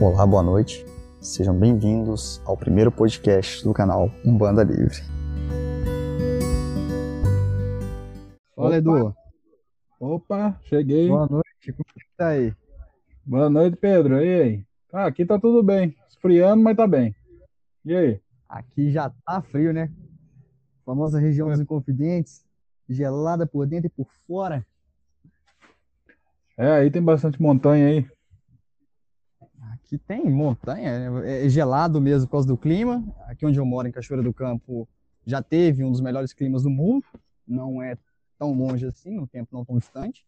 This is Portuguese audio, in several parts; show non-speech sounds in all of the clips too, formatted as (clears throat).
Olá, boa noite. Sejam bem-vindos ao primeiro podcast do canal Umbanda Livre. Fala, Edu. Opa, cheguei. Boa noite. Como é que tá aí? Boa noite, Pedro. E aí? Ah, aqui tá tudo bem. Esfriando, mas tá bem. E aí? Aqui já tá frio, né? Famosa região dos Inconfidentes, gelada por dentro e por fora. É, aí tem bastante montanha aí. Aqui tem montanha, é é gelado mesmo por causa do clima. Aqui onde eu moro, em Cachoeira do Campo, já teve um dos melhores climas do mundo. Não é tão longe assim, um tempo não tão distante.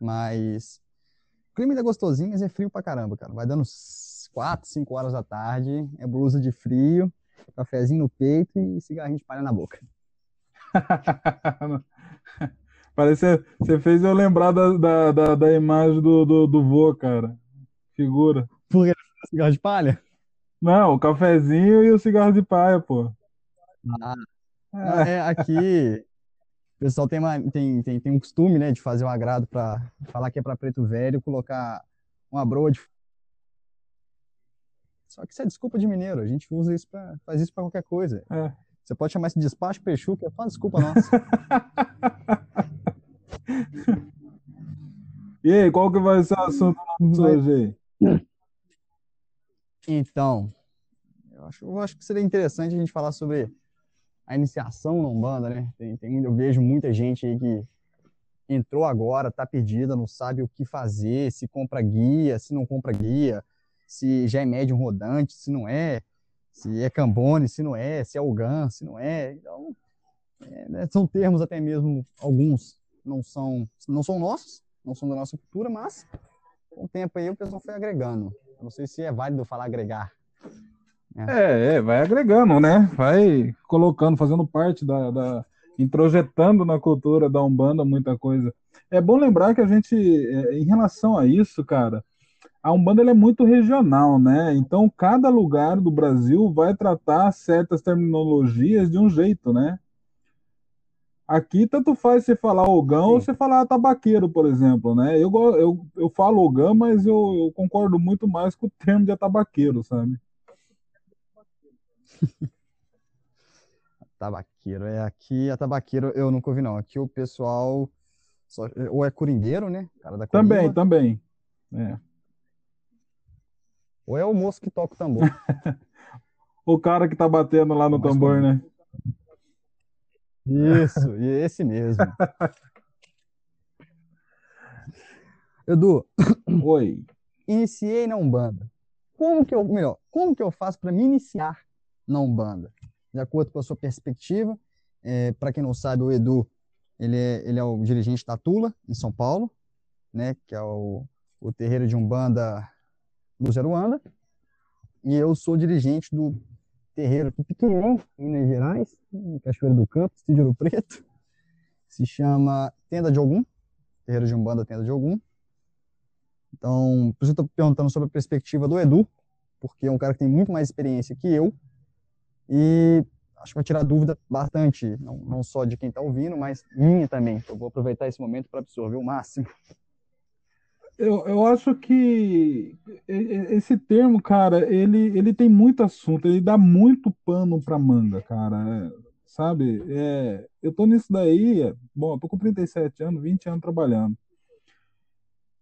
Mas o clima ainda é gostosinho, mas é frio pra caramba, cara. Vai dando 4, 5 horas da tarde, é blusa de frio, cafezinho no peito e cigarrinho de palha na boca. (laughs) Parece que você fez eu lembrar da, da, da, da imagem do, do, do vô, cara. Figura. Por que cigarro de palha? Não, o cafezinho e o cigarro de palha, pô. Ah, é, aqui o pessoal tem, uma, tem, tem, tem um costume, né, de fazer um agrado para falar que é para preto velho, colocar uma broa de. Só que isso é desculpa de mineiro, a gente usa isso para faz isso para qualquer coisa. É. Você pode chamar isso de despacho peixu, que é só uma desculpa nossa. (laughs) E aí, qual que vai ser o assunto hoje aí? (laughs) Então, eu acho, eu acho que seria interessante a gente falar sobre a iniciação na Umbanda, né? Tem, tem, eu vejo muita gente aí que entrou agora, tá perdida, não sabe o que fazer, se compra guia, se não compra guia, se já é médium rodante, se não é, se é cambone, se não é, se é Ogan, se não é. Então, é, né, são termos até mesmo, alguns não são, não são nossos, não são da nossa cultura, mas com o tempo aí o pessoal foi agregando. Eu não sei se é válido falar agregar. É, é, vai agregando, né? Vai colocando, fazendo parte da, da introjetando na cultura da Umbanda muita coisa. É bom lembrar que a gente, é, em relação a isso, cara, a Umbanda é muito regional, né? Então, cada lugar do Brasil vai tratar certas terminologias de um jeito, né? Aqui, tanto faz você falar ogão ou você falar tabaqueiro, por exemplo, né? Eu, eu, eu falo ogão, mas eu, eu concordo muito mais com o termo de atabaqueiro, sabe? (laughs) Tabaqueiro. É aqui, a tabaqueiro eu nunca ouvi, não. Aqui o pessoal só- ou é coringueiro, né? Cara da Também, também. É. ou é o moço que toca o tambor. (laughs) O cara que tá batendo lá no tambor, né? Isso, esse mesmo. (laughs) Edu, (coughs) Oi. iniciei na Umbanda. Como que eu, melhor, como que eu faço para me iniciar na Umbanda? De acordo com a sua perspectiva, para quem não sabe, o Edu, ele é, ele é o dirigente da Tula, em São Paulo, né, que é o, o terreiro de Umbanda Luz Aruanda, e eu sou dirigente do terreiro aqui pequenininho, em Minas Gerais, em Cachoeira do Campo, Estúdio Ouro Preto, se chama Tenda de Ogum, terreiro de Umbanda Tenda de Ogum, então, por isso eu estou perguntando sobre a perspectiva do Edu, porque é um cara que tem muito mais experiência que eu, e acho que vai tirar dúvida bastante, não, não só de quem está ouvindo, mas minha também. Eu vou aproveitar esse momento para absorver o máximo. Eu, eu acho que esse termo, cara, ele, ele tem muito assunto, ele dá muito pano pra manga, cara. é, sabe? É, eu tô nisso daí, é, bom, eu tô com 37 anos, 20 anos trabalhando.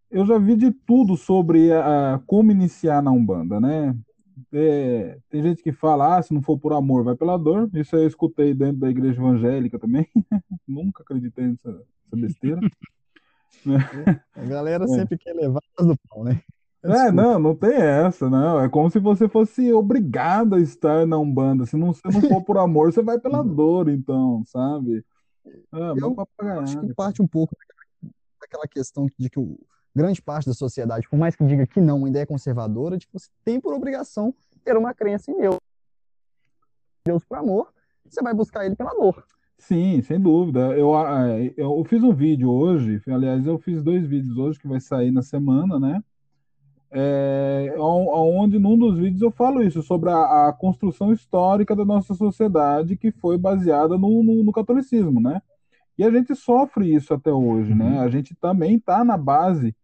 Eu já vi de tudo sobre a, como iniciar na Umbanda, né? É, tem gente que fala, ah, se não for por amor, vai pela dor. Isso eu escutei dentro da igreja evangélica também. (laughs) Nunca acreditei nessa, nessa besteira. A galera (laughs) É. sempre quer levar do pau, né? É, não, não tem essa, não. É como se você fosse obrigado a estar na Umbanda. Se não, se não for por amor, você vai pela (laughs) dor, então, sabe? Ah, Eu Acho que parte um pouco daquela questão de que o, grande parte da sociedade, por mais que diga que não, ainda é conservadora, de que você tem por obrigação ter uma crença em Deus. Deus por amor, você vai buscar ele pela dor. Sim, sem dúvida. Eu, ah, eu fiz um vídeo hoje, aliás, eu fiz dois vídeos hoje que vai sair na semana, né? É, on- onde num dos vídeos eu falo isso, sobre a, a construção histórica da nossa sociedade que foi baseada no, no, no catolicismo, né? E a gente sofre isso até hoje, né? A gente também está na base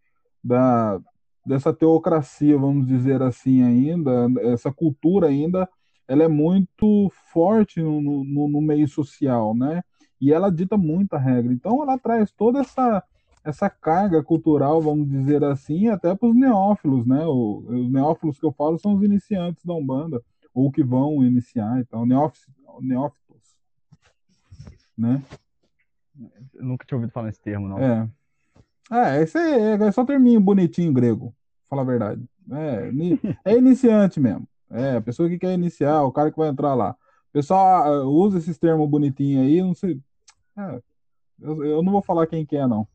da, dessa teocracia, vamos dizer assim, ainda, essa cultura ainda, ela é muito forte no, no, no meio social, né? E ela dita muita regra. Então, ela traz toda essa essa carga cultural, vamos dizer assim, até para os neófilos, né? os neófilos que eu falo são os iniciantes da Umbanda, ou que vão iniciar e tal, neófitos, neófitos né? Eu nunca tinha ouvido falar esse termo, não. É. É, esse é, é só terminho bonitinho grego, fala a verdade. É, é iniciante mesmo. É, a pessoa que quer iniciar, o cara que vai entrar lá. O pessoal ah, usa esses termos bonitinhos aí, não sei. É, eu, eu não vou falar quem que é, não.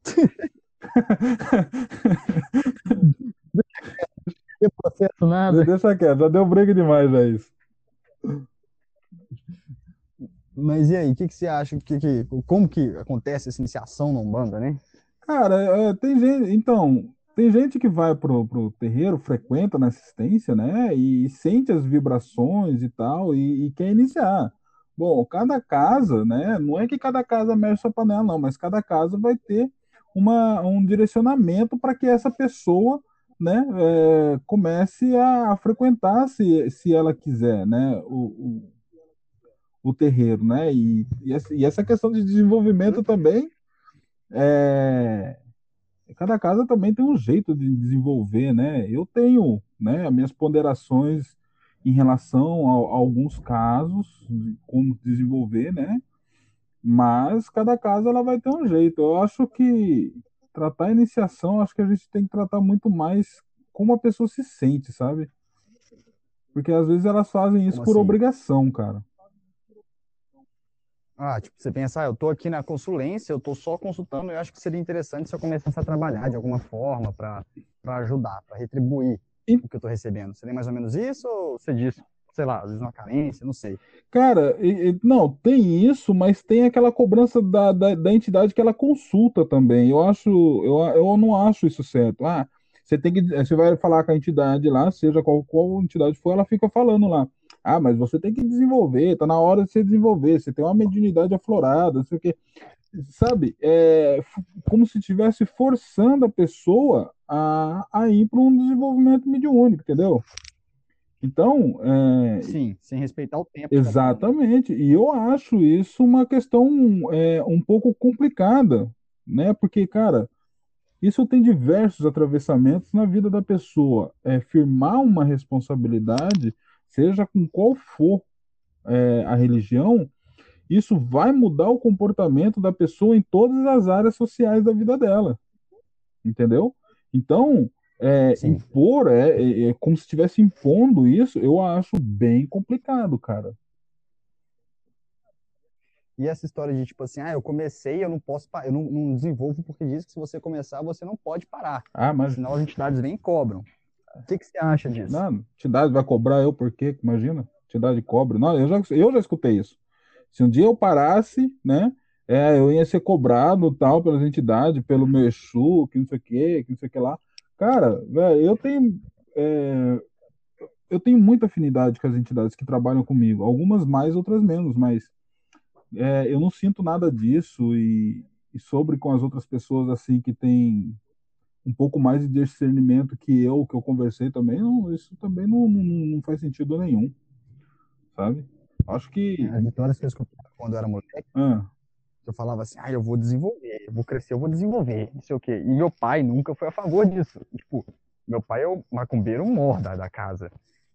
Não processo nada. Deixa quieto, já deu briga demais, é isso. Mas e aí, o que, que você acha? Que, que, como que acontece essa iniciação na Umbanda, né? Cara, é, tem gente. Então, tem gente que vai pro, pro terreiro, frequenta na assistência, né? E sente as vibrações e tal, e, e quer iniciar. Bom, cada casa, né? Não é que cada casa mexe sua panela, não, mas cada casa vai ter uma, um direcionamento para que essa pessoa, né, é, comece a, frequentar, se, se ela quiser, né, o, o, o terreiro, né? E, e, e essa questão de desenvolvimento também, é, cada casa também tem um jeito de desenvolver, né? Eu tenho, né, as minhas ponderações em relação a, a alguns casos, de como desenvolver, né? Mas cada caso ela vai ter um jeito. Eu acho que tratar a iniciação, acho que a gente tem que tratar muito mais como a pessoa se sente, sabe? Porque às vezes elas fazem isso como por assim? obrigação, cara. Ah, tipo, você pensa, ah, eu tô aqui na consulência, eu tô só consultando, eu acho que seria interessante se eu começasse a trabalhar de alguma forma para ajudar, para retribuir e... o que eu tô recebendo. Seria mais ou menos isso ou você disse, sei lá, às vezes uma carência, não sei. Cara, e, e, não, tem isso, mas tem aquela cobrança da, da, da, entidade que ela consulta também. Eu acho, eu, eu não acho isso certo. Ah, você tem que, você vai falar com a entidade lá, seja qual, qual entidade for, ela fica falando lá. Ah, mas você tem que desenvolver, tá na hora de você desenvolver, você tem uma mediunidade aflorada, não sei o quê sabe, é como se estivesse forçando a pessoa a, a ir para um desenvolvimento mediúnico, entendeu? Então, é... sim, sem respeitar o tempo. Exatamente. E eu acho isso uma questão é, um pouco complicada, né? Porque, cara, isso tem diversos atravessamentos na vida da pessoa. É firmar uma responsabilidade, seja com qual for é, a religião, isso vai mudar o comportamento da pessoa em todas as áreas sociais da vida dela. Entendeu? Então, é, impor é, é, é, como se estivesse impondo isso, eu acho bem complicado, cara. E essa história de tipo assim, ah, eu comecei, eu não posso, eu não, não desenvolvo porque diz que se você começar, você não pode parar. Ah, mas senão as entidades vêm e cobram. O que, que você acha disso? Não, entidade vai cobrar eu por quê? Imagina, entidade cobra. Não, eu já, eu já escutei isso. Se um dia eu parasse, né, é, eu ia ser cobrado tal pelas entidades, pelo meu Exu, que não sei o que, que não sei o que lá. Cara, eu tenho é, eu tenho muita afinidade com as entidades que trabalham comigo, algumas mais, outras menos, mas é, eu não sinto nada disso e, e, sobre com as outras pessoas assim que têm um pouco mais de discernimento que eu, que eu conversei também, não, isso também não, não, não faz sentido nenhum, sabe? Acho que. As histórias que eu quando eu era moleque, ah. eu falava assim, ah, eu vou desenvolver, eu vou crescer, eu vou desenvolver, não sei o quê. E meu pai nunca foi a favor disso. Tipo, meu pai é o macumbeiro mor da, da casa.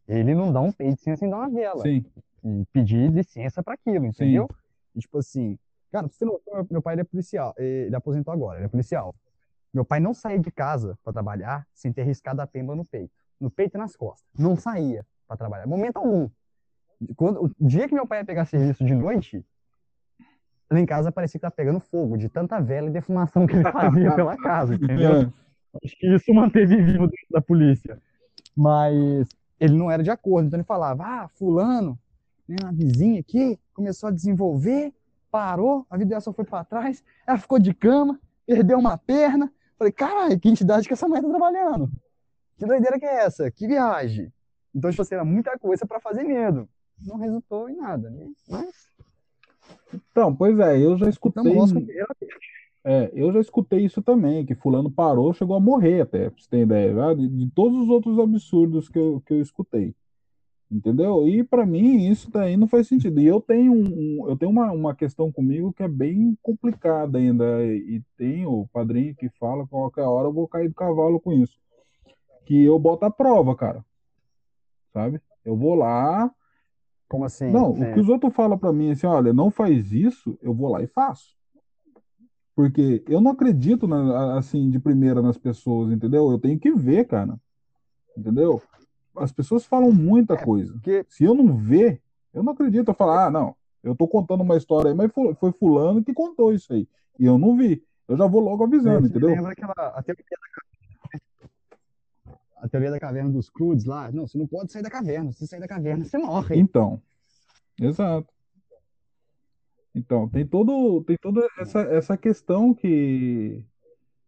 Ele não dá um peito sem acender uma vela. Sim. E pedir licença para aquilo, entendeu? E, tipo assim, cara, pra você não, meu pai ele é policial, ele aposentou agora, ele é policial. Meu pai não saía de casa para trabalhar sem ter riscado a pemba no peito. No peito e nas costas. Não saía para trabalhar. Momento algum. Quando, o dia que meu pai ia pegar serviço de noite, lá em casa parecia que tava pegando fogo, de tanta vela e defumação que ele fazia (laughs) pela casa, entendeu? É. Acho que isso manteve vivo dentro da polícia. Mas ele não era de acordo, então ele falava, ah, fulano, né, uma vizinha aqui, começou a desenvolver, parou, a vida dela só foi para trás, ela ficou de cama, perdeu uma perna. Falei, caralho, que entidade que essa mulher tá trabalhando? Que doideira que é essa? Que viagem? Então, tipo assim, era muita coisa para fazer medo não resultou em nada, né? Mas. Então, pois é, eu já escutei. É, eu já escutei isso também, que fulano parou, chegou a morrer até, pra você ter ideia, de, de todos os outros absurdos que eu, que eu escutei. Entendeu? E para mim isso daí não faz sentido. E eu tenho, um, eu tenho uma, uma questão comigo que é bem complicada ainda. E tem o padrinho que fala qualquer hora eu vou cair do cavalo com isso. Que eu boto a prova, cara. Sabe? Eu vou lá. Como assim? Não, É. o que os outros falam para mim assim, olha, não faz isso, eu vou lá e faço. Porque eu não acredito na- assim de primeira nas pessoas, entendeu? Eu tenho que ver, cara. Entendeu? As pessoas falam muita coisa. Porque Se eu não ver, eu não acredito. Eu falar, ah, não, eu tô contando uma história aí, mas foi, fulano que contou isso aí. E eu não vi. Eu já vou logo avisando, Você entendeu? Lembra aquela a teoria da caverna, a teoria da caverna dos Crudes lá? Não, você não pode sair da caverna. Se você sair da caverna, você morre. Então, exato. Então, tem todo, tem toda essa, essa questão que,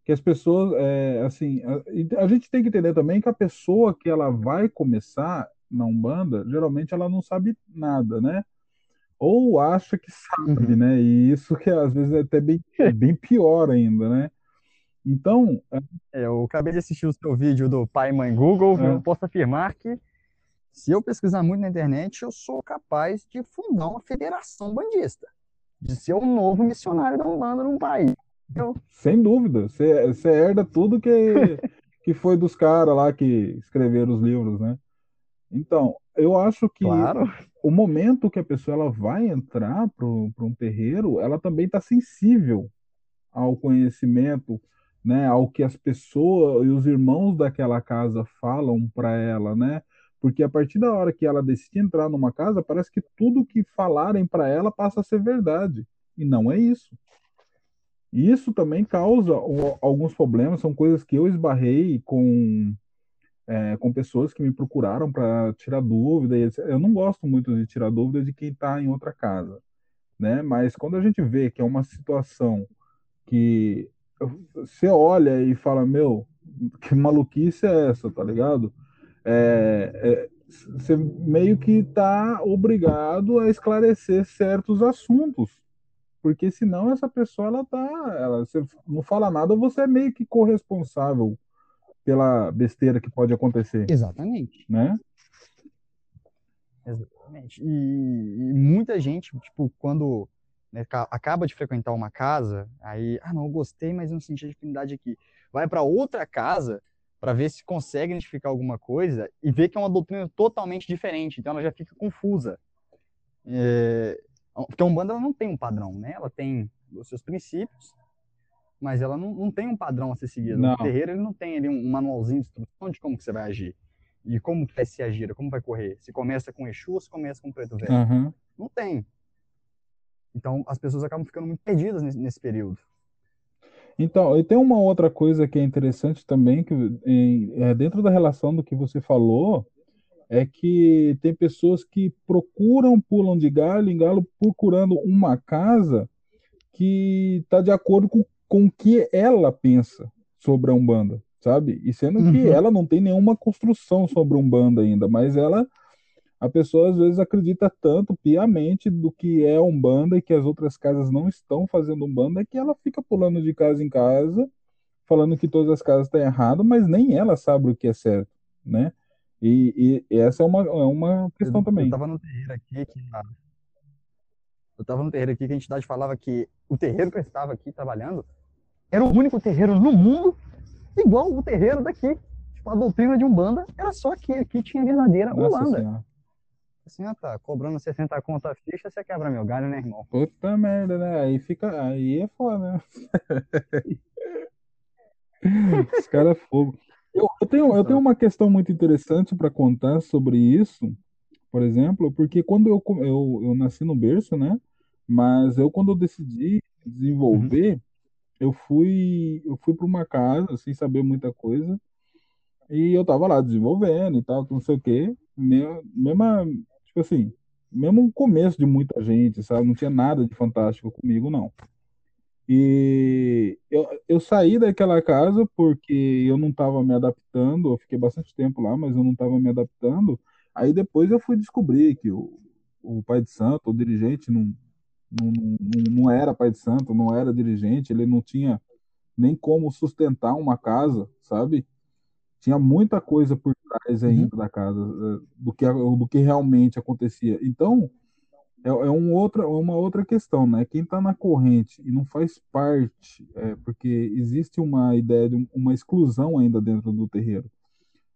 que as pessoas, é, assim, a, a gente tem que entender também que a pessoa que ela vai começar na Umbanda, geralmente ela não sabe nada, né? Ou acha que sabe, Uhum. né? E isso que às vezes é até bem, bem pior ainda, né? Então, É, Eu acabei de assistir o seu vídeo do pai e mãe Google. É. Eu posso afirmar que, se eu pesquisar muito na internet, eu sou capaz de fundar uma federação bandista, de ser o novo missionário da Umbanda num país. Eu, sem dúvida, você você herda tudo que, (laughs) que foi dos caras lá que escreveram os livros, né? Então, eu acho que claro, o momento que a pessoa ela vai entrar para um terreiro, ela também está sensível ao conhecimento, né, ao que as pessoas e os irmãos daquela casa falam para ela, né? Porque a partir da hora que ela decide entrar numa casa, parece que tudo que falarem para ela passa a ser verdade. E não é isso. Isso também causa alguns problemas, são coisas que eu esbarrei com, é, com pessoas que me procuraram para tirar dúvida. Eu não gosto muito de tirar dúvida de quem está em outra casa, né? Mas quando a gente vê que é uma situação que você olha e fala, meu, que maluquice é essa, tá ligado? É, é, você meio que tá obrigado a esclarecer certos assuntos, porque senão essa pessoa ela tá, ela, você não fala nada, você é meio que corresponsável pela besteira que pode acontecer, exatamente. né? Exatamente. E, e muita gente, tipo, quando né, ca- acaba de frequentar uma casa, aí, ah, não, eu gostei, mas não senti afinidade aqui. Vai para outra casa para ver se consegue identificar alguma coisa e vê que é uma doutrina totalmente diferente, então ela já fica confusa. É, porque a Umbanda ela não tem um padrão, né? Ela tem os seus princípios, mas ela não, não tem um padrão a ser seguido. Não. O terreiro ele não tem ali um manualzinho de instrução de como que você vai agir. E como que vai se agir, como vai correr. Se começa com Exu ou se começa com Preto Velho. Aham. Não tem. Então as pessoas acabam ficando muito perdidas nesse, nesse período. Então, e tem uma outra coisa que é interessante também, que em- é, dentro da relação do que você falou, é que tem pessoas que procuram, pulam de galho em galho, procurando uma casa que está de acordo com, com o que ela pensa sobre a Umbanda, sabe? E sendo que Uhum. ela não tem nenhuma construção sobre a Umbanda ainda, mas ela, a pessoa às vezes acredita tanto piamente do que é a Umbanda e que as outras casas não estão fazendo Umbanda, que ela fica pulando de casa em casa, falando que todas as casas estão erradas, mas nem ela sabe o que é certo, né? E, e essa é uma, é uma questão eu, também. Eu tava no terreiro aqui que a- eu tava no terreiro aqui que a entidade falava que o terreiro que eu estava aqui trabalhando era o único terreiro no mundo igual o terreiro daqui. Tipo, a doutrina de Umbanda era só que aqui tinha verdadeira Nossa Umbanda. Senhora. Assim, ah, tá, cobrando 60 conto a ficha, você quebra meu galho, né, irmão? Puta merda, né? Aí fica. Aí é foda, né? (laughs) Os caras é fogo. Eu, eu tenho, eu tenho uma questão muito interessante para contar sobre isso, por exemplo, porque quando eu, eu, eu nasci no berço, né? Mas eu, quando eu decidi desenvolver, eu fui, eu fui para uma casa sem saber muita coisa, e eu tava lá desenvolvendo e tal, não sei o quê. Me- Mesma, tipo assim, mesmo começo de muita gente, sabe? Não tinha nada de fantástico comigo, não. E eu, eu saí daquela casa porque eu não estava me adaptando. Eu fiquei bastante tempo lá, mas eu não estava me adaptando. Aí depois eu fui descobrir que o, o pai de santo, o dirigente, não, não, não, não era pai de santo, não era dirigente, ele não tinha nem como sustentar uma casa, sabe? Tinha muita coisa por trás ainda uhum. da casa, eh, do que, do que realmente acontecia. Então, é, é um outra, uma outra questão, né? Quem está na corrente e não faz parte, é, porque existe uma ideia de uma exclusão ainda dentro do terreiro.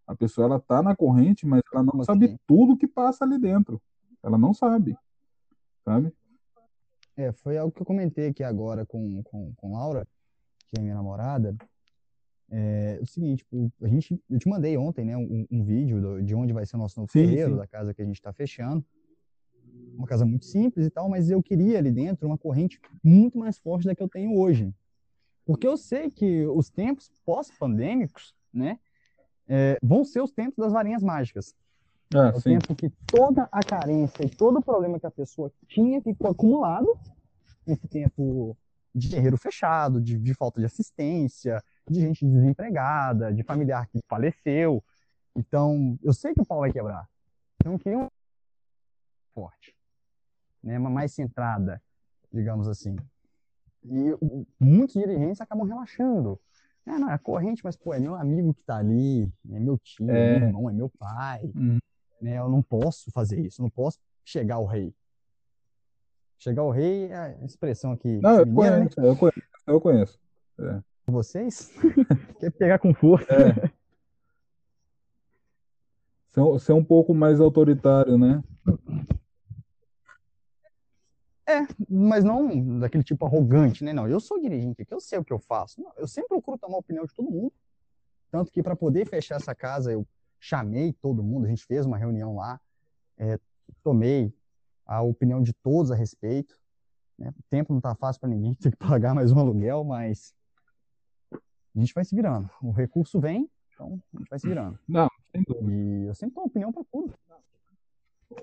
A pessoa ela tá na corrente, mas ela não sabe tudo que passa ali dentro. Ela não sabe, sabe? É, foi algo que eu comentei aqui agora com, com, com Laura, que é minha namorada. É o seguinte, tipo, a gente, eu te mandei ontem, né, um, um vídeo do, de onde vai ser o nosso novo sim, terreiro, sim. da casa que a gente está fechando. Uma casa muito simples e tal, mas eu queria ali dentro uma corrente muito mais forte da que eu tenho hoje. Porque eu sei que os tempos pós-pandêmicos, né, é, vão ser os tempos das varinhas mágicas. Ah, é o sim. tempo que toda a carência e todo o problema que a pessoa tinha ficou acumulado nesse tempo de terreiro fechado, de, de, falta de assistência, de gente desempregada, de familiar que faleceu. Então, eu sei que o pau vai quebrar. Então, eu queria um forte, né, uma mais centrada, digamos assim. E muitos dirigentes acabam relaxando. É, não, é corrente, mas, pô, é meu amigo que tá ali, é meu tio, é, é meu irmão, é meu pai. Uhum. Né, eu não posso fazer isso, não posso chegar ao rei. Chegar ao rei é a expressão aqui. Não, eu, mineira, conheço, né? eu conheço, eu conheço. É. Vocês? (laughs) Quer pegar com força. É. Ser, ser um pouco mais autoritário, né? É, mas não daquele tipo arrogante, né? Não, eu sou dirigente aqui, eu sei o que eu faço. Não, eu sempre procuro tomar a opinião de todo mundo. Tanto que para poder fechar essa casa, eu chamei todo mundo, a gente fez uma reunião lá, é, tomei a opinião de todos a respeito. Né? O tempo não está fácil para ninguém, (laughs) tem que pagar mais um aluguel, mas a gente vai se virando. O recurso vem, então a gente vai se virando. Não, sem dúvida. E eu sempre tenho opinião para tudo.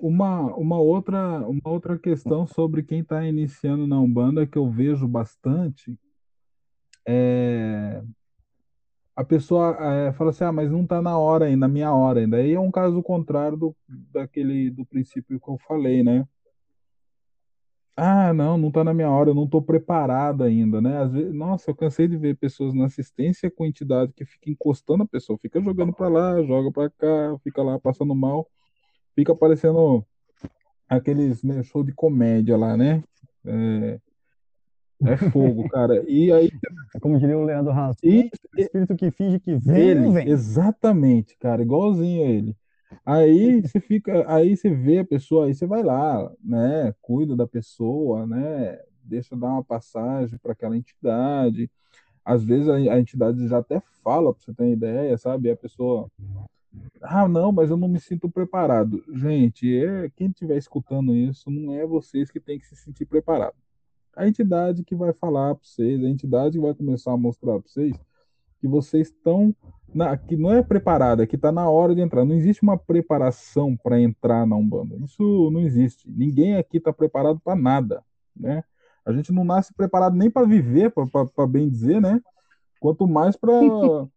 Uma, uma, outra, uma outra questão sobre quem está iniciando na Umbanda que eu vejo bastante é a pessoa é, fala assim, ah, mas não está na hora ainda, na minha hora ainda. Aí é um caso contrário do, daquele, do princípio que eu falei, né? Ah, não, não está na minha hora, eu não estou preparado ainda, né? Às vezes, nossa, eu cansei de ver pessoas na assistência com entidade que fica encostando a pessoa, fica jogando para lá, joga para cá, fica lá passando mal, fica parecendo aqueles né, show de comédia lá, né? É, é fogo, (laughs) cara. E aí. É como diria o Leandro Haas. E, espírito que finge que vem, ele, vem. Exatamente, cara, igualzinho a ele. Aí você fica, aí você vê a pessoa, aí você vai lá, né? Cuida da pessoa, né? Deixa dar uma passagem para aquela entidade. Às vezes a, a entidade já até fala, para você ter ideia, sabe? E a pessoa, ah, não, mas eu não me sinto preparado. Gente, é, quem estiver escutando isso, não é vocês que tem que se sentir preparado a entidade que vai falar para vocês, a entidade que vai começar a mostrar para vocês que vocês estão na, que não é preparada, que está na hora de entrar. Não existe uma preparação para entrar na Umbanda. Isso não existe. Ninguém aqui está preparado para nada, né? A gente não nasce preparado nem para viver, para bem dizer, né? Quanto mais para (laughs)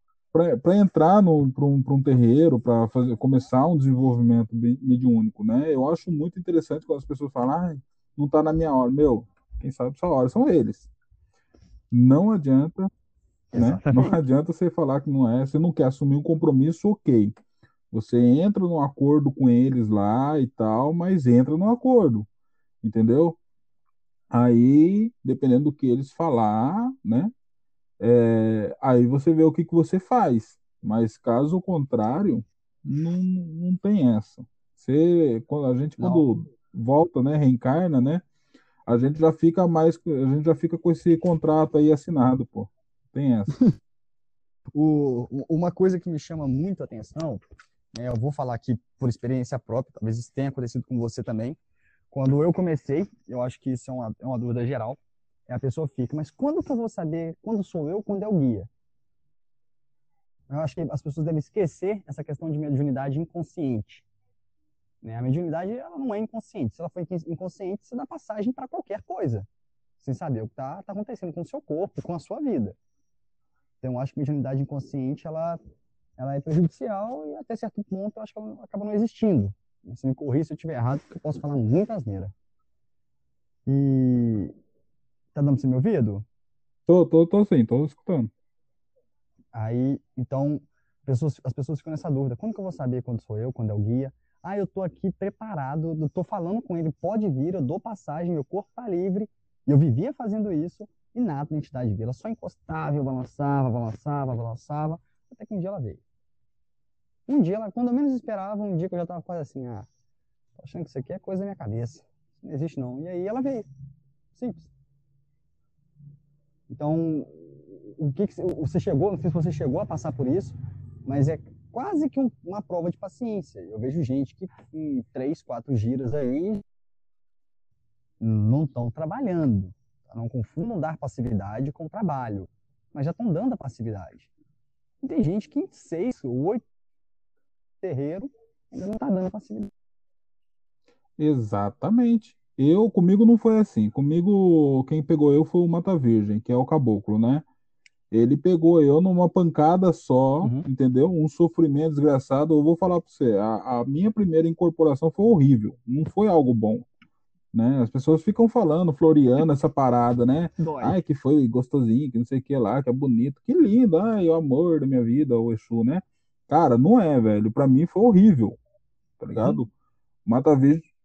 para entrar para um, um terreiro, para começar um desenvolvimento mediúnico, né? Eu acho muito interessante quando as pessoas falam, ah, não está na minha hora. Meu, quem sabe sua hora são eles. Não adianta, né? Não (laughs) adianta você falar que não é, você não quer assumir um compromisso, ok. Você entra num acordo com eles lá e tal, mas entra no acordo, entendeu? Aí, dependendo do que eles falar, né? É, aí você vê o que, que você faz. Mas caso contrário, não, não tem essa. Você, quando a gente não. quando volta, né, reencarna, né? a gente já fica mais, a gente já fica com esse contrato aí assinado, pô. Tem essa. (laughs) o, uma coisa que me chama muito a atenção, né, eu vou falar aqui por experiência própria, talvez isso tenha acontecido com você também. Quando eu comecei, eu acho que isso é uma, é uma dúvida geral, a pessoa fica, mas quando que eu vou saber quando sou eu, quando é o guia? Eu acho que as pessoas devem esquecer essa questão de mediunidade inconsciente. Né? A mediunidade ela não é inconsciente. Se ela for inconsciente, você dá passagem para qualquer coisa, sem saber o que está tá acontecendo com o seu corpo, com a sua vida. Então, eu acho que mediunidade inconsciente ela, ela é prejudicial e até certo ponto eu acho que ela acaba não existindo. Se me corrija se eu estiver errado, porque eu posso falar muita asneira. E. Tá dando pra você me ouvir, Edu? Tô, tô, tô sim, tô escutando. Aí, então, pessoas, as pessoas ficam nessa dúvida: como que eu vou saber quando sou eu, quando é o guia? Ah, eu tô aqui preparado, eu tô falando com ele, pode vir, eu dou passagem, meu corpo tá livre. E eu vivia fazendo isso e nada na entidade veio. Ela só encostava, eu balançava, balançava, balançava, até que um dia ela veio. Um dia, ela, quando eu menos esperava, um dia que eu já tava quase assim, ah, tô achando que isso aqui é coisa da minha cabeça. Não existe não. E aí ela veio. Simples. Então, o que, que você chegou, não sei se você chegou a passar por isso, mas é quase que um, uma prova de paciência. Eu vejo gente que em três, quatro giras aí não estão trabalhando. Não confundam dar passividade com trabalho, mas já estão dando a passividade. E tem gente que em seis, oito terreiro ainda não está dando passividade. Exatamente. Eu, comigo não foi assim. Comigo, quem pegou eu foi o Mata Virgem, que é o caboclo, né? Ele pegou eu numa pancada só, uhum. entendeu? Um sofrimento desgraçado. Eu vou falar para você, a, a, minha primeira incorporação foi horrível, não foi algo bom, né? As pessoas ficam falando, floreando essa parada, né? Dói. Ai, que foi gostosinho, que não sei o que lá, que é bonito, que lindo, ai, o amor da minha vida, o Exu, né? Cara, não é, velho. Para mim foi horrível, tá ligado? Uhum. Mata Virgem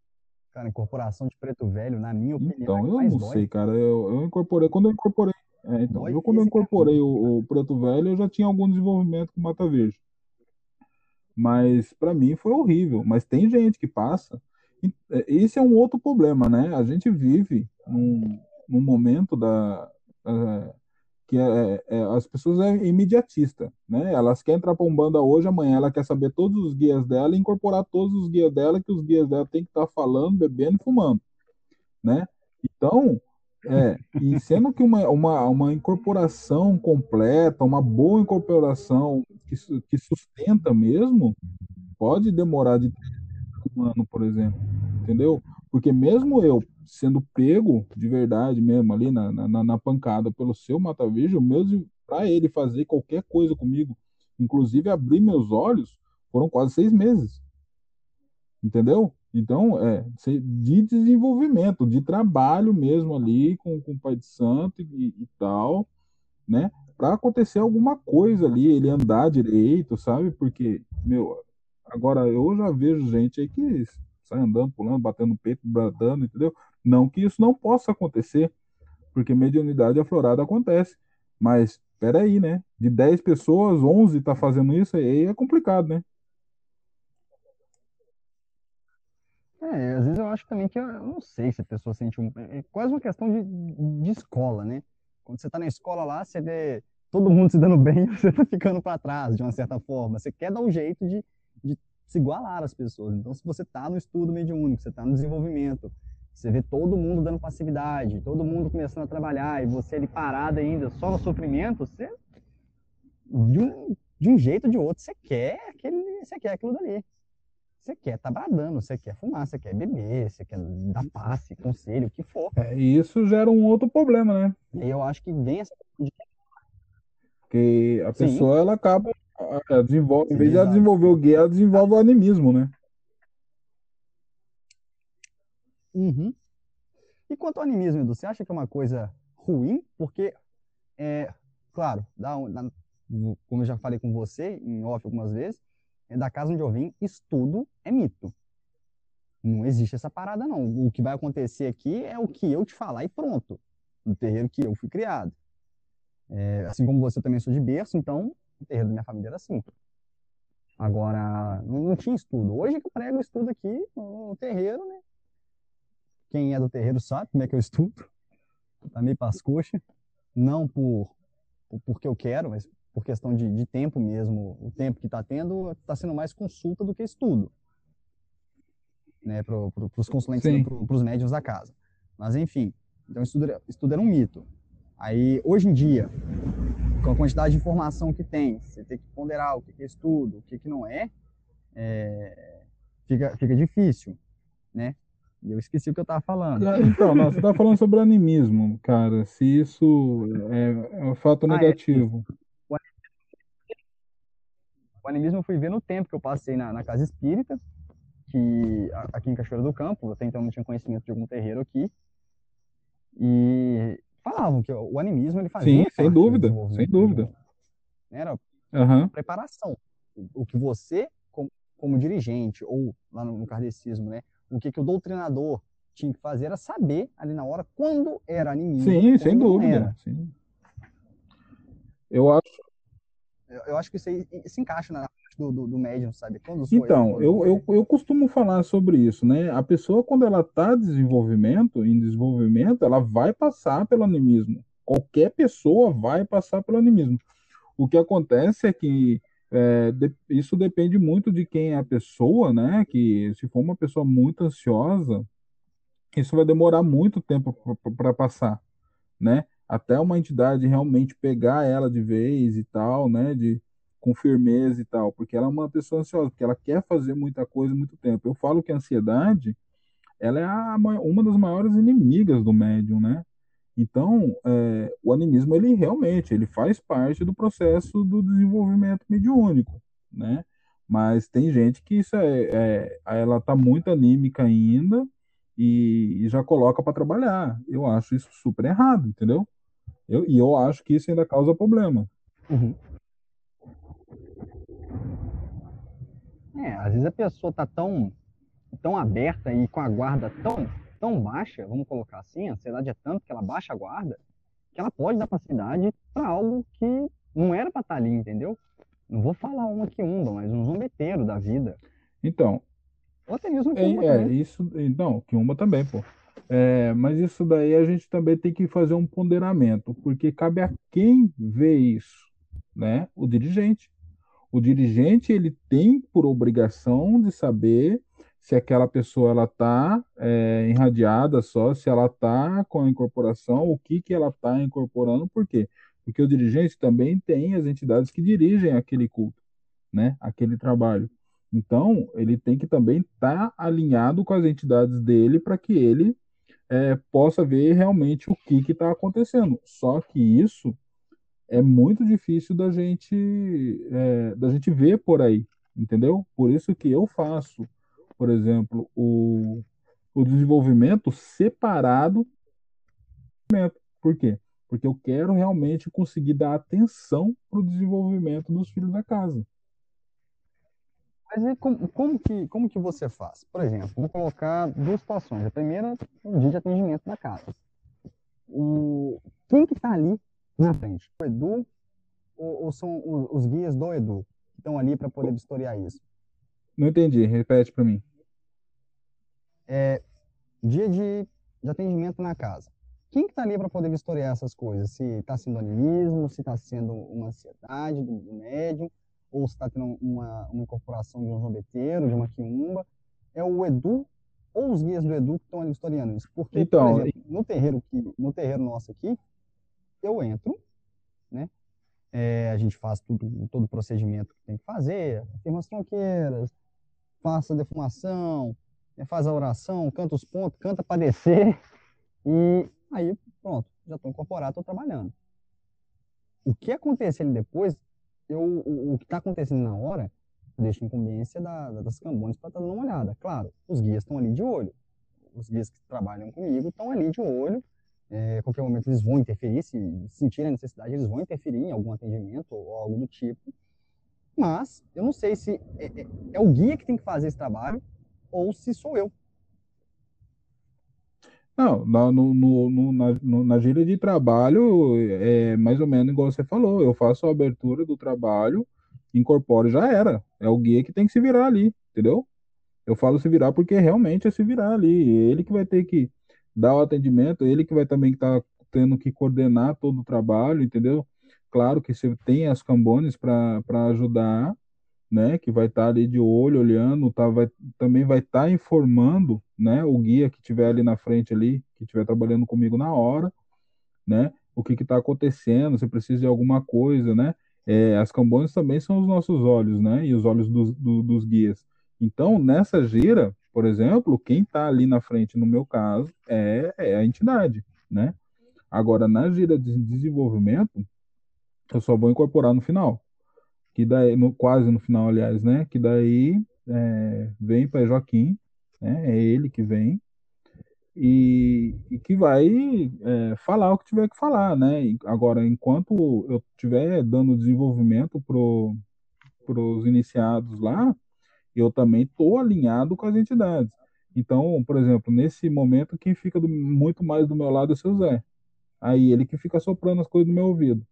Cara, incorporação de preto velho, na minha opinião. Então, é eu não dói. sei, cara. Eu, eu incorporei. Quando eu incorporei é, então, eu quando eu incorporei o, o, Preto Velho, eu já tinha algum desenvolvimento com Mata Verde. Mas para mim foi horrível. Mas tem gente que passa. É, esse é um outro problema, né? A gente vive num, num momento da uh, que é, é, as pessoas é imediatista, né? Elas querem entrar para um banda hoje, amanhã ela quer saber todos os guias dela incorporar todos os guias dela, que os guias dela têm que estar tá falando, bebendo e fumando, né? Então, é, e sendo que uma, uma, uma incorporação completa, uma boa incorporação que, que sustenta mesmo, pode demorar de um ano, por exemplo, entendeu? Porque mesmo eu sendo pego de verdade mesmo ali na, na, na pancada pelo seu mata-virgem, mesmo para ele fazer qualquer coisa comigo, inclusive abrir meus olhos, foram quase seis meses, entendeu? Então, é de desenvolvimento, de trabalho mesmo ali com, com o Pai de Santo e, e tal, né? Para acontecer alguma coisa ali, ele andar direito, sabe? Porque, meu, agora eu já vejo gente aí que sai andando, pulando, batendo peito, bradando, entendeu? Não que isso não possa acontecer, porque mediunidade aflorada acontece. Mas, peraí, né? De 10 pessoas, 11 tá fazendo isso, aí é complicado, né? É, às vezes eu acho também que eu, não sei se a pessoa sente um. É, é quase uma questão de, de escola, né? Quando você está na escola lá, você vê todo mundo se dando bem, (laughs) você está ficando para trás, de uma certa forma. Você quer dar um jeito de, de se igualar às pessoas. Então, se você está no estudo mediúnico, você está no desenvolvimento, você vê todo mundo dando passividade, todo mundo começando a trabalhar, e você ali parado ainda, só no sofrimento, você. De um, de um jeito ou de outro, você quer aquele, você quer aquilo dali. Você quer tá bradando, você quer fumar, você quer beber, você quer dar passe, conselho, o que for. É, e isso gera um outro problema, né? E eu acho que vem essa porque a Sim. pessoa ela acaba ela desenvolve, Sim, em vez de ela desenvolver o gay, ela desenvolve o animismo, né? Uhum. E quanto ao animismo, Edu, você acha que é uma coisa ruim? Porque, é, claro, dá, dá, como eu já falei com você em off algumas vezes, é da casa onde eu vim, estudo é mito. Não existe essa parada, não. O que vai acontecer aqui é o que eu te falar e pronto. No terreiro que eu fui criado. É, assim como você também sou de berço, então o terreiro da minha família era assim. Agora, não, não tinha estudo. Hoje que eu prego estudo aqui no terreiro, né? Quem é do terreiro sabe como é que eu estudo. Tá meio as coxas. Não por, por porque eu quero, mas por questão de, de tempo mesmo, o tempo que está tendo está sendo mais consulta do que estudo, né, para pro, os consulentes, para os médiums da casa. Mas enfim, então estudo, estudo era um mito. Aí hoje em dia, com a quantidade de informação que tem, você tem que ponderar o que é estudo, o que, que não é, é fica, fica difícil, né? E eu esqueci o que eu estava falando. Ah, então, não, você estava falando sobre animismo, cara. Se isso é, é um fato ah, é. negativo. É, o animismo eu fui ver no tempo que eu passei na, na casa espírita, que aqui em Cachoeira do Campo, até então não tinha conhecimento de algum terreiro aqui. E falavam que o animismo ele fazia Sim, sem dúvida, sem dúvida. né? Era Aham. preparação. O- O que você, como, como dirigente, ou lá no, no kardecismo, né? O que, que o doutrinador tinha que fazer era saber ali na hora quando era animismo, Sim, sem dúvida. Sim. Eu acho. Eu, eu acho que isso aí se encaixa na parte do, do, do médium, sabe? Quando Então, quando eu, eu, eu costumo falar sobre isso, né? A pessoa, quando ela está desenvolvimento, em desenvolvimento, ela vai passar pelo animismo. Qualquer pessoa vai passar pelo animismo. O que acontece é que é, de- isso depende muito de quem é a pessoa, né? Que se for uma pessoa muito ansiosa, isso vai demorar muito tempo para passar, né? Até uma entidade realmente pegar ela de vez e tal, né? De, com firmeza e tal, porque ela é uma pessoa ansiosa, porque ela quer fazer muita coisa muito tempo. Eu falo que a ansiedade, ela é a, ma- uma das maiores inimigas do médium, né? Então, é, o animismo, ele realmente, ele faz parte do processo do desenvolvimento mediúnico, né? Mas tem gente que isso é, é- ela tá muito anímica ainda e, e já coloca para trabalhar. Eu acho isso super errado, entendeu? Eu, e eu acho que isso ainda causa problema. Uhum. É, às vezes a pessoa tá tão, tão aberta e com a guarda tão, tão baixa, vamos colocar assim, a ansiedade é tanto que ela baixa a guarda, que ela pode dar facilidade para algo que não era para estar ali, entendeu? Não vou falar uma quiumba, mas um zombeteiro da vida. Então, Ou até mesmo um É, é, isso, não, Kiumba também, pô. É, mas isso daí a gente também tem que fazer um ponderamento, porque cabe a quem vê isso, né? O dirigente. O dirigente, ele tem por obrigação de saber se aquela pessoa ela tá é, irradiada só, se ela tá com a incorporação, o que que ela tá incorporando, por quê? Porque o dirigente também tem as entidades que dirigem aquele culto, né? Aquele trabalho. Então, ele tem que também estar alinhado com as entidades dele para que ele é, possa ver realmente o que está acontecendo. Só que isso é muito difícil da gente, é, da gente ver por aí, entendeu? Por isso que eu faço, por exemplo, o, o desenvolvimento separado. Por quê? Porque eu quero realmente conseguir dar atenção para o desenvolvimento dos filhos da casa. Mas e como, como que, como que você faz? Por exemplo, vou colocar duas situações. A primeira, o dia de atendimento da casa. O, quem que está ali na frente? O Edu ou, ou são o- os guias do Edu que estão ali para poder vistoriar isso? Não entendi, repete para mim. Dia de, de atendimento na casa. Quem que está ali para poder vistoriar essas coisas? Se está sendo animismo, se está sendo uma ansiedade do, do médium, ou se está tendo uma, uma incorporação de um zombeteiro, de uma quiumba. É o Edu ou os guias do Edu que estão ali vistoriando isso. Porque, Então, por exemplo, no terreiro, que, no terreiro nosso aqui, eu entro, né? É, a gente faz tudo, todo o procedimento que tem que fazer, firma as tronqueiras, faça defumação, faz a oração, canta os pontos, canta para descer, (laughs) e aí pronto, já estou incorporado, estou trabalhando. O que acontecer ali depois, eu, o, o que está acontecendo na hora, deixa incumbência da, da- das cambones para estar dando uma olhada. Claro, os guias estão ali de olho, os guias que trabalham comigo estão ali de olho, é, qualquer momento eles vão interferir, se sentirem a necessidade, eles vão interferir em algum atendimento ou algo do tipo. Mas eu não sei se é, é- é o guia que tem que fazer esse trabalho ou se sou eu. Não, na, no, no, na, no- na gira de trabalho é mais ou menos igual você falou. Eu faço a abertura do trabalho, incorporo já era. É o guia que tem que se virar ali, entendeu? Eu falo se virar porque realmente é se virar ali. Ele que vai ter que dar o atendimento, ele que vai também estar tendo que coordenar todo o trabalho, entendeu? Claro que você tem as cambones para ajudar, né? Que vai estar ali de olho, olhando, tá, vai, também vai estar informando, né? O guia que estiver ali na frente ali, que estiver trabalhando comigo na hora, né? O que está acontecendo, se precisa de alguma coisa, né? É, as cambones também são os nossos olhos, né? E os olhos dos, do- dos guias. Então, nessa gira, por exemplo, quem está ali na frente, no meu caso, é, é a entidade, né? Agora, na gira de desenvolvimento, eu só vou incorporar no final que daí, no, quase no final, aliás, né? Que daí é, vem para Joaquim, né? É ele que vem. e, e que vai é, falar o que tiver que falar, né? Agora, enquanto eu estiver dando desenvolvimento para os iniciados lá, eu também estou alinhado com as entidades. Então, por exemplo, nesse momento, quem fica do, muito mais do meu lado é o seu Zé. Aí ele que fica soprando as coisas no meu ouvido.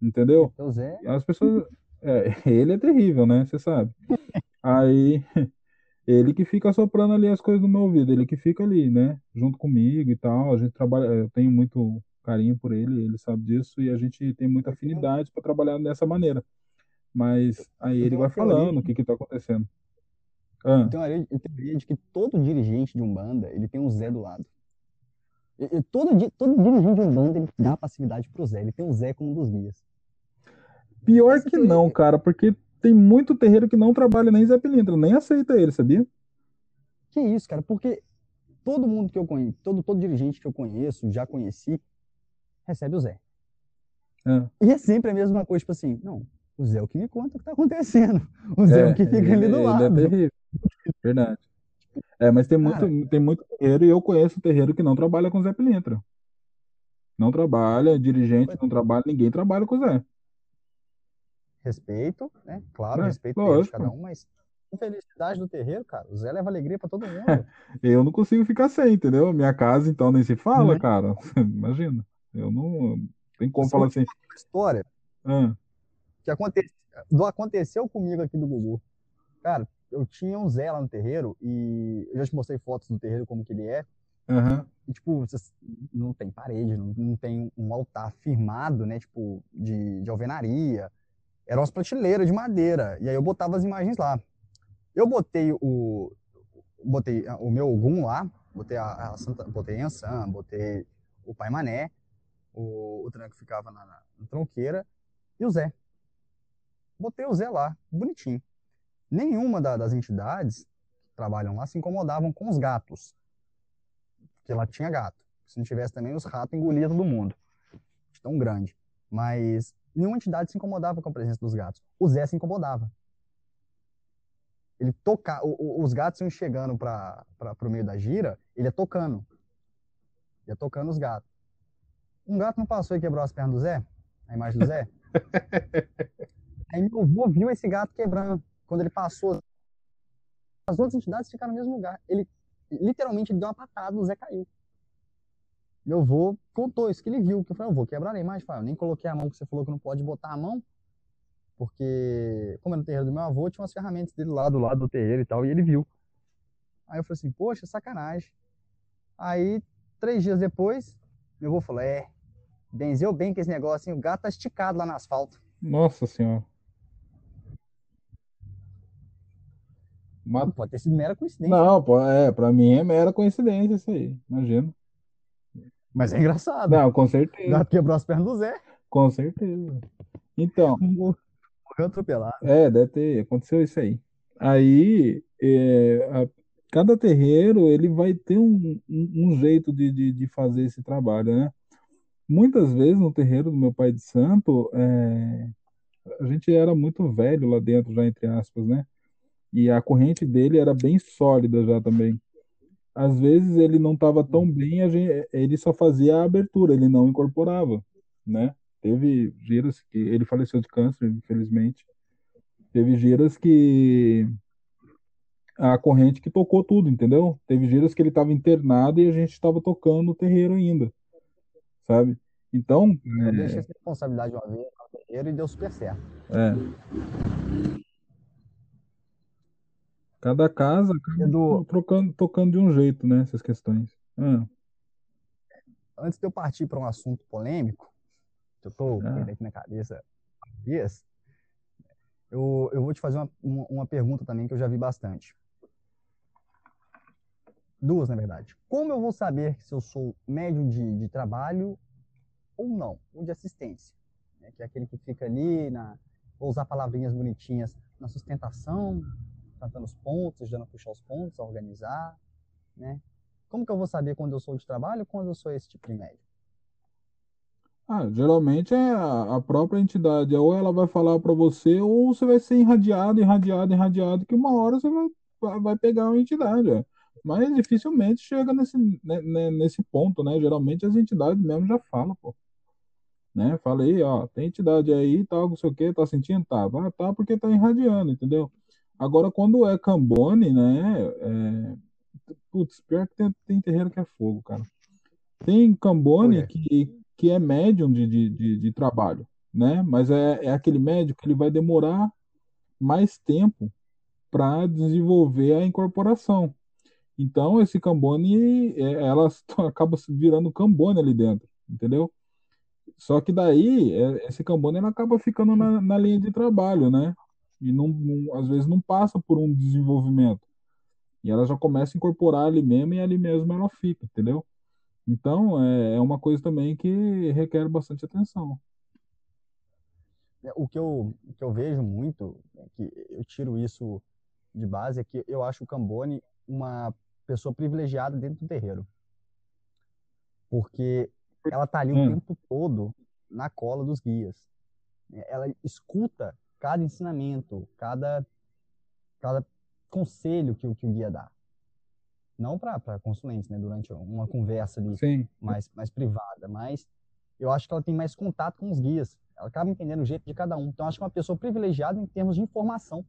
Entendeu? Seu Zé. As pessoas. É, ele é terrível, né? Você sabe. Aí ele que fica soprando ali as coisas no meu ouvido, ele que fica ali, né? Junto comigo e tal. A gente trabalha, eu tenho muito carinho por ele, ele sabe disso, e a gente tem muita afinidade para trabalhar dessa maneira. Mas aí ele vai falando o que que tá acontecendo. Ah. Eu tenho a teoria de que todo dirigente de Umbanda, ele tem um Zé do lado. E, todo, todo dirigente de Umbanda, ele dá passividade pro Zé, ele tem um Zé como um dos guias. Pior que não, cara, porque tem muito terreiro que não trabalha nem Zé Pilintra, nem aceita ele, sabia? Que isso, cara, porque todo mundo que eu conheço, todo, todo dirigente que eu conheço, já conheci, recebe o Zé. É. E é sempre a mesma coisa, tipo assim, não, o Zé é o que me conta o que tá acontecendo. (laughs) O Zé é, é o que fica ali do lado. É terrível. Verdade. É, mas tem muito, tem muito terreiro e eu conheço terreiro que não trabalha com Zé Pilintra. Não trabalha, dirigente não trabalha, ninguém trabalha com o Zé. Respeito, né? Claro, é, respeito de cada um, mas felicidade do terreiro, cara. O Zé leva alegria para todo mundo. (laughs) eu não consigo ficar sem, entendeu? Minha casa, então, nem se fala, uhum. cara. (laughs) Imagina. Eu não. Tem como falar assim. História. Ah. Que aconteceu, aconteceu comigo aqui do Gugu. Cara, eu tinha um Zé lá no terreiro e eu já te mostrei fotos do terreiro, como que ele é. Uhum. E, tipo, não tem parede, não, não tem um altar firmado, né? Tipo, de, de alvenaria. Era umas prateleiras de madeira. E aí eu botava as imagens lá. Eu botei o. Botei o meu Ogum lá, botei a, a Santa, botei Ansan, botei o Pai Mané, o, o tranco ficava na, na, na tronqueira, e o Zé. Botei o Zé lá, bonitinho nenhuma da, das entidades que trabalham lá se incomodavam com os gatos. Porque lá tinha gato. Se não tivesse também, os ratos engoliam todo mundo. Tão grande. Mas nenhuma entidade se incomodava com a presença dos gatos. O Zé se incomodava. Ele toca, o, o, os gatos iam chegando para o meio da gira, ele ia tocando. Ia tocando os gatos. Um gato não passou e quebrou as pernas do Zé? A imagem do Zé? (laughs) Aí meu avô viu esse gato quebrando quando ele passou, as outras entidades ficaram no mesmo lugar. Ele, literalmente, ele deu uma patada, o Zé caiu. Meu avô contou isso que ele viu, que eu falei, eu vou quebrar a imagem. Eu nem coloquei a mão, porque você falou que não pode botar a mão, porque, como é no terreiro do meu avô, tinha umas ferramentas dele lá do lado do terreiro e tal, e ele viu. Aí eu falei assim, poxa, sacanagem. Aí, três dias depois, meu avô falou, é, benzeu bem com esse negócio, assim, o gato tá esticado lá no asfalto. Nossa senhora. Uma... Pode ter sido mera coincidência. Não, pô, é, pra mim é mera coincidência isso aí, imagina. Mas é engraçado. Não, com certeza. Já quebrou as pernas do Zé. Com certeza. Então. Morreu atropelado. É, deve ter, aconteceu isso aí. Aí, é, a, cada terreiro, ele vai ter um, um, um jeito de, de, de, fazer esse trabalho, né? Muitas vezes no terreiro do meu pai de santo, é, a gente era muito velho lá dentro, já entre aspas, né? E a corrente dele era bem sólida já também. Às vezes ele não estava tão bem, gente, ele só fazia a abertura, ele não incorporava, né? Teve giras que ele faleceu de câncer, infelizmente. Teve giras que a corrente que tocou tudo, entendeu? Teve giras que ele estava internado e a gente estava tocando o terreiro ainda, sabe? Então. Eu é... deixei essa responsabilidade uma vez no terreiro e deu super certo. É. Cada casa acaba trocando, tocando de um jeito, né? Essas questões. Ah. Antes de eu partir para um assunto polêmico, que eu estou ah. aqui na cabeça dias, eu, eu vou te fazer uma, uma, uma pergunta também que eu já vi bastante. Duas, na verdade. Como eu vou saber se eu sou médio de, de trabalho ou não, ou de assistência? Né? Que é aquele que fica ali, na, vou usar palavrinhas bonitinhas, na sustentação, cantando os pontos, ajudando a puxar os pontos, a organizar, né? Como que eu vou saber quando eu sou de trabalho ou quando eu sou esse tipo de médico? Ah, geralmente é a, própria entidade, ou ela vai falar para você, ou você vai ser irradiado, irradiado, irradiado, que uma hora você vai, vai pegar uma entidade. Ó. Mas dificilmente chega nesse, né, né, nesse ponto, né? Geralmente as entidades mesmo já falam, pô. Né? Fala aí, ó, tem entidade aí, tal, não sei o que, tá sentindo? Tá, vai, tá porque tá irradiando, entendeu? Agora, quando é Cambone, né? É... Putz, pior que tem, tem terreiro que é fogo, cara. Tem Cambone que, que é médium de, de, de, de trabalho, né? Mas é, é aquele médico que ele vai demorar mais tempo para desenvolver a incorporação. Então, esse Cambone, é, ela (laughs) acaba virando Cambone ali dentro, entendeu? Só que daí, é, esse Cambone ela acaba ficando na, na linha de trabalho, né? E não, não, às vezes não passa por um desenvolvimento. E ela já começa a incorporar ali mesmo e ali mesmo ela fica, entendeu? Então, é, é uma coisa também que requer bastante atenção. É, o que eu, o que eu vejo muito, é que eu tiro isso de base, é que eu acho o Cambone uma pessoa privilegiada dentro do terreiro. Porque ela tá ali hum. o tempo todo na cola dos guias. Ela escuta cada ensinamento, cada, cada conselho que, que o guia dá. Não para consulentes, né? Durante uma conversa ali Sim. Mais, mais privada, mas eu acho que ela tem mais contato com os guias. Ela acaba entendendo o jeito de cada um. Então, acho que é uma pessoa privilegiada em termos de informação.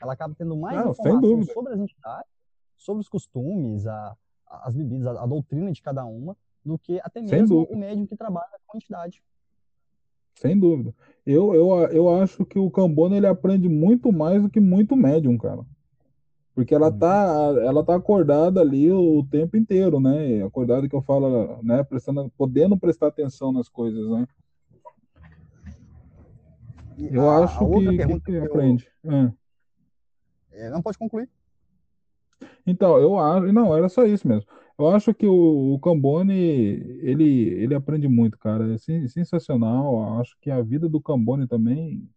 Ela acaba tendo mais Não, informação sobre as entidades, sobre os costumes, a, as bebidas, a, a, doutrina de cada uma, do que até mesmo o médium que trabalha com a entidade. Sem dúvida. Eu, eu, eu acho que o Cambona ele aprende muito mais do que muito médium, cara. Porque ela tá, ela tá acordada ali o tempo inteiro, né? Acordada que eu falo, né? Prestando, podendo prestar atenção nas coisas, né? Eu a, acho a que, que, que aprende. Eu... É. Não pode concluir. Então, eu acho. Não, era só isso mesmo. Eu acho que o, o Cambone, ele, ele aprende muito, cara. É sensacional. Eu acho que a vida do Cambone também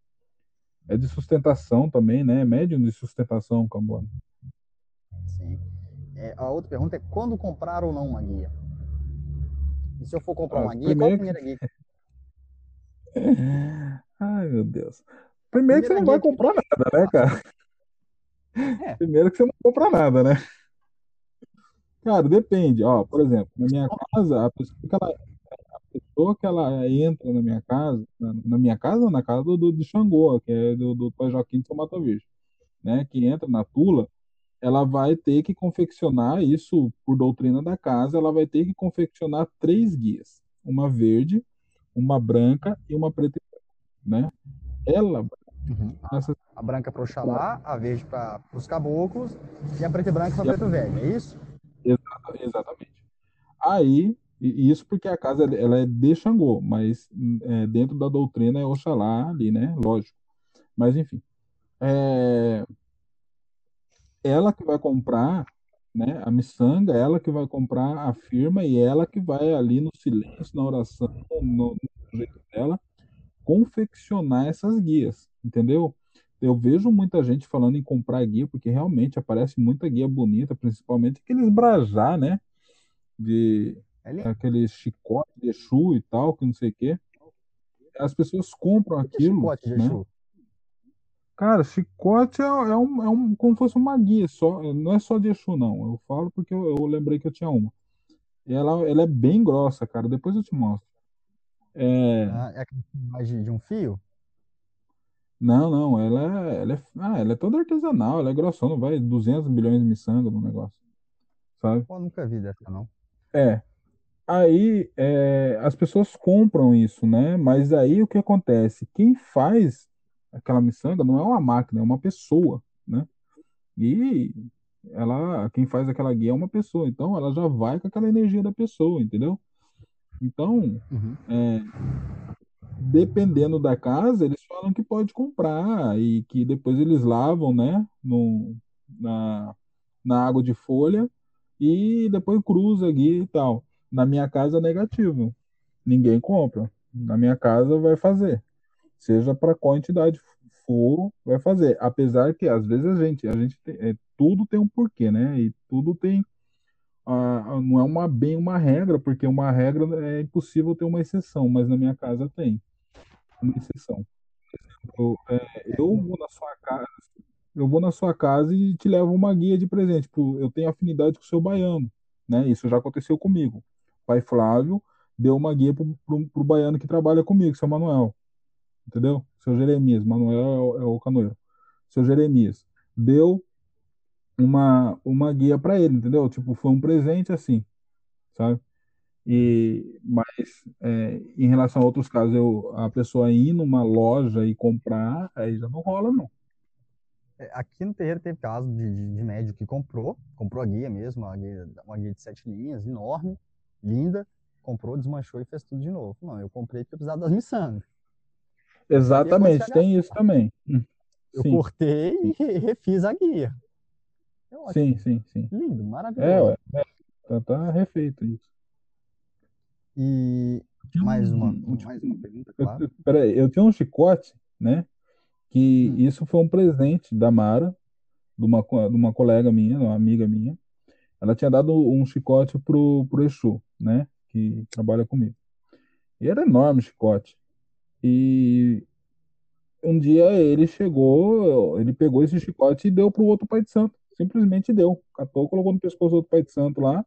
é de sustentação também, né? É médium de sustentação, Cambone. Sim. É, a outra pergunta é quando comprar ou não uma guia? E se eu for comprar ah, uma guia, qual a primeira guia? (laughs) Ai, meu Deus. Primeiro que você não vai comprar nada, né, cara? É. Primeiro que você não compra nada, né? Cara, depende. Ó, por exemplo, na minha casa, a pessoa que ela, a pessoa que ela entra na minha casa, na, na minha casa, na casa do, do de Xangô, que é do, do Pai Joaquim de São Mata Virgem, né? Que entra na Tula, ela vai ter que confeccionar isso por doutrina da casa, ela vai ter que confeccionar três guias, uma verde, uma branca e uma preta, né? Ela uhum. essa... a branca para o Oxalá, a verde para os caboclos e a preta e branca para o preto velho, é isso? Exatamente. Aí, isso porque a casa ela é de Xangô, mas é, dentro da doutrina é Oxalá ali, né? Lógico. Mas enfim. É, ela que vai comprar, né? A miçanga, ela que vai comprar a firma e ela que vai ali no silêncio, na oração, no, no jeito dela, confeccionar essas guias, entendeu? Eu vejo muita gente falando em comprar guia, porque realmente aparece muita guia bonita, principalmente aqueles brajá, né? De aqueles chicote de Exu e tal, que não sei o quê. As pessoas compram aquilo. Chicote de né? Exu? Cara, chicote é, é, um, é um, como se fosse uma guia, só, não é só de Exu, não. Eu falo porque eu, eu lembrei que eu tinha uma. E ela, ela é bem grossa, cara. Depois eu te mostro. É, ah, é mais de, de um fio? Não, não, ela é, ela é, ah, ela é toda artesanal, ela é grossona, vai 200 bilhões de miçanga no negócio, sabe? Pô, nunca vi dessa, não. É, aí é, as pessoas compram isso, né? Mas aí o que acontece? Quem faz aquela miçanga não é uma máquina, é uma pessoa, né? E ela, quem faz aquela guia é uma pessoa, então ela já vai com aquela energia da pessoa, entendeu? Então, uhum. é, dependendo da casa, eles falam que pode comprar e que depois eles lavam, né, no, na, na água de folha e depois cruza aqui e tal. Na minha casa, negativo. Ninguém compra. Na minha casa, vai fazer. Seja para qual entidade for, vai fazer. Apesar que, às vezes, a gente, a gente tem, é, tudo tem um porquê, né? E tudo tem. Ah, não é uma, bem uma regra, porque uma regra é impossível ter uma exceção, mas na minha casa tem uma exceção. Eu, é, eu vou na sua casa, eu vou na sua casa e te levo uma guia de presente. Tipo, eu tenho afinidade com o seu baiano, né? Isso já aconteceu comigo. O pai Flávio deu uma guia pro, pro, pro baiano que trabalha comigo, seu Manuel. Entendeu? Seu Jeremias. Manuel é o, é o canoeiro. Seu Jeremias. Deu uma, uma guia para ele, entendeu? Tipo, foi um presente assim, sabe? E, mas é, em relação a outros casos, eu, a pessoa ir numa loja e comprar, aí já não rola, não. É, aqui no terreiro teve caso de, de, de, médico que comprou, comprou a guia mesmo, uma guia, uma guia de sete linhas, enorme, linda, comprou, desmanchou e fez tudo de novo. Não, eu comprei porque eu precisava das miçangas. Exatamente, tem isso também. Eu sim. cortei e refiz a guia. É sim, sim, sim. Lindo, maravilhoso. É, é, tá, tá refeito isso. E mais uma, (laughs) mais uma pergunta, claro. (laughs) Peraí, eu tinha um chicote, né? Que hum. isso foi um presente da Mara, de uma, de uma colega minha, uma amiga minha. Ela tinha dado um chicote pro, pro Exu, né? Que trabalha comigo. E era enorme o chicote. E um dia ele chegou, ele pegou esse chicote e deu pro outro pai de santo. Simplesmente deu. Catou, colocou no pescoço do outro pai de santo lá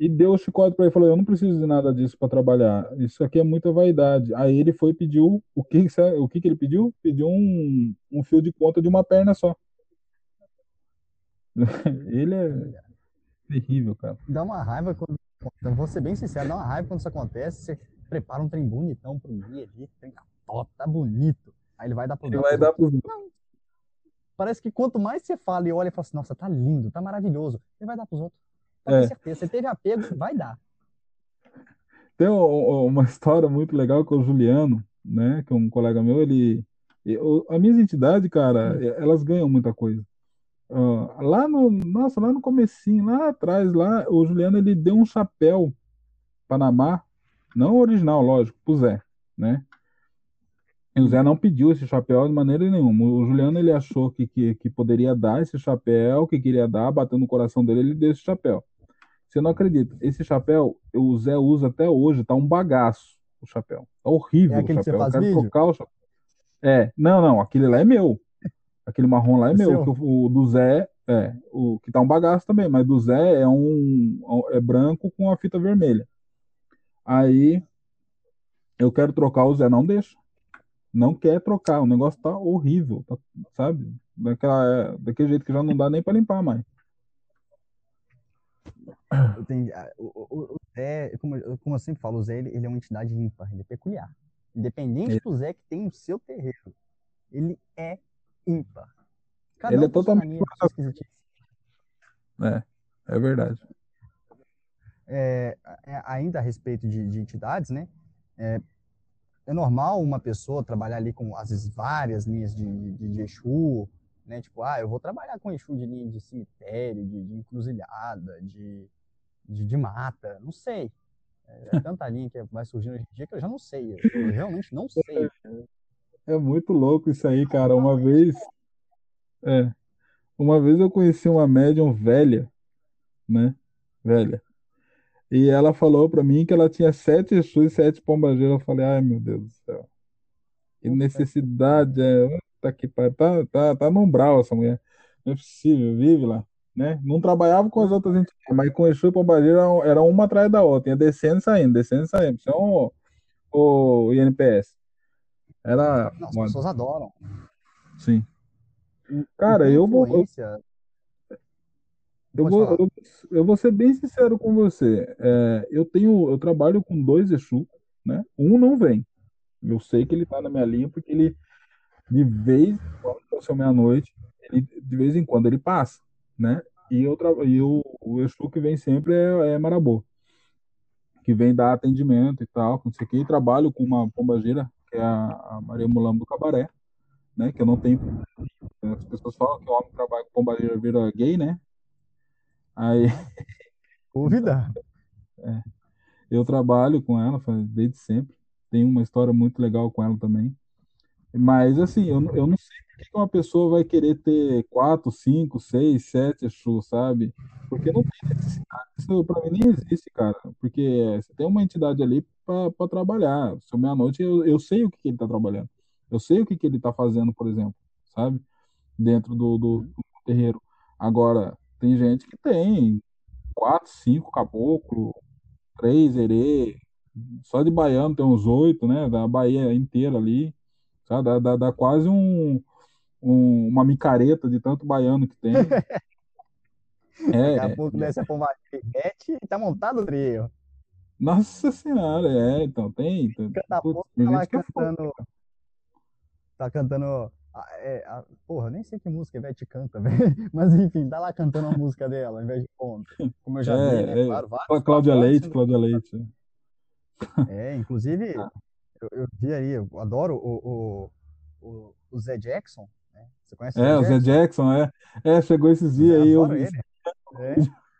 e deu o chicote para ele, falou: "Eu não preciso de nada disso para trabalhar. Isso aqui é muita vaidade". Aí ele foi e pediu o que o que que ele pediu? Pediu um, um fio de conta de uma perna só. (laughs) ele é terrível, cara. Dá uma raiva quando então, vou ser bem sincero, dá uma raiva quando isso acontece, você prepara um trem bonitão pro dia ali, trem tá top, tá bonito. Aí ele vai dar pro Ele vai dar pro. Parece que quanto mais você fala e olha e fala assim, nossa, tá lindo, tá maravilhoso, ele vai dar pros outros. Pode é. ter certeza. Você teve apego, vai dar. Tem uma história muito legal com o Juliano, né? Que é um colega meu, ele. As minhas entidades, cara, hum. elas ganham muita coisa. Uh, lá no, nossa, lá no comecinho, lá atrás, lá, o Juliano ele deu um chapéu Panamá, não original, lógico, pro Zé, né? E o Zé não pediu esse chapéu de maneira nenhuma. O Juliano ele achou que, que, que poderia dar esse chapéu, que queria dar, bateu no coração dele, ele deu esse chapéu. Você não acredita. Esse chapéu, o Zé usa até hoje, tá um bagaço o chapéu. Tá horrível é aquele o chapéu. Que você faz vídeo? trocar o chapéu. É, não, não, aquele lá é meu. Aquele marrom lá é, é meu. O, o, do Zé, é, o que tá um bagaço também, mas do Zé é um é branco com a fita vermelha. Aí eu quero trocar o Zé, não deixa. Não quer trocar, o negócio tá horrível, tá, sabe? Daquela, é, daquele jeito que já não dá nem para limpar mais. Tenho, o, o, o, Zé, como, como eu sempre falo, o Zé ele, ele é uma entidade ímpar, ele é peculiar. Independente é. do Zé que tem no seu terreiro, ele é ímpar. Cada ele um é totalmente. É, é verdade. É, é, ainda a respeito de, de entidades, né? É, é, normal uma pessoa trabalhar ali com, às vezes, várias linhas de, de, de Exu, né? Tipo, ah, eu vou trabalhar com Exu de linha de cemitério, de, de encruzilhada, de, de, de, mata, não sei. É, é tanta linha que vai surgindo hoje em dia que eu já não sei. Eu, realmente não sei. É muito louco isso aí, cara. Uma vez. É. Uma vez eu conheci uma médium velha, né? Velha. E ela falou para mim que ela tinha sete Exus e sete pombageiros. Eu falei, ai meu Deus do céu. Que necessidade é. Tá, aqui, tá, tá, tá no umbral essa mulher. Não é possível, vive lá. Né? Não trabalhava com as outras entidades, mas com Exu e Pombagira era uma atrás da outra, ia descendo e saindo, descendo e saindo. Isso é o, o INPS. Era. Não, as pessoas adoram. Sim. Cara, eu vou. Eu, eu vou, eu, eu, vou ser bem sincero com você. É, eu tenho, eu trabalho com dois Exu, né? Um não vem. Eu sei que ele tá na minha linha porque ele de vez em quando, se meia-noite, ele de vez em quando ele passa, né? E, eu, e o, o Exu que vem sempre é, é Marabô, que vem dar atendimento e tal, não sei o que. E trabalho com uma pombageira, que é a, a Maria Mulambo do Cabaré, né? Que eu não tenho. As pessoas falam que o homem trabalha com pombageira vira gay, né? Aí. (laughs) Dúvida? É. Eu trabalho com ela desde sempre. Tenho uma história muito legal com ela também. Mas, assim, eu, eu não sei por que uma pessoa vai querer ter quatro, cinco, seis, sete Exu, sabe? Porque não tem necessidade. Isso pra mim nem existe, cara. Porque você tem uma entidade ali para trabalhar. Se meia-noite, eu, eu sei o que, que ele tá trabalhando. Eu sei o que, que ele tá fazendo, por exemplo, sabe? dentro do, do, do terreiro. Agora, tem gente que tem quatro, cinco caboclo, três herê, só de baiano tem uns oito, né? Da Bahia inteira ali. Sabe? Dá, dá, dá quase um, um, uma micareta de tanto baiano que tem. (laughs) É, Daqui a pouco é, desce a pomba e tá montado o trio. Nossa senhora, é, então tem. tem Canta a pouco, tá lá cantando. Tá cantando. É, a, porra, nem sei que música a Ivete canta, (laughs) velho. Mas enfim, tá lá cantando a música dela, ao invés de ponto. Como eu já é, vi, né? É, claro, vários. Cláudia Leite, Cláudia Leite. É, inclusive, (laughs) ah. Eu, eu, vi aí, eu adoro o, o, o, o Zé Jackson. Né? Você conhece o Zé É, o Zé Jackson, é. É, chegou esses dias aí. Eu, ele. É. (laughs)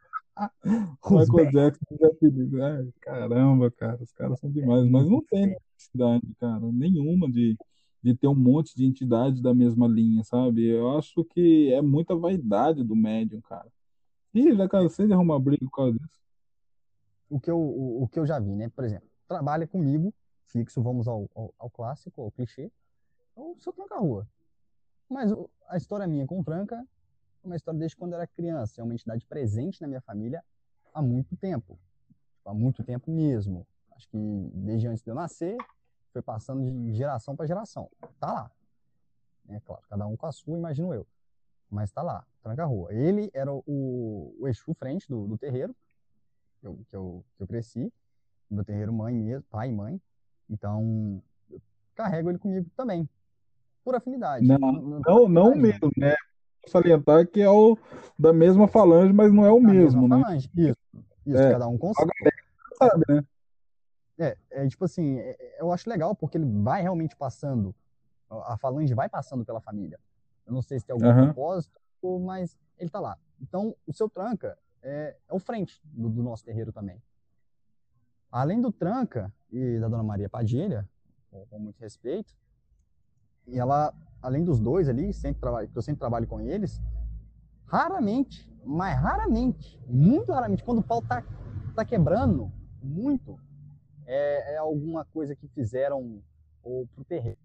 Michael Jackson já é, caramba, cara, os caras são demais, mas não tem necessidade, cara, nenhuma de, de ter um monte de entidade da mesma linha, sabe? Eu acho que é muita vaidade do médium, cara. Ih, já cansei de arrumar briga por causa disso. O que eu, o, o que eu já vi, né? Por exemplo, trabalha comigo, fixo, vamos ao, ao, ao clássico, ao clichê, ou seu tranca-rua. Mas a história minha com tranca uma história desde quando eu era criança. É uma entidade presente na minha família há muito tempo. Há muito tempo mesmo. Acho que desde antes de eu nascer, foi passando de geração para geração. Tá lá. É claro, cada um com a sua, imagino eu. Mas tá lá, tranca-rua. Ele era o, o Exu frente do, do terreiro, que eu, que, eu, que eu cresci. Do terreiro mãe mesmo, pai e mãe. Então, eu carrego ele comigo também. Por afinidade. Não, não, não, não mesmo, né? salientar que é o da mesma falange, mas não é o da mesmo, né? Falange. Isso, isso, é. cada um consegue. Sabe, né? É, é tipo assim, é, é, eu acho legal porque ele vai realmente passando, a falange vai passando pela família. Eu não sei se tem algum uhum. propósito, mas ele tá lá. Então, o seu tranca é, é o frente do, do, nosso terreiro também. Além do tranca e da dona Maria Padilha, com, muito respeito, e ela além dos dois ali, sempre trabalho, eu sempre trabalho com eles, raramente, mas raramente, muito raramente, quando o pau tá, tá quebrando muito, é, é alguma coisa que fizeram ou pro terreiro,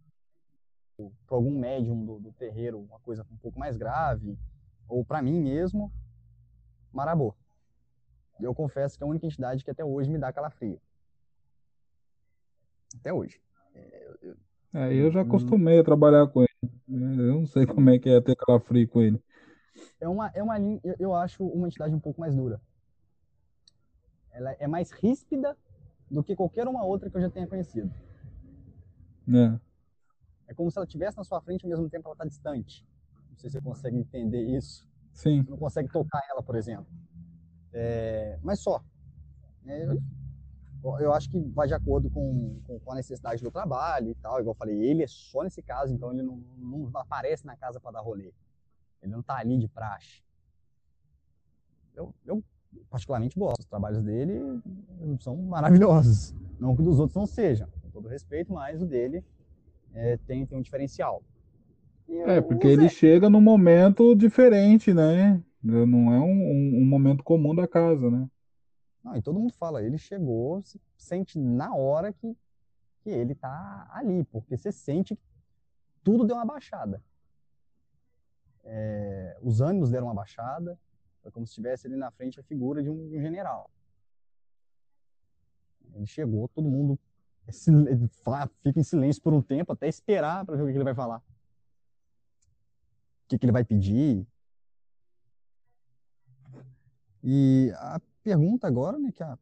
para algum médium do, do, terreiro, uma coisa um pouco mais grave, ou para mim mesmo, marabô. Eu confesso que é a única entidade que até hoje me dá calafrio. Até hoje. É, eu, é, eu já acostumei a trabalhar com ele. Eu não sei como é que é ter calafrio com ele. É uma, é uma linha, eu acho uma entidade um pouco mais dura. Ela é mais ríspida do que qualquer uma outra que eu já tenha conhecido. É. É como se ela estivesse na sua frente ao mesmo tempo ela está distante. Não sei se você consegue entender isso. Sim. Você não consegue tocar ela, por exemplo. É, mas só. É, eu acho que vai de acordo com, com, a necessidade do trabalho e tal. Igual eu falei, ele é só nesse caso, então ele não, não aparece na casa para dar rolê. Ele não tá ali de praxe. Eu, eu particularmente gosto. Os trabalhos dele são maravilhosos. Não que dos outros não sejam, com todo respeito, mas o dele é, tem, tem um diferencial. é, porque ele chega num momento diferente, né? Não é um, um, um momento comum da casa, né? Não, e todo mundo fala, ele chegou, se sente na hora que, que ele tá ali, porque você sente que tudo deu uma baixada. É, os ânimos deram uma baixada, é como se estivesse ali na frente a figura de um, de um general. Ele chegou, todo mundo fica em silêncio por um tempo até esperar para ver o que ele vai falar. O que, que ele vai pedir. E a pergunta agora, né, que é a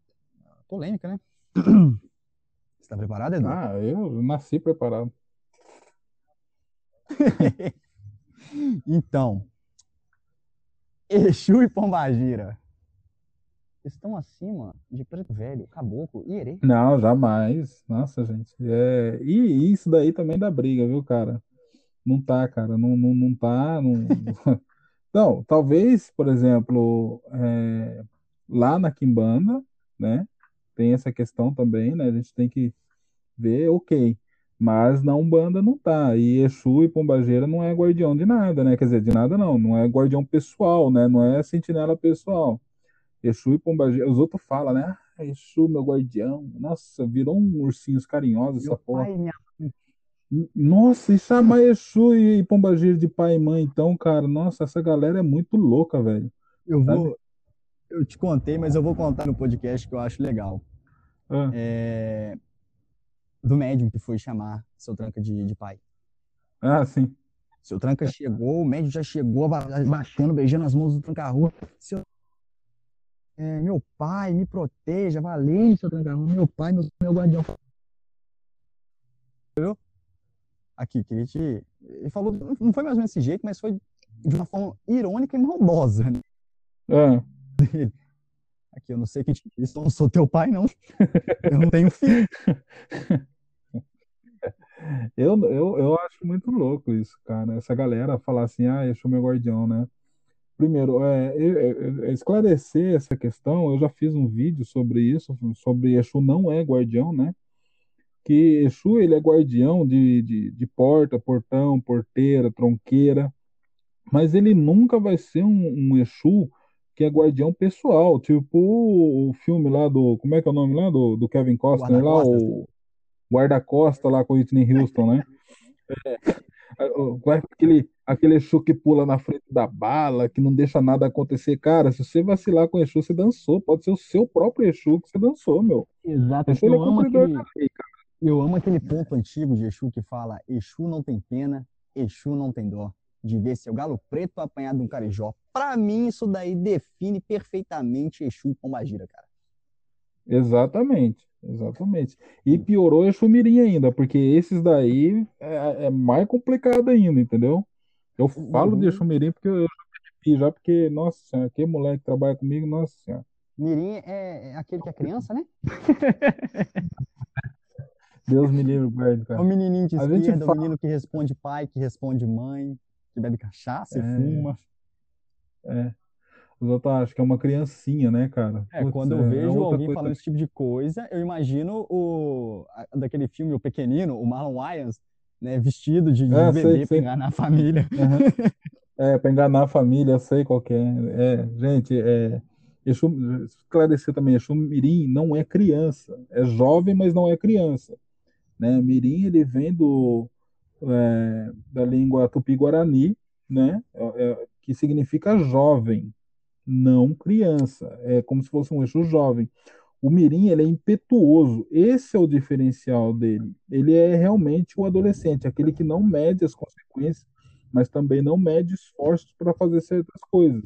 polêmica, né? (clears throat) Você está preparado, Edu? Ah, eu nasci preparado. (laughs) então, Exu e Pombagira estão acima de Preto Velho, Caboclo e Herê? Não, jamais. Nossa, gente. É... E isso daí também dá briga, viu, cara? Não tá, cara. Não, não, não tá. Não... (laughs) não, talvez, por exemplo, é lá na Quimbanda, né? Tem essa questão também, né? A gente tem que ver, ok. Mas na Umbanda não tá. E Exu e Pombageira não é guardião de nada, né? Quer dizer, de nada não. Não é guardião pessoal, né? Não é sentinela pessoal. Exu e Pombageira. Os outros falam, né? Ah, Exu, meu guardião. Nossa, virou um ursinhos carinhosos essa porra. Pai, minha... Nossa, e Samaexu e Pombagira de pai e mãe, então, cara, nossa, essa galera é muito louca, velho. Eu vou. Eu te contei, mas eu vou contar no podcast que eu acho legal. Ah, É, do médium que foi chamar seu tranca de, de pai. ah, sim. Seu tranca chegou, o médium já chegou ba- baixando, beijando as mãos do tranca-rua. Seu, é, meu pai, me proteja, valente, seu tranca-rua. Meu pai, meu, meu guardião. Entendeu? Aqui, queria te. Ele falou, não foi mais ou menos desse jeito, mas foi de uma forma irônica e maldosa. né? Ah, Aqui, eu não sei quem te disse, eu não sou teu pai, não. (laughs) Eu não tenho filho. (laughs) eu, eu, eu acho muito louco isso, cara. Essa galera falar assim, ah, Exu meu guardião, né? Primeiro, é, é, é, esclarecer essa questão, eu já fiz um vídeo sobre isso, sobre Exu não é guardião, né? Que Exu, ele é guardião de, de, de porta, portão, porteira, tronqueira, mas ele nunca vai ser um, um Exu que é guardião pessoal, tipo o filme lá do, como é que é o nome lá, do, do Kevin Costner lá, Guarda-costas. o Guarda-Costa lá com o Whitney Houston, né? (laughs) Vai aquele, aquele Exu que pula na frente da bala, que não deixa nada acontecer. Cara, se você vacilar com o Exu, você dançou. Pode ser o seu próprio Exu que você dançou, meu. Exato, Exu é eu amo cumpridor aquele, lei, eu amo aquele ponto antigo de Exu que fala: Exu não tem pena, Exu não tem dó. De ver seu galo preto apanhado de um carijó. Pra mim, isso daí define perfeitamente Exu e Pombagira, cara. Exatamente, exatamente. E piorou Exu Mirim ainda, porque esses daí é, é mais complicado ainda, entendeu? Eu falo de Uhum. Exu Mirim porque eu já porque, nossa senhora, que moleque que trabalha comigo, nossa senhora. Mirim é, é aquele que é criança, né? Deus me livre, guarde, É o cara. menininho de esquerda, o menino que responde pai, que responde mãe, que bebe cachaça e É. fuma. É. Outros acham que é uma criancinha, né, cara? É, Putz, quando eu é- é vejo outra alguém coisa. falando esse tipo de coisa, eu imagino o daquele filme O Pequenino, o Marlon Wayans, né, vestido de, de sei, bebê pra enganar a família. Aham. É, pra enganar a família, eu sei qual que é. É, gente, é. Exu, esclarecer também, Exu Mirim não é criança. É jovem, mas não é criança. Né? Mirim, ele vem do, é, da língua tupi-guarani, né? É- é- que significa jovem, não criança. É como se fosse um Exu jovem. O Mirim, ele é impetuoso. Esse é o diferencial dele. Ele é realmente o adolescente, aquele que não mede as consequências, mas também não mede esforços para fazer certas coisas.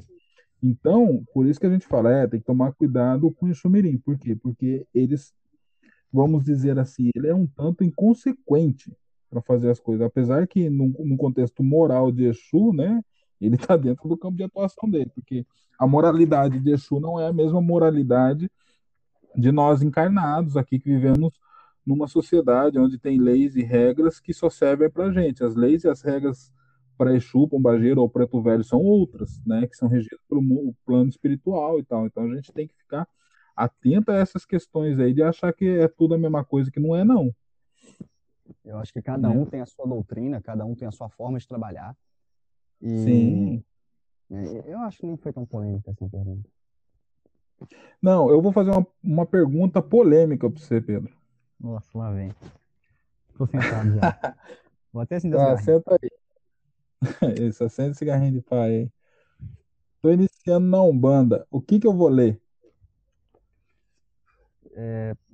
Então, por isso que a gente fala, é, tem que tomar cuidado com o Exu Mirim. Por quê? Porque eles, vamos dizer assim, ele é um tanto inconsequente para fazer as coisas. Apesar que, no, no contexto moral de Exu, né, ele está (laughs) dentro do campo de atuação dele, porque a moralidade de Exu não é a mesma moralidade de nós encarnados aqui que vivemos numa sociedade onde tem leis e regras que só servem para gente. As leis e as regras para Exu, Pombageiro ou Preto Velho são outras, né, que são regidas pelo plano espiritual e tal. Então a gente tem que ficar atento a essas questões aí de achar que é tudo a mesma coisa, que não é não. Eu acho que cada Né? um tem a sua doutrina, cada um tem a sua forma de trabalhar. E Sim. é, eu acho que nem foi tão polêmica essa pergunta. Não, eu vou fazer uma, uma pergunta polêmica para você, Pedro. Nossa, lá vem. Tô sentado já. (laughs) Vou até acender garrinhas. senta aí. (laughs) Isso, acende esse cigarrinho de pai aí. Tô iniciando na Umbanda. O que que eu vou ler?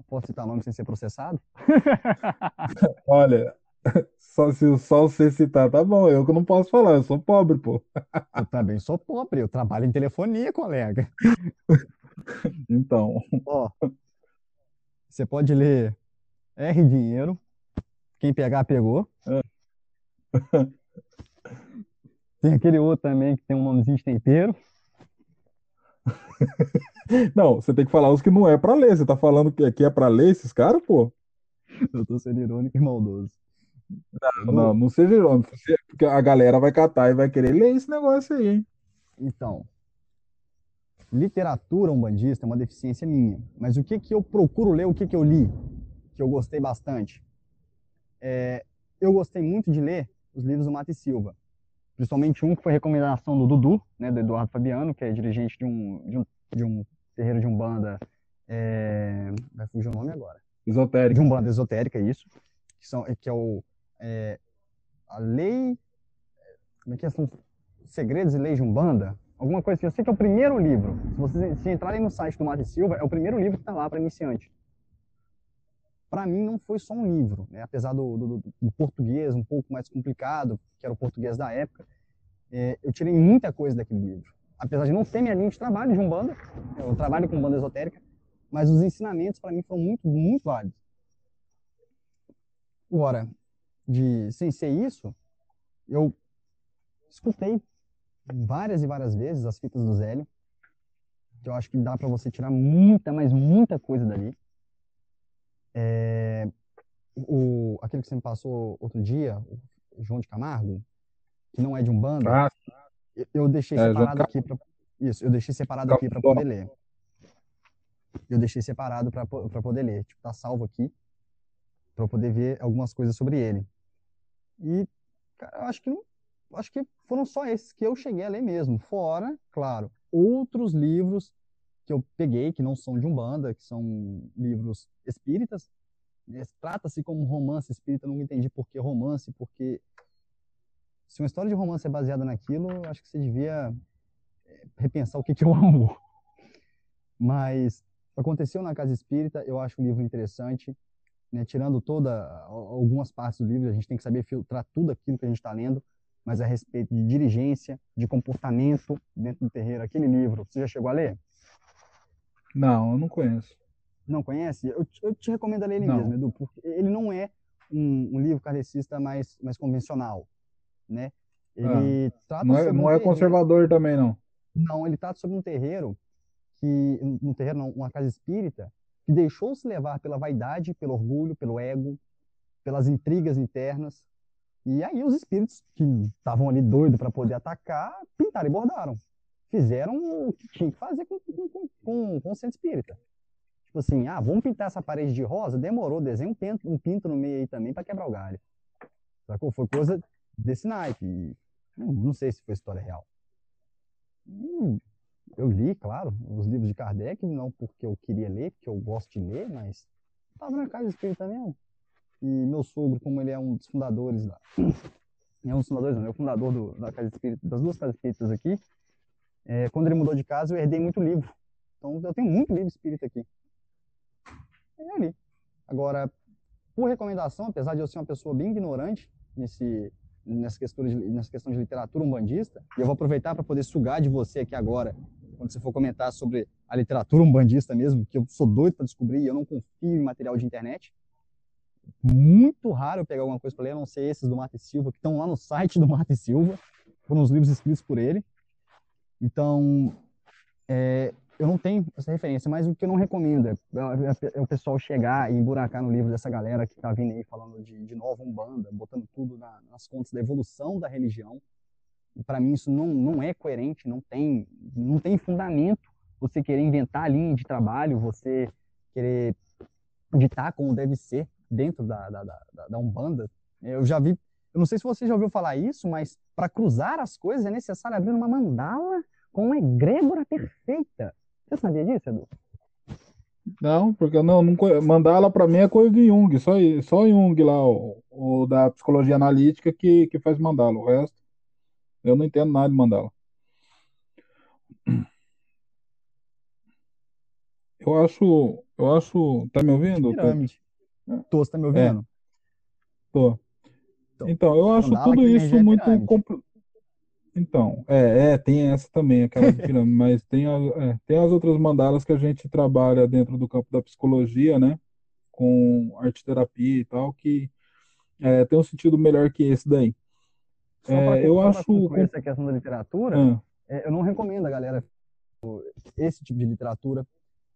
Posso citar nome sem ser processado? (laughs) Olha, só se só você citar, tá bom. Eu que não posso falar, eu sou pobre, pô. Eu também sou pobre, eu trabalho em telefonia, colega. Então, Ó, você pode ler R dinheiro. Quem pegar, pegou. Tem aquele outro também que tem um nomezinho de tempero. (laughs) não, você tem que falar os que não é pra ler. Você tá falando que aqui é pra ler esses caras, pô? Eu tô sendo irônico e maldoso. Não, não seja irônico, porque a galera vai catar e vai querer ler esse negócio aí, hein? Então, literatura umbandista é uma deficiência minha. Mas o que que eu procuro ler, o que que eu li, que eu gostei bastante? É, eu gostei muito de ler os livros do Mata e Silva. Principalmente um que foi recomendação do Dudu, né, do Eduardo Fabiano, que é dirigente de um, de um, de um terreiro de Umbanda. É, vai fugir o nome agora. De Esotérico. Umbanda esotérica, isso. Que, são, que é o é, a lei, como é que é, são segredos e leis de Umbanda, alguma coisa assim. Eu sei que é o primeiro livro. Se vocês se entrarem no site do Mate Silva, é o primeiro livro que está lá para iniciante. Para mim não foi só um livro, né? apesar do, do, do, português um pouco mais complicado, que era o português da época, é, eu tirei muita coisa daquele livro. Apesar de não ter minha linha de trabalho de Umbanda, eu trabalho com banda esotérica, mas os ensinamentos para mim foram muito, muito válidos. Agora, de sem ser isso, eu escutei várias e várias vezes as fitas do Zélio, que eu acho que dá para você tirar muita, mas muita coisa dali. É, o, aquele que você me passou outro dia, o João de Camargo, que não é de um bando, ah, eu deixei é, separado aqui para isso, eu deixei separado aqui para poder ler. Eu deixei separado para poder ler, tipo, tá salvo aqui para poder ver algumas coisas sobre ele. E cara, eu acho que não, acho que foram só esses que eu cheguei a ler mesmo. Fora, claro, outros livros que eu peguei que não são de umbanda, que são livros espíritas. Trata-se como romance espírita, não entendi por que romance, porque se uma história de romance é baseada naquilo, acho que você devia eh, repensar o que, que é o amor. (laughs) Mas aconteceu na casa espírita, eu acho o livro interessante né, tirando toda algumas partes do livro, a gente tem que saber filtrar tudo aquilo que a gente está lendo, mas a respeito de dirigência, de comportamento dentro do terreiro, aquele livro, você já chegou a ler? Não, eu não conheço. Não conhece? Eu, eu te recomendo a ler ele não. mesmo, Edu, porque ele não é um, um livro kardecista mais, mais convencional, né? Ele ah, trata não é, não um é conservador também, não. Não, ele trata sobre um terreiro que, um terreiro não, uma casa espírita, que deixou-se levar pela vaidade, pelo orgulho, pelo ego, pelas intrigas internas. E aí os espíritos que estavam ali doidos para poder atacar, pintaram e bordaram. Fizeram o que tinha que fazer com, com, com, com o centro espírita. Tipo assim, ah, vamos pintar essa parede de rosa? Demorou, desenho um pinto, um pinto no meio aí também para quebrar o galho. Sacou? Foi coisa desse naipe. Não, sei se foi história real. Eu li, claro, os livros de Kardec, não porque eu queria ler, porque eu gosto de ler, mas estava na casa espírita mesmo. E meu sogro, como ele é um dos fundadores da. É um dos fundadores, não, é o fundador do, da casa espírita, das duas casas espíritas aqui. É, quando ele mudou de casa, eu herdei muito livro. Então eu tenho muito livro espírita aqui. E eu li. Agora, por recomendação, apesar de eu ser uma pessoa bem ignorante nesse, nessa, questão de, nessa questão de literatura umbandista, e eu vou aproveitar para poder sugar de você aqui agora quando você for comentar sobre a literatura umbandista mesmo, que eu sou doido para descobrir e eu não confio em material de internet. Muito raro eu pegar alguma coisa para ler, a não ser esses do Mate Silva, que estão lá no site do Mate Silva, foram os livros escritos por ele. Então, é, eu não tenho essa referência, mas o que eu não recomendo é, é, é o pessoal chegar e emburacar no livro dessa galera que está vindo aí falando de, de nova Umbanda, botando tudo na, nas contas da evolução da religião, para mim isso não, não é coerente, não tem, não tem fundamento você querer inventar a linha de trabalho, você querer ditar como deve ser dentro da, da, da, da Umbanda. Eu já vi, eu não sei se você já ouviu falar isso, mas para cruzar as coisas é necessário abrir uma mandala com uma egrégora perfeita. Você sabia disso, Edu? Não, porque não, não mandala para mim é coisa de Jung, só, só Jung lá, o, o da psicologia analítica que, que faz mandala, o resto eu não entendo nada de mandala. Eu acho, eu acho, tá me ouvindo? Pirâmide. Tô, você tá me ouvindo? É. Tô. Então, então eu acho tudo isso muito Então, é, é, tem essa também, aquela de pirâmide, (laughs) mas tem, a, é, tem as outras mandalas que a gente trabalha dentro do campo da psicologia, né? Com arte terapia e tal, que é, tem um sentido melhor que esse daí. É, eu acho. Com essa questão da literatura, ah. é, eu não recomendo a galera esse tipo de literatura.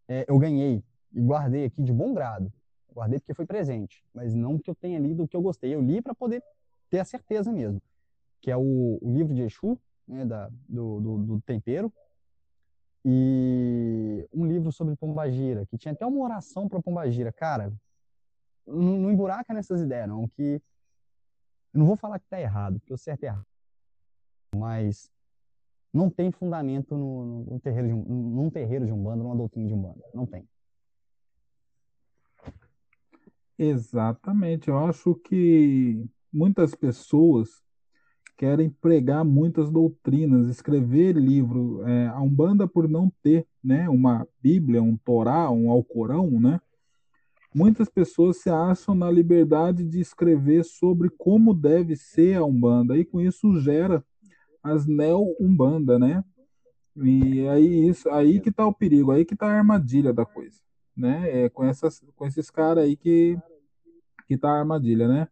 É, eu ganhei e guardei aqui de bom grado. Guardei porque foi presente, mas não que eu tenha lido o que eu gostei. Eu li para poder ter a certeza mesmo. Que é o, o livro de Exu, né, da, do, do, do, tempero, e um livro sobre Pombagira, que tinha até uma oração para Pombagira. Cara, não, emburaca nessas ideias, não, que eu não vou falar que está errado, porque o certo é errado. Mas não tem fundamento no, no terreiro de um, num terreiro de Umbanda, numa doutrina de Umbanda. Não tem. Exatamente. Eu acho que muitas pessoas querem pregar muitas doutrinas, escrever livro. É, a Umbanda, por não ter né, uma Bíblia, um Torá, um Alcorão, né, muitas pessoas se acham na liberdade de escrever sobre como deve ser a Umbanda, e com isso gera as neo-Umbanda, né? E aí, isso, aí que tá o perigo, aí que tá a armadilha da coisa, né? É com, essas, com esses caras aí que, que tá a armadilha, né?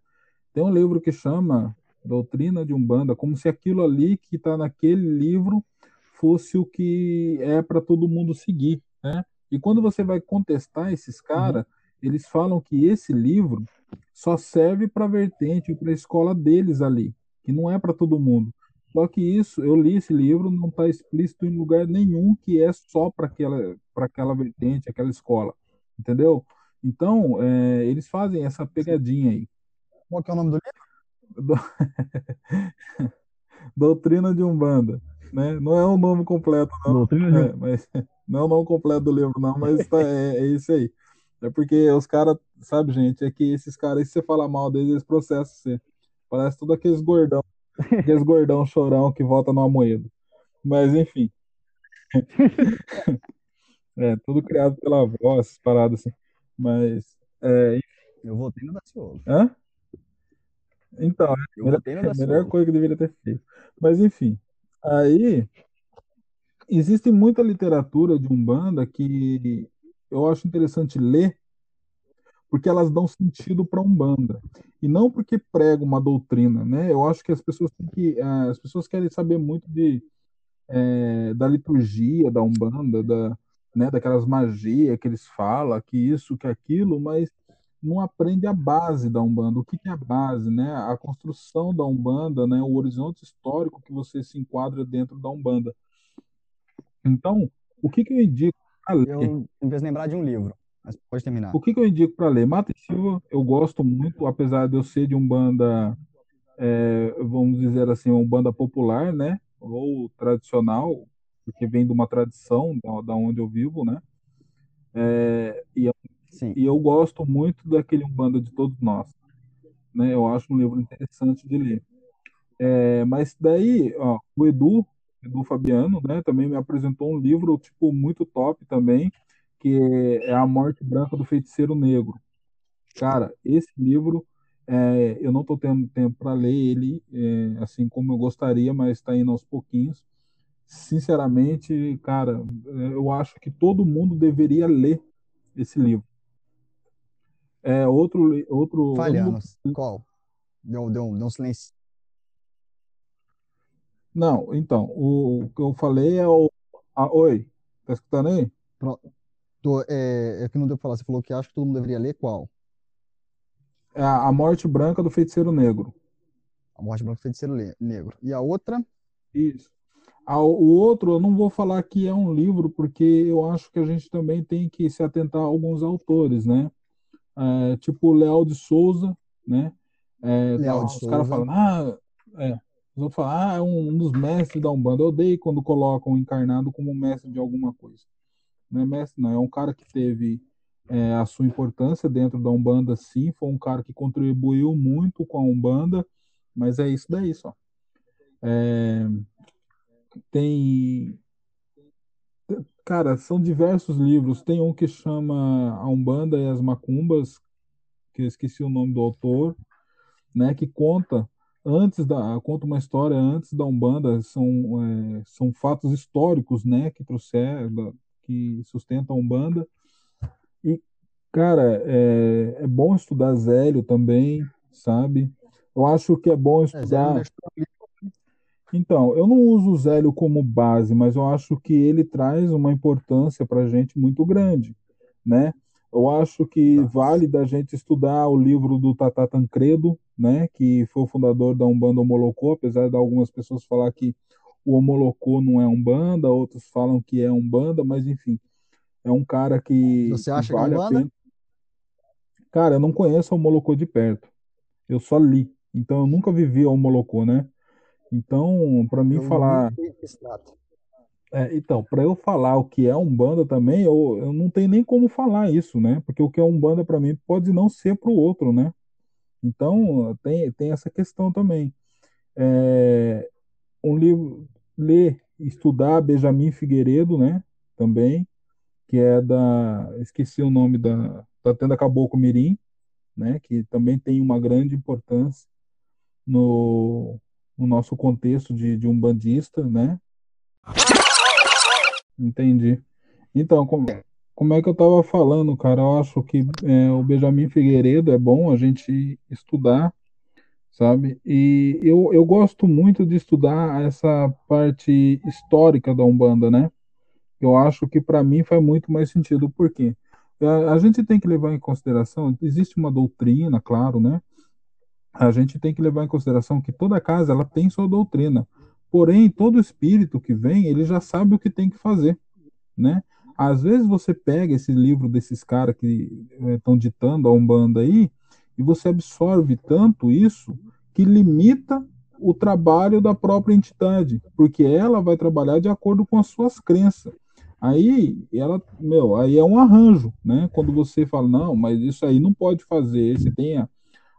Tem um livro que chama Doutrina de Umbanda, como se aquilo ali que está naquele livro fosse o que é para todo mundo seguir, né? E quando você vai contestar esses caras, uhum. eles falam que esse livro só serve para a vertente, para a escola deles ali, que não é para todo mundo. Só que isso, eu li esse livro, não está explícito em lugar nenhum que é só para aquela, aquela vertente, aquela escola, entendeu? Então, é, eles fazem essa pegadinha aí. Qual que é o nome do livro? (laughs) Doutrina de Umbanda. Né? Não é o nome completo, não. Doutrina de... é, mas, (laughs) não é o nome completo do livro, não, mas tá, é, é isso aí. É porque os caras, sabe, gente, é que esses caras, se você falar mal deles, eles processam você. Parece tudo aqueles gordão, aqueles (laughs) gordão chorão que volta no amoedo. Mas, enfim. é, tudo criado pela voz, paradas assim. Mas, é, Eu voltei no Daciolo. Hã? Então, é a melhor, a melhor coisa que deveria ter feito. Mas, enfim, aí existe muita literatura de Umbanda que eu acho interessante ler, porque elas dão sentido para Umbanda. E não porque prega uma doutrina, né? Eu acho que as pessoas têm que. Eh, as pessoas querem saber muito de, é, da liturgia da Umbanda, da, né, daquelas magias que eles falam, que isso, que aquilo, mas não aprende a base da Umbanda. O que é a base, né? A construção da Umbanda, né? O horizonte histórico que você se enquadra dentro da Umbanda. Então, o que, que eu indico para ler? Eu me lembrar de um livro, mas pode terminar. O que, que eu indico para ler? Mata e Silva, eu gosto muito, apesar de eu ser de Umbanda, é, vamos dizer assim, Umbanda popular, né? Ou tradicional, porque vem de uma tradição da, onde eu vivo, né? É, e é Sim. E eu gosto muito daquele Umbanda de Todos Nós. Né? Eu acho um livro interessante de ler. É, mas daí, ó, o Edu, Edu Fabiano, né, também me apresentou um livro tipo muito top também, que é A Morte Branca do Feiticeiro Negro. Cara, esse livro é, eu não estou tendo tempo para ler ele é, assim como eu gostaria, mas está indo aos pouquinhos. Sinceramente, cara, é, eu acho que todo mundo deveria ler esse livro. É, outro. outro Falhando. Qual? Deu, deu, deu um silêncio. Não, então, o, o que eu falei é o. Ah, oi, tá escutando aí? Pronto. Tô, é, é que não deu pra falar. Você falou que acha que todo mundo deveria ler qual? É a Morte Branca do Feiticeiro Negro. A Morte Branca do Feiticeiro Negro. E a outra? Isso. o outro, eu não vou falar que é um livro, porque eu acho que a gente também tem que se atentar a alguns autores, né? É, tipo Leal de Souza, né? É, Leal tá, de os caras falam, ah, é, os outros falam, ah, é um, um, dos mestres da Umbanda. Eu odeio quando colocam o encarnado como mestre de alguma coisa. Não é mestre, não, é um cara que teve é, a sua importância dentro da Umbanda, sim, foi um cara que contribuiu muito com a Umbanda, mas é isso daí só. É, tem Cara, são diversos livros. Tem um que chama A Umbanda e as Macumbas, que eu esqueci o nome do autor, né, que conta antes da conta uma história antes da Umbanda, são, é, são fatos históricos, né, que trouxeram, que sustentam a Umbanda. E cara, é, é bom estudar Zélio também, sabe? Eu acho que é bom é, estudar. É, então, eu não uso o Zélio como base, mas eu acho que ele traz uma importância para a gente muito grande, né? Eu acho que vale da gente estudar o livro do Tata Tancredo, né? Que foi o fundador da Umbanda Homolocô, apesar de algumas pessoas falar que o Homolocô não é Umbanda, outros falam que é Umbanda, mas enfim, é um cara que, Você acha que vale que é Umbanda? a pena. Cara, eu não conheço o Homolocô de perto. Eu só li. Então eu nunca vivi o Homolocô, né? Então, para mim eu falar. É, então, para eu falar o que é Umbanda também, eu, eu não tenho nem como falar isso, né? Porque o que é Umbanda para mim pode não ser para o outro, né? Então, tem, tem essa questão também. É, um livro, ler, estudar Benjamin Figueiredo, né? Também, que é da. Esqueci o nome da. Da Tenda Caboclo Mirim, né? Que também tem uma grande importância no, no nosso contexto de, de um bandista, né? Entendi. Então, como, como é que eu estava falando, cara? Eu acho que é, o Benjamin Figueiredo é bom a gente estudar, sabe? E eu, eu gosto muito de estudar essa parte histórica da Umbanda, né? Eu acho que para mim faz muito mais sentido. Por quê? A gente tem que levar em consideração, existe uma doutrina, claro, né? A gente tem que levar em consideração que toda casa ela tem sua doutrina. Porém, todo espírito que vem, ele já sabe o que tem que fazer, né? Às vezes você pega esse livro desses caras que estão é, ditando a Umbanda aí, e você absorve tanto isso que limita o trabalho da própria entidade, porque ela vai trabalhar de acordo com as suas crenças. Aí ela, meu, aí é um arranjo, né? Quando você fala, não, mas isso aí não pode fazer, você tem a,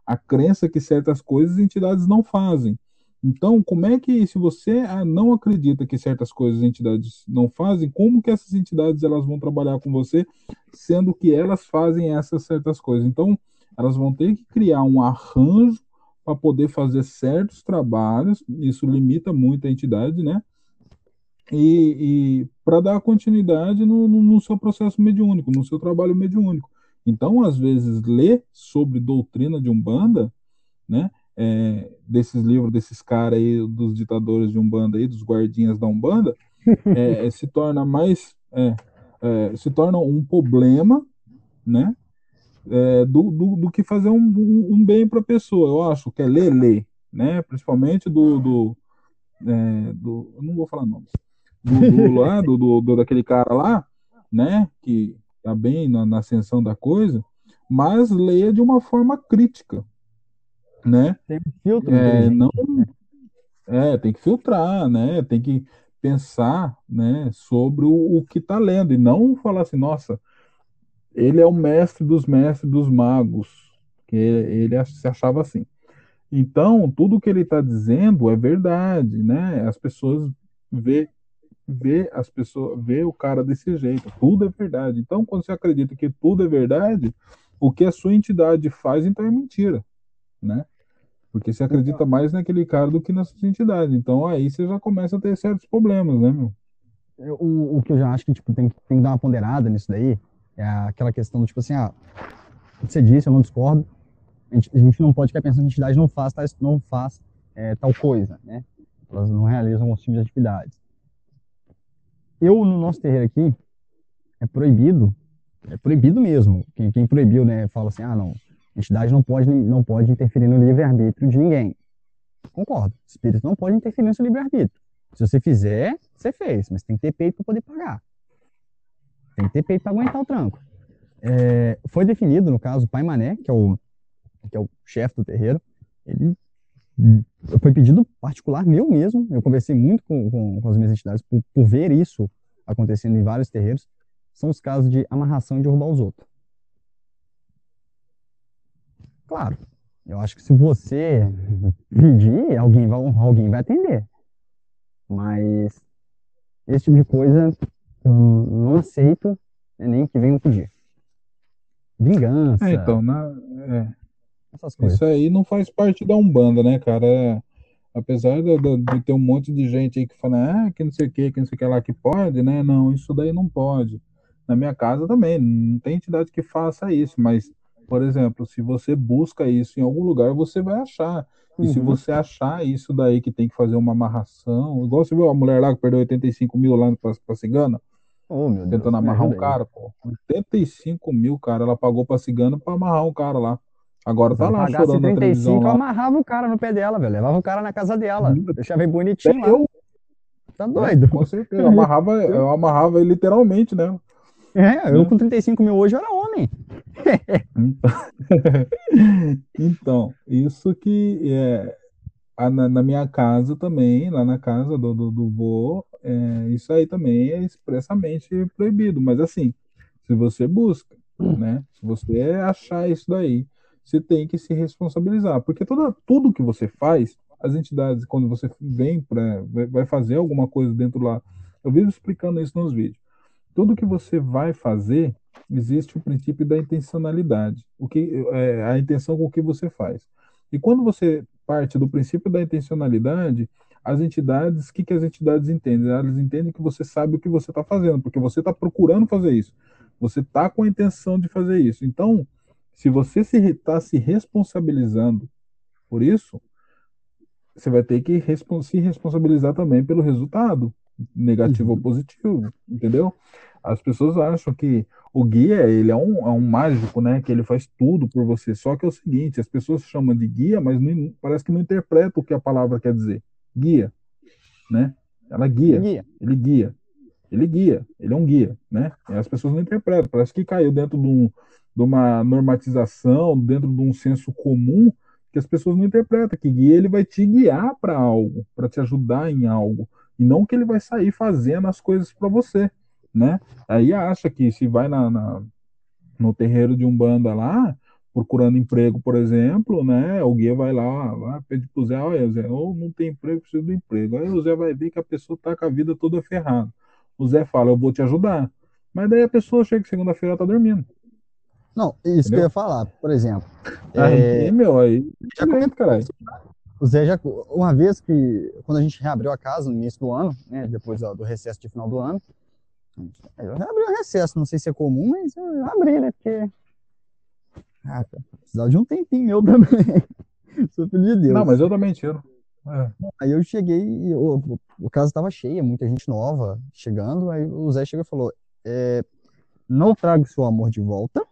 a crença que certas coisas entidades não fazem. Então, como é que, se você ah, não acredita que certas coisas entidades não fazem, como que essas entidades elas vão trabalhar com você, sendo que elas fazem essas certas coisas? Então, elas vão ter que criar um arranjo para poder fazer certos trabalhos, isso limita muito a entidade, né? E, e para dar continuidade no, no, no, seu processo mediúnico, no seu trabalho mediúnico. Então, às vezes, ler sobre doutrina de Umbanda, né? É, desses livros desses caras aí, dos ditadores de Umbanda aí, dos guardinhas da Umbanda, (laughs) é, se torna mais. É, é, se torna um problema, né? é, do, do, do, que fazer um, um, um bem para a pessoa. Eu acho que é ler, ler, né? Principalmente do, do, é, do eu não vou falar nomes, do, do, lá, do, do, do, daquele cara lá, né? Que tá bem na, na ascensão da coisa, mas leia de uma forma crítica, né? Tem filtro. É, não, é, tem que filtrar, né? Tem que pensar, né, sobre o, o que está lendo e não falar assim, nossa, ele é o mestre dos mestres dos magos, que ele se achava assim. Então, tudo que ele está dizendo é verdade, né? As pessoas vê, vê as pessoas, vê o cara desse jeito. Tudo é verdade. Então, quando você acredita que tudo é verdade, o que a sua entidade faz, então é mentira, né? Porque você acredita mais naquele cara do que na sua entidade. Então, aí você já começa a ter certos problemas, né, meu? O, o que eu já acho que tipo, tem, tem que dar uma ponderada nisso daí é aquela questão do tipo assim, ah, você disse, eu não discordo, a gente, a gente não pode ficar pensando que a entidade não faz, não faz é, tal coisa, né? Elas não realizam alguns tipos de atividades. Eu, no nosso terreiro aqui, é proibido, é proibido mesmo. Quem, quem proibiu, né, fala assim, ah, não, a entidade não pode, não pode interferir no livre-arbítrio de ninguém. Concordo, espírito não pode interferir no seu livre-arbítrio. Se você fizer, você fez, mas tem que ter peito para poder pagar. Tem que ter peito para aguentar o tranco. É, foi definido, no caso, o Pai Mané, que é o, que é o chefe do terreiro, ele foi pedido particular meu mesmo. Eu conversei muito com, com, com as minhas entidades por, por, ver isso acontecendo em vários terreiros. São os casos de amarração e derrubar os outros. Claro, eu acho que se você (laughs) pedir, alguém vai, alguém vai atender. Mas esse tipo de coisa eu não aceito é nem que venham pedir. Vingança. É, então, na, é. Essas coisas. Isso aí não faz parte da Umbanda, né, cara? Apesar de, de, ter um monte de gente aí que fala, ah, que não sei o que, que não sei o que lá que pode, né? Não, isso daí não pode. Na minha casa também, não tem entidade que faça isso, mas, por exemplo, se você busca isso em algum lugar, você vai achar. E uhum. se você achar isso daí que tem que fazer uma amarração, igual você viu a mulher lá que perdeu 85 mil lá pra, pra cigana, Oh, tentando Deus, amarrar um cara, pô. 85 mil, cara. Ela pagou pra cigana pra amarrar um cara lá. Agora tá lá chorando 35, na televisão. eu amarrava o cara no pé dela, velho. Levava o cara na casa dela. Hum. Deixava ele bonitinho lá. Eu... Tá doido. É, com certeza. Eu amarrava, (laughs) eu amarrava ele literalmente, né? É, eu com 35 mil hoje era homem. (laughs) então, isso que é, na, na, minha casa também, lá na casa do, do, do vô, é, isso aí também é expressamente proibido. Mas assim, se você busca, né? Se você achar isso daí, você tem que se responsabilizar, porque toda, tudo que você faz, as entidades, quando você vem para vai fazer alguma coisa dentro lá, eu vivo explicando isso nos vídeos. Tudo que você vai fazer, existe o princípio da intencionalidade, o que é a intenção com o que você faz. E quando você parte do princípio da intencionalidade, as entidades, o que, que as entidades entendem? Elas entendem que você sabe o que você está fazendo, porque você está procurando fazer isso. Você está com a intenção de fazer isso. Então, se você está se, tá se responsabilizando por isso, você vai ter que se responsabilizar também pelo resultado, negativo uhum. ou positivo, entendeu? As pessoas acham que o guia, ele é um, é um mágico, né? Que ele faz tudo por você. Só que é o seguinte, as pessoas chamam de guia, mas não, parece que não interpreta o que a palavra quer dizer. Guia, né? Ela guia, guia. ele guia. Ele guia, ele é um guia, né? E as pessoas não interpretam, parece que caiu dentro de, um, de uma normatização, dentro de um senso comum, que as pessoas não interpretam que ele vai te guiar para algo, para te ajudar em algo, e não que ele vai sair fazendo as coisas para você, né? Aí acha que se vai na, na, no terreiro de umbanda lá, procurando emprego, por exemplo, né? Guia vai lá, vai pedir pro Zé, olha, Zé, ou não tem emprego, preciso do emprego. Aí o Zé vai ver que a pessoa tá com a vida toda ferrada o Zé fala, eu vou te ajudar. Mas daí a pessoa chega segunda-feira tá dormindo. Não, isso Entendeu? que eu ia falar, por exemplo. Aí, é... meu, aí. Já comento, caralho. O Zé já. Uma vez que. Quando a gente reabriu a casa no início do ano, né? Depois do recesso de final do ano. Eu reabri o recesso, não sei se é comum, mas eu abri, né? Porque. Ah, precisava de um tempinho meu (laughs) também. Sou filho de Deus. Não, mas eu também tiro. É. Aí eu cheguei e o, o casa estava cheia, muita gente nova chegando. Aí o Zé chegou e falou: é, Não trago seu amor de volta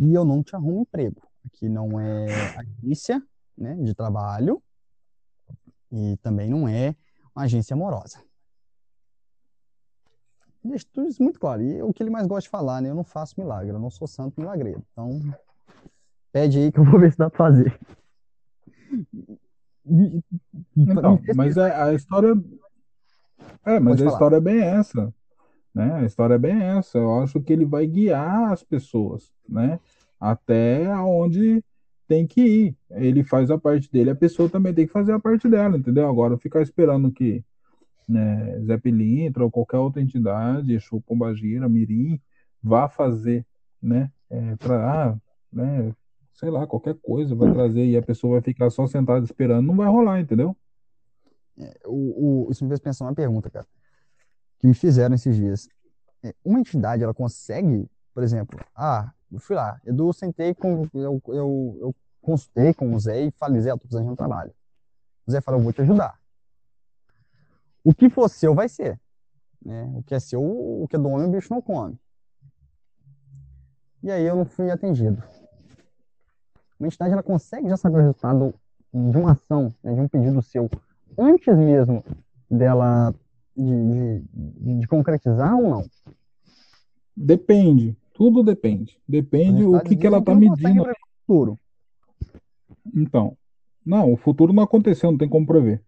e eu não te arrumo emprego. Aqui não é agência né, de trabalho e também não é uma agência amorosa. Deixa tudo isso muito claro. E o que ele mais gosta de falar, né? Eu não faço milagre, eu não sou santo milagreiro. Então, pede aí que eu vou ver se dá pra fazer. Então, mas a, é, a história. É, mas Pode a falar. história é bem essa. Né? A história é bem essa. Eu acho que ele vai guiar as pessoas, né? Até aonde tem que ir. Ele faz a parte dele, a pessoa também tem que fazer a parte dela, entendeu? Agora ficar esperando que né, Zé Pilintra ou qualquer outra entidade, Exu Pombagira, Mirim, vá fazer, né? É, pra, ah, né, sei lá, qualquer coisa vai trazer e a pessoa vai ficar só sentada esperando, não vai rolar, entendeu? É, o, o, isso me fez pensar uma pergunta, cara, que me fizeram esses dias. É, uma entidade, ela consegue, por exemplo, ah, eu fui lá, Edu, sentei com, eu, eu, eu consultei com o Zé e falei, Zé, eu tô precisando de um trabalho. O Zé falou, eu vou te ajudar. O que for seu, vai ser. Né? O que é seu, o que é do homem, o bicho não come. E aí eu não fui atendido uma entidade ela consegue já saber o resultado de uma ação, né, de um pedido seu, antes mesmo dela de, de, de concretizar ou não? Depende, tudo depende. Depende o que, que ela está medindo. Futuro. Então, não, o futuro não aconteceu, não tem como prever.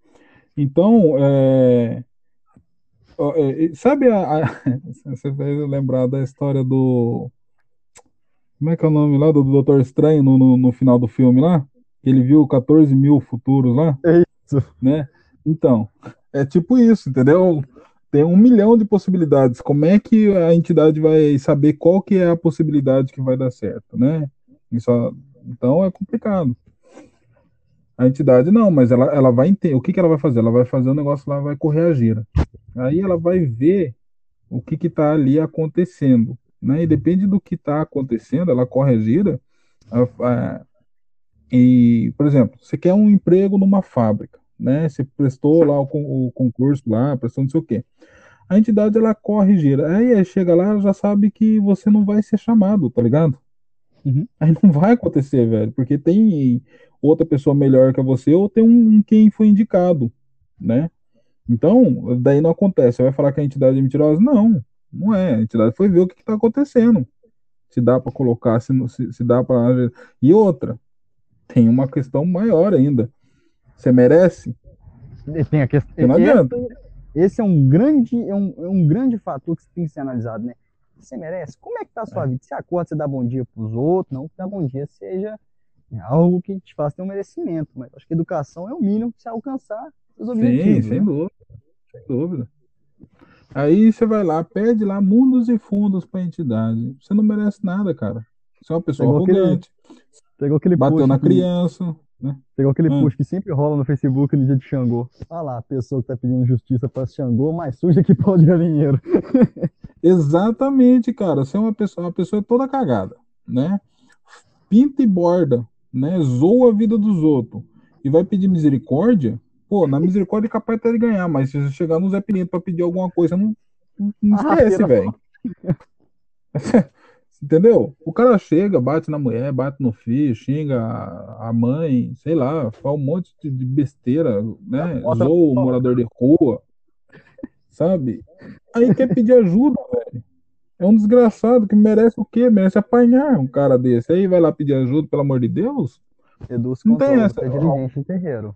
Então, é, é sabe a, a, (laughs) você fez lembrar da história do como é que é o nome lá do Doutor Estranho no, no, no final do filme lá? Ele viu 14 mil futuros lá. É isso. Né? Então, é tipo isso, entendeu? Tem um milhão de possibilidades. Como é que a entidade vai saber qual que é a possibilidade que vai dar certo, né? Isso, então é complicado. A entidade não, mas ela, ela vai entender. O que, que ela vai fazer? Ela vai fazer o um negócio lá, vai correr a gira. Aí ela vai ver o que está ali acontecendo né? E depende do que está acontecendo, ela corre a gira. A, a, e, por exemplo, você quer um emprego numa fábrica, né? Você prestou lá o, o concurso lá, prestou não sei o quê. A entidade ela corre gira. Aí chega lá, já sabe que você não vai ser chamado, tá ligado? Uhum. Aí não vai acontecer, velho, porque tem outra pessoa melhor que você ou tem um quem foi indicado, né? Então, daí não acontece. Você vai falar que a entidade é mentirosa? Não. Não é. A entidade foi ver o que está acontecendo. Se dá para colocar, se, se, se dá para. E outra, tem uma questão maior ainda. Você merece? Tem a questão. Não adianta. Esse é um grande, é um, é um grande fator que tem que ser analisado, né? Você merece? Como é que tá a sua é. vida? Você acorda, você dá bom dia pros outros, não que dar bom dia seja algo que te faça ter um merecimento, mas acho que educação é o mínimo para você alcançar os objetivos. Sim, sem né? dúvida. Sem dúvida. Aí você vai lá, pede lá mundos e fundos para a entidade. Você não merece nada, cara. Você é uma pessoa pegou arrogante. Aquele, pegou aquele bateu na criança. Né? Pegou aquele hum. post que sempre rola no Facebook no dia de Xangô. Olha lá, a pessoa que tá pedindo justiça para Xangô, mais suja que pau de galinheiro. (laughs) Exatamente, cara. Você é uma pessoa, uma pessoa toda cagada, né? Pinta e borda, né? Zoa a vida dos outros e vai pedir misericórdia. Pô, na (laughs) misericórdia é capaz até de ganhar, mas se você chegar no Zé Pinto para pedir alguma coisa, não, não ah, esquece, ah, velho. (laughs) Entendeu? O cara chega, bate na mulher, bate no filho, xinga a mãe, sei lá, faz um monte de besteira, né? Zoa o morador de rua, sabe? Aí quer pedir ajuda, velho. É um desgraçado que merece o quê? Merece apanhar um cara desse. Aí vai lá pedir ajuda, pelo amor de Deus. Reduz não tem essa. dirigente terreiro.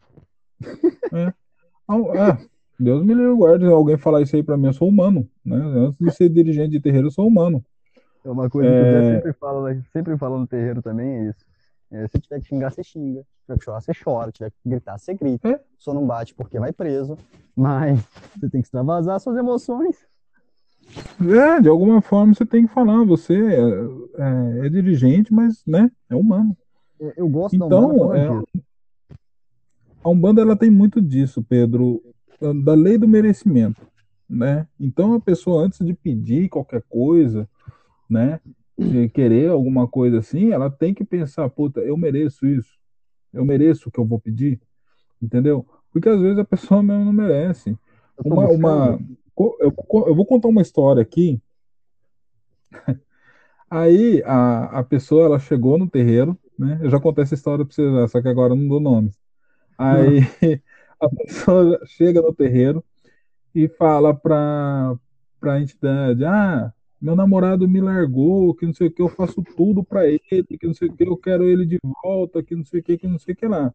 É. é. Deus me livre guarde alguém falar isso aí pra mim. Eu sou humano, né? Antes de ser dirigente de terreiro, eu sou humano. É uma coisa é... que eu sempre falo, né? sempre falo no terreiro também, é isso. É, se tiver que xingar, você xinga. Se tiver que chorar, você chora. Se tiver que gritar, você grita. É? Só não bate porque vai preso. Mas (laughs) você tem que extravasar suas emoções. É, de alguma forma você tem que falar. Você é, é, é dirigente, mas né, é humano. É, eu gosto então, da Umbanda. É, a Umbanda ela tem muito disso, Pedro, da lei do merecimento. Né? Então a pessoa, antes de pedir qualquer coisa, né? De querer alguma coisa assim, ela tem que pensar, puta, eu mereço isso. Eu mereço o que eu vou pedir. Entendeu? Porque às vezes a pessoa (laughs) mesmo não merece. Uma, uma, eu, eu vou contar uma história aqui. (laughs) Aí a, a pessoa ela chegou no terreiro, né? Eu já contei essa história pra você, só que agora não dou nomes. Aí (laughs) a pessoa chega no terreiro e fala para a entidade: Ah, meu namorado me largou, que não sei o que, eu faço tudo para ele, que não sei o que, eu quero ele de volta, que não sei o que, que não sei o que lá.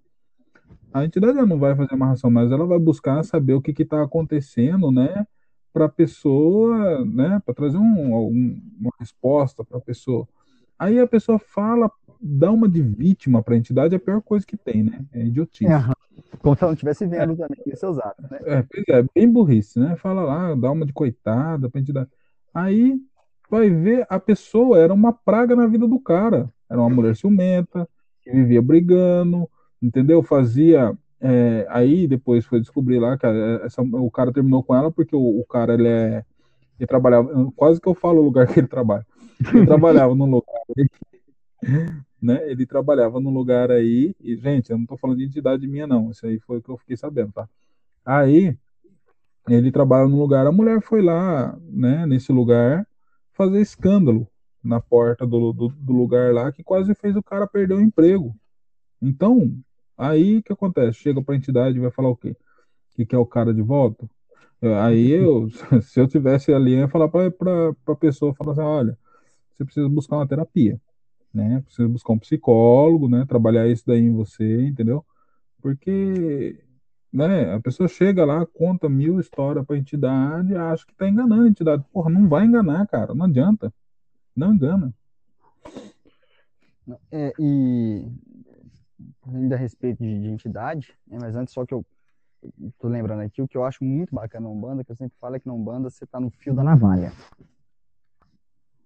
A entidade não vai fazer amarração, mas ela vai buscar saber o que está acontecendo, né? Para a pessoa, né? Para trazer um, um, uma resposta para a pessoa. Aí a pessoa fala, dá uma de vítima para a entidade, é a pior coisa que tem, né? É idiotice. É, como se ela não estivesse vendo é, também seus atos, né? É, pois é, bem burrice, né? Fala lá, dá uma de coitada para a entidade. Aí vai ver, a pessoa era uma praga na vida do cara. Era uma mulher ciumenta, que vivia brigando, entendeu? Fazia. É, aí depois foi descobrir lá que essa, o cara terminou com ela porque o, o, cara ele é. Ele trabalhava. Quase que eu falo o lugar que ele trabalha. Ele trabalhava num lugar. (laughs) Né? Ele trabalhava num lugar aí. E, gente, eu não tô falando de entidade minha, não. Isso aí foi o que eu fiquei sabendo, tá? Aí ele trabalha num lugar, a mulher foi lá, né, nesse lugar, fazer escândalo na porta do, do, do lugar lá, que quase fez o cara perder o emprego. Então, aí o que acontece? Chega para a entidade e vai falar o quê? Que quer o cara de volta? Aí eu, (laughs) se eu tivesse ali, eu ia falar para a pessoa, falar assim, olha, você precisa buscar uma terapia, né? Precisa buscar um psicólogo, né? Trabalhar isso daí em você, entendeu? Porque né? A pessoa chega lá, conta mil histórias para a entidade, acha que está enganando a entidade. Porra, não vai enganar, cara, não adianta. Não engana. É, e ainda a respeito de, de entidade, né, mas antes só que eu tô lembrando aqui, o que eu acho muito bacana na Umbanda, que eu sempre falo é que na Umbanda você tá no fio da navalha.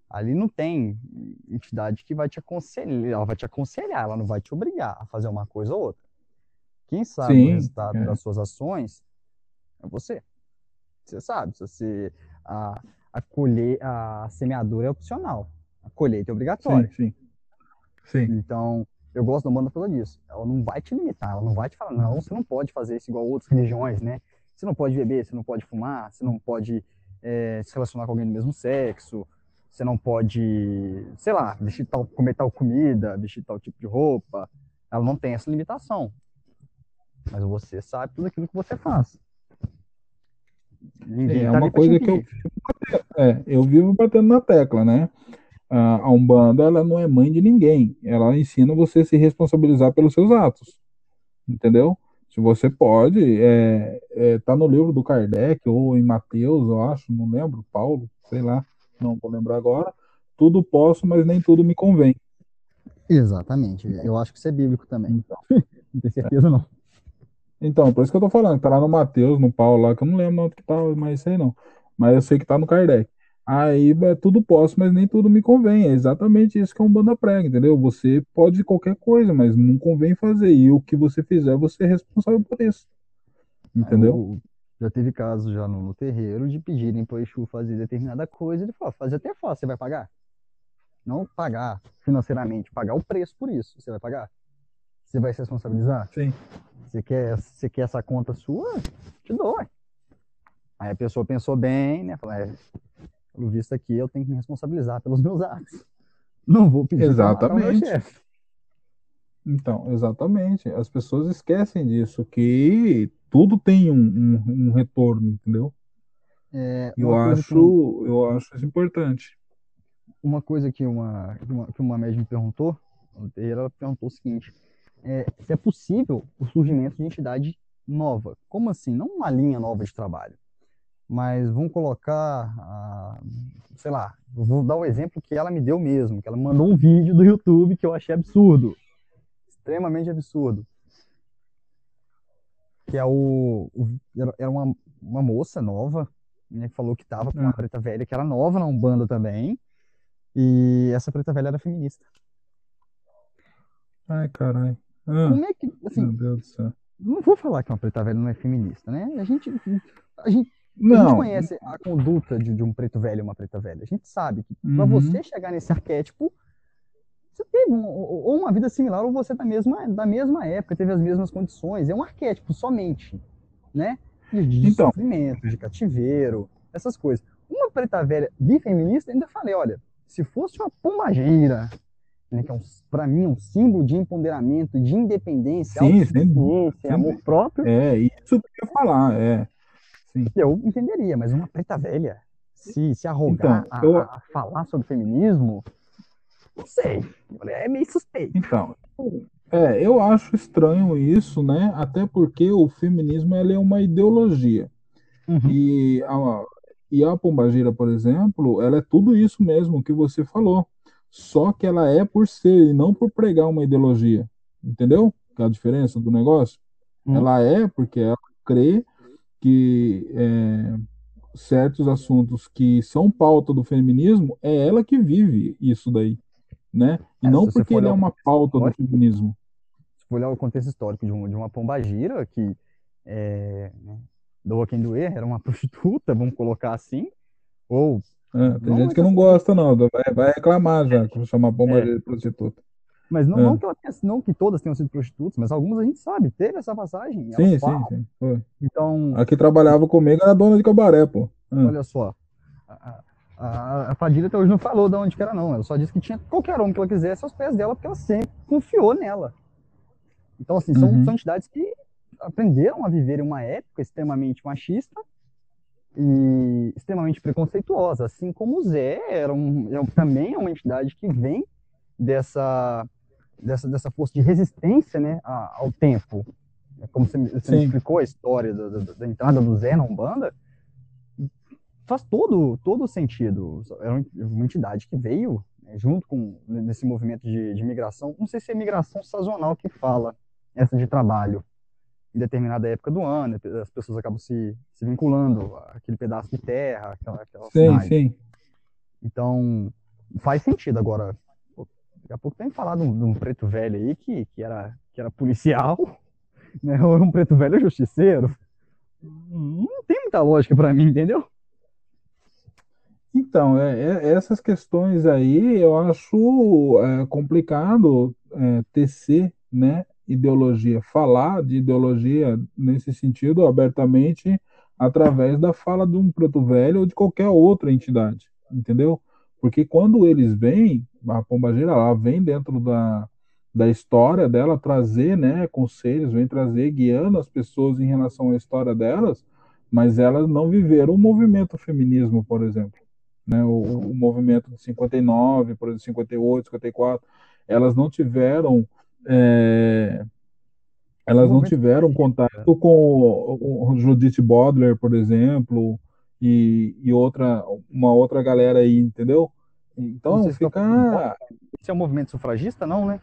Ali não tem entidade que vai te aconselhar, ela vai te aconselhar, ela não vai te obrigar a fazer uma coisa ou outra. Quem sabe Sim, o resultado é. das suas ações é você. Você sabe, se você a, a colher, a semeadura é opcional, a colheita é obrigatória. Sim, sim. sim. Então, eu gosto da banda pela disso. Ela não vai te limitar, ela não vai te falar, não, você não pode fazer isso igual outras religiões, né? Você não pode beber, você não pode fumar, você não pode é, se relacionar com alguém do mesmo sexo, você não pode, sei lá, vestir tal, comer tal comida, vestir tal tipo de roupa. Ela não tem essa limitação mas você sabe tudo aquilo que você faz. Ninguém é tá uma coisa que eu, é, eu vivo batendo na tecla, né? A Umbanda ela não é mãe de ninguém. Ela ensina você a se responsabilizar pelos seus atos. Entendeu? Se você pode, é, é, tá no livro do Kardec ou em Mateus, eu acho, não lembro, Paulo, sei lá. não vou lembrar agora. Tudo posso, mas nem tudo me convém. Exatamente. Eu acho que isso é bíblico também. Então, (laughs) não tenho certeza, não. Então, por isso que eu tô falando, tá lá no Mateus, no Paulo lá, que eu não lembro onde que tá, mas sei não. Mas eu sei que tá no Kardec. Aí é tudo posso, mas nem tudo me convém. É exatamente isso que é um banda prega, entendeu? Você pode qualquer coisa, mas não convém fazer. E o que você fizer, você é responsável por isso. Entendeu? já teve casos já no, no terreiro de pedirem para o Exu fazer determinada coisa. Ele falou, fazer até fácil, você vai pagar? Não pagar financeiramente, pagar o preço por isso. Você vai pagar? Você vai se responsabilizar? Sim. Você quer, você quer essa conta sua? Te dou. Aí a pessoa pensou bem, né? Falou, é, pelo visto aqui, eu tenho que me responsabilizar pelos meus atos. Não vou pedir Exatamente. meu chefe. Então, exatamente. As pessoas esquecem disso, que tudo tem um, um, um retorno, entendeu? É, eu acho, que... eu acho isso importante. Uma coisa que uma, uma que uma médium me perguntou, ela perguntou o seguinte: é, se é possível o surgimento de entidade nova? Como assim? Não uma linha nova de trabalho, mas vamos colocar, ah, sei lá, vou dar o um exemplo que ela me deu mesmo, que ela mandou um vídeo do YouTube que eu achei absurdo, extremamente absurdo, que é o, o era uma, uma moça nova, né, que falou que estava com uma ah. preta velha que era nova na Umbanda também, e essa preta velha era feminista. Ai, caralho. Ah, Como é que, assim, meu Deus do céu. Não vou falar que uma preta velha não é feminista, né? A gente, a gente não. A gente conhece a conduta de, de, um preto velho e uma preta velha. A gente sabe que uhum. para você chegar nesse arquétipo, você teve um, ou uma vida similar ou você da mesma, da mesma época, teve as mesmas condições. É um arquétipo somente, né? De, de então. sofrimento, de cativeiro, essas coisas. Uma preta velha bifeminista, ainda falei, olha, se fosse uma pombageira, né, que é um, para mim um símbolo de empoderamento, de independência, Sim, amor próprio. É, isso que eu ia falar, é. Sim. Eu entenderia, mas uma preta velha se, se arrogar então, eu... a, a, falar sobre feminismo, não sei. É meio suspeito. Então, é, eu acho estranho isso, né? Até porque o feminismo é uma ideologia. Uhum. E, a, e a pombagira, por exemplo, ela é tudo isso mesmo que você falou. Só que ela é por ser e não por pregar uma ideologia. Entendeu? Que é a diferença do negócio. Uhum. Ela é porque ela crê que é, certos assuntos que são pauta do feminismo, é ela que vive isso daí, né? E é, não porque ele é uma pauta do feminismo. Se for olhar o contexto histórico de uma, de uma pombagira que é, né, doa quem doer, era uma (laughs) prostituta, vamos colocar assim, ou... É, tem gente que não gosta não, vai, vai reclamar já, que chamar pombagira é. de prostituta. Mas não, é. não, que ela tenha, não que todas tenham sido prostitutas, mas algumas a gente sabe, teve essa passagem. Sim, sim, sim. Foi. Então. A que trabalhava comigo era dona de cabaré, pô. Ah. Olha só. A, a, a Padilha até hoje não falou de onde que era, não. Ela só disse que tinha qualquer homem que ela quisesse aos pés dela, porque ela sempre confiou nela. Então, assim, são, uhum. são entidades que aprenderam a viver em uma época extremamente machista e extremamente preconceituosa, assim como o Zé era um, é, também é uma entidade que vem dessa dessa, dessa força de resistência né, ao tempo. É como você, você explicou a história da, da, da, entrada do Zé na Umbanda, faz todo, todo sentido. Era uma entidade que veio né, junto com nesse movimento de, de migração. Não sei se é migração sazonal que fala, essa de trabalho. Em determinada época do ano, as pessoas acabam se, se vinculando àquele pedaço de terra, aquela, aquela sim, cidade. sim. Então, faz sentido. Agora, Daqui a pouco tem falar de um, de um, preto velho aí que, que, era, que era policial, (laughs) né? Ou um preto velho justiceiro. Não tem muita lógica para mim, entendeu? Então, é, é, essas questões aí eu acho é, complicado é, tecer né, ideologia, falar de ideologia nesse sentido abertamente através da fala de um preto velho ou de qualquer outra entidade, entendeu? Porque quando eles vêm, a pombagira ela vem dentro da, da história dela trazer né, conselhos, vem trazer, guiando as pessoas em relação à história delas, mas elas não viveram o movimento feminismo, por exemplo. Né, o, o movimento de 59, por exemplo, 58, 54, elas não tiveram. É, elas não tiveram contato com o Judith Bodler, por exemplo, e, e outra, uma outra galera aí, entendeu? Então Não se fica. Esse é um movimento sufragista, não, né?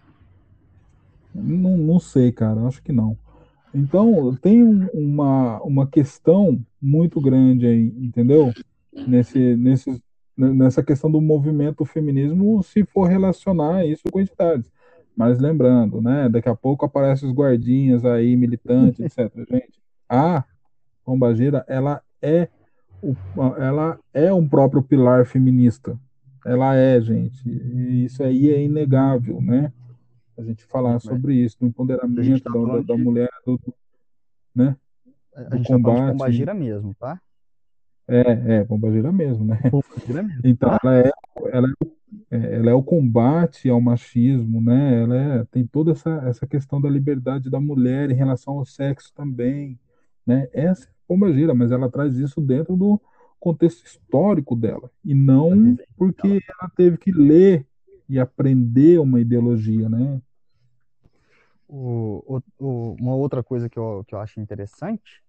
Não, não sei, cara, acho que não. Então, tem um- uma, uma questão muito grande aí, entendeu? Nesse, nesse, nessa questão do movimento feminismo, se for relacionar isso com entidades. Mas lembrando, né? Daqui a pouco aparecem os guardinhas aí, militantes, (laughs) etc. Gente, a Pombagira, ela é, o, ela é um próprio pilar feminista. Ela é, gente. E isso aí é inegável, né? A gente falar sobre isso, do empoderamento tá da, da, de- mulher, do, né? A Do gente tá de combate. Pombagira mesmo, tá? É, é, Pombagira mesmo, né? Pombagira mesmo. (laughs) Então, ela é, ela é, é, ela é o combate ao machismo, né? Ela é, tem toda essa, essa questão da liberdade da mulher em relação ao sexo também, né? Essa é a Pombagira, mas ela traz isso dentro do contexto histórico dela, e não vivência porque ela teve que ler e aprender uma ideologia, né? O- o- uma outra coisa que eu, que eu acho interessante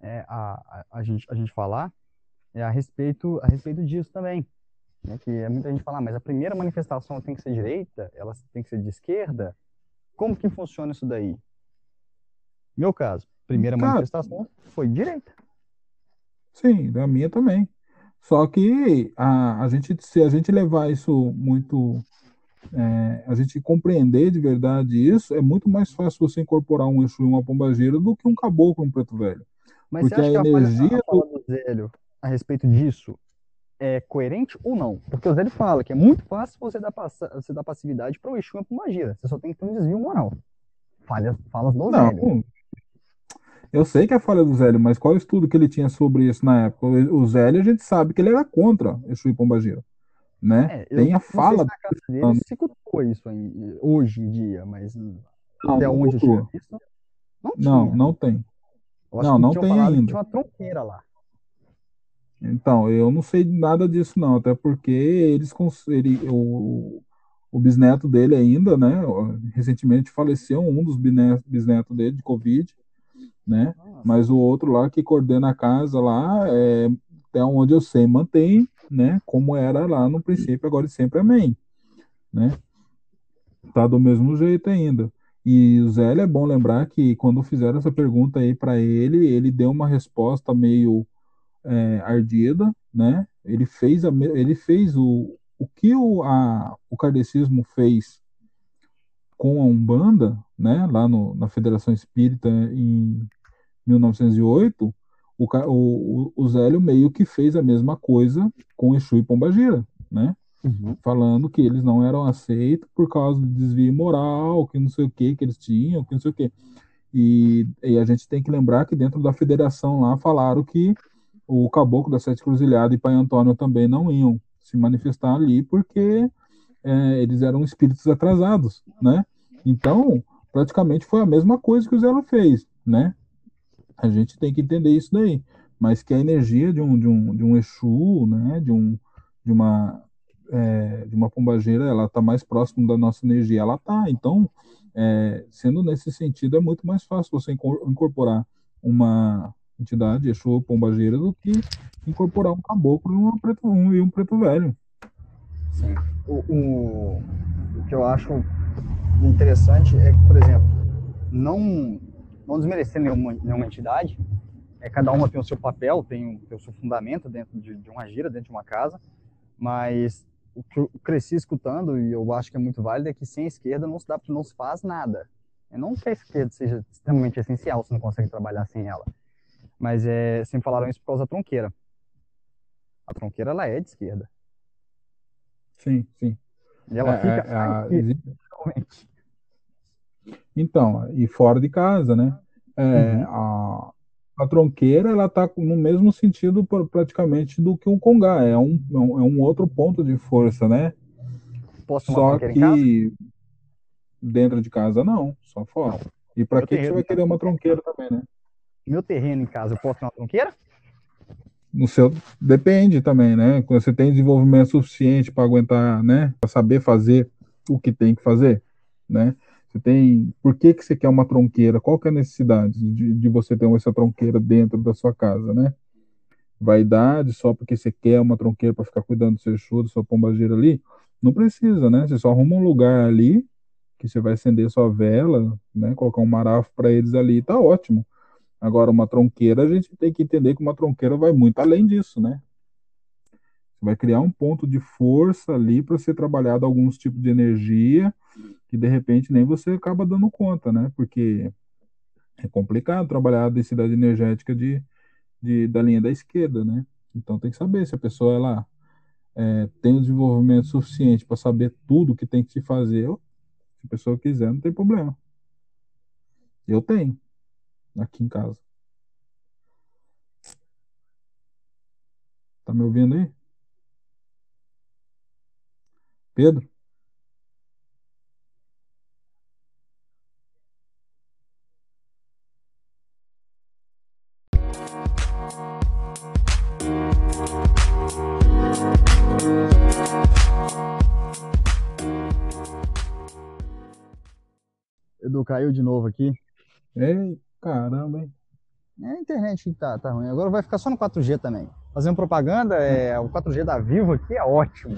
é a, a, a gente, a gente falar é a respeito, a respeito disso também. Né? Que é muita gente fala, "Ah, mas a primeira manifestação tem que ser direita, ela tem que ser de esquerda. Como que funciona isso daí? Meu caso, primeira Cara, manifestação foi direita. Sim, da minha também. Só que a, a gente, se a gente levar isso muito, é, a gente compreender de verdade isso, é muito mais fácil você incorporar um Exu e uma pombagira do que um caboclo, um preto velho. Mas você Porque acha a que energia a fala do Zélio a respeito disso é coerente ou não? Porque o Zélio fala que é muito fácil você dar, passa, você dar passividade para o Exu e para Magira. Você só tem que ter um desvio moral. Falhas, falas do Zélio. Não, eu sei que é a falha do Zélio, mas qual o estudo que ele tinha sobre isso na época? O Zélio, a gente sabe que ele era contra Exu e pombagira, né? É, Tem a fala se na casa dele falando. se cultua isso aí, hoje em dia, mas Não, até não onde eu cultua. tinha visto, não tinha. Não, não tem. Não, não tem ainda. tinha uma tronqueira lá. Então, eu não sei nada disso não, até porque eles ele, o, o bisneto dele ainda, né, recentemente faleceu um dos bisnetos dele de Covid, né, mas o outro lá que coordena a casa lá, é, até onde eu sei, mantém, né, como era lá no princípio, agora e sempre amém, né, tá do mesmo jeito ainda. E o Zé é bom lembrar que quando fizeram essa pergunta aí para ele, ele deu uma resposta meio é, ardida, né? Ele fez, a, ele fez o, o que o, a, o kardecismo fez com a Umbanda, né? Lá no, na Federação Espírita em 1908, o, ca- o, o, o Zélio meio que fez a mesma coisa com Exu e Pombagira, né? Uhum. falando que eles não eram aceitos por causa do desvio moral, que não sei o que que eles tinham, que não sei o que. E, e a gente tem que lembrar que dentro da federação lá falaram que o Caboclo da Sete Cruzilhadas e Pai Antônio também não iam se manifestar ali porque é, eles eram espíritos atrasados, né? Então, praticamente foi a mesma coisa que o Zelo fez, né? A gente tem que entender isso daí. Mas que a energia de um, de um, de um Exu, né? De, um, de uma é, de uma pombageira, ela está mais próximo da nossa energia, ela está. Então, é, sendo nesse sentido, é muito mais fácil você inco- incorporar uma entidade, Exu pombageira, do que incorporar um caboclo e, uma preto, um, e um preto velho. Sim. O, o, o que eu acho interessante é que, por exemplo, não, não desmerecer nenhuma, nenhuma entidade, é, cada uma tem o seu papel, tem, o- tem o seu fundamento dentro de, de uma gira, dentro de uma casa, mas o que eu cresci escutando, e eu acho que é muito válido, é que sem a esquerda não se, dá, não se faz nada. Não que a esquerda seja extremamente essencial, você não consegue trabalhar sem ela. Mas é, sempre falaram isso por causa da tronqueira. A tronqueira, ela é de esquerda. Sim, sim. E ela É, fica é, existe-. Então, e fora de casa, né? É, Uhum. a, a tronqueira, ela tá no mesmo sentido pra- praticamente do que o congá. É um, é um, é um outro ponto de força, né? Posso Só que dentro de casa não, só fora. E pra Meu que você vai querer uma tronqueira também, né? Meu terreno em casa, eu posso ter uma tronqueira? No seu depende também, né? Quando você tem desenvolvimento suficiente para aguentar, né? Para saber fazer o que tem que fazer, né? Você tem. Por que que você quer uma tronqueira? Qual que é a necessidade de, de você ter essa tronqueira dentro da sua casa, né? vaidade, só porque você quer uma tronqueira para ficar cuidando do seu da sua pombageira ali. Não precisa, né? Você só arruma um lugar ali que você vai acender sua vela, né? Colocar um marafo para eles ali, tá ótimo. Agora, uma tronqueira, a gente tem que entender que uma tronqueira vai muito além disso, né? Você vai criar um ponto de força ali para ser trabalhado alguns tipos de energia que de repente nem você acaba dando conta, né? Porque é complicado trabalhar a densidade energética de, de, da linha da esquerda, né? Então tem que saber se a pessoa ela é, tem o desenvolvimento suficiente para saber tudo que tem que se fazer. Se a pessoa quiser, não tem problema. Eu tenho aqui em casa. Tá me ouvindo aí? Pedro? Edu caiu de novo aqui. Ei, caramba, hein? É a internet que tá, tá ruim. Agora vai ficar só no 4G também. Fazendo propaganda, é, o 4G da Vivo aqui é ótimo.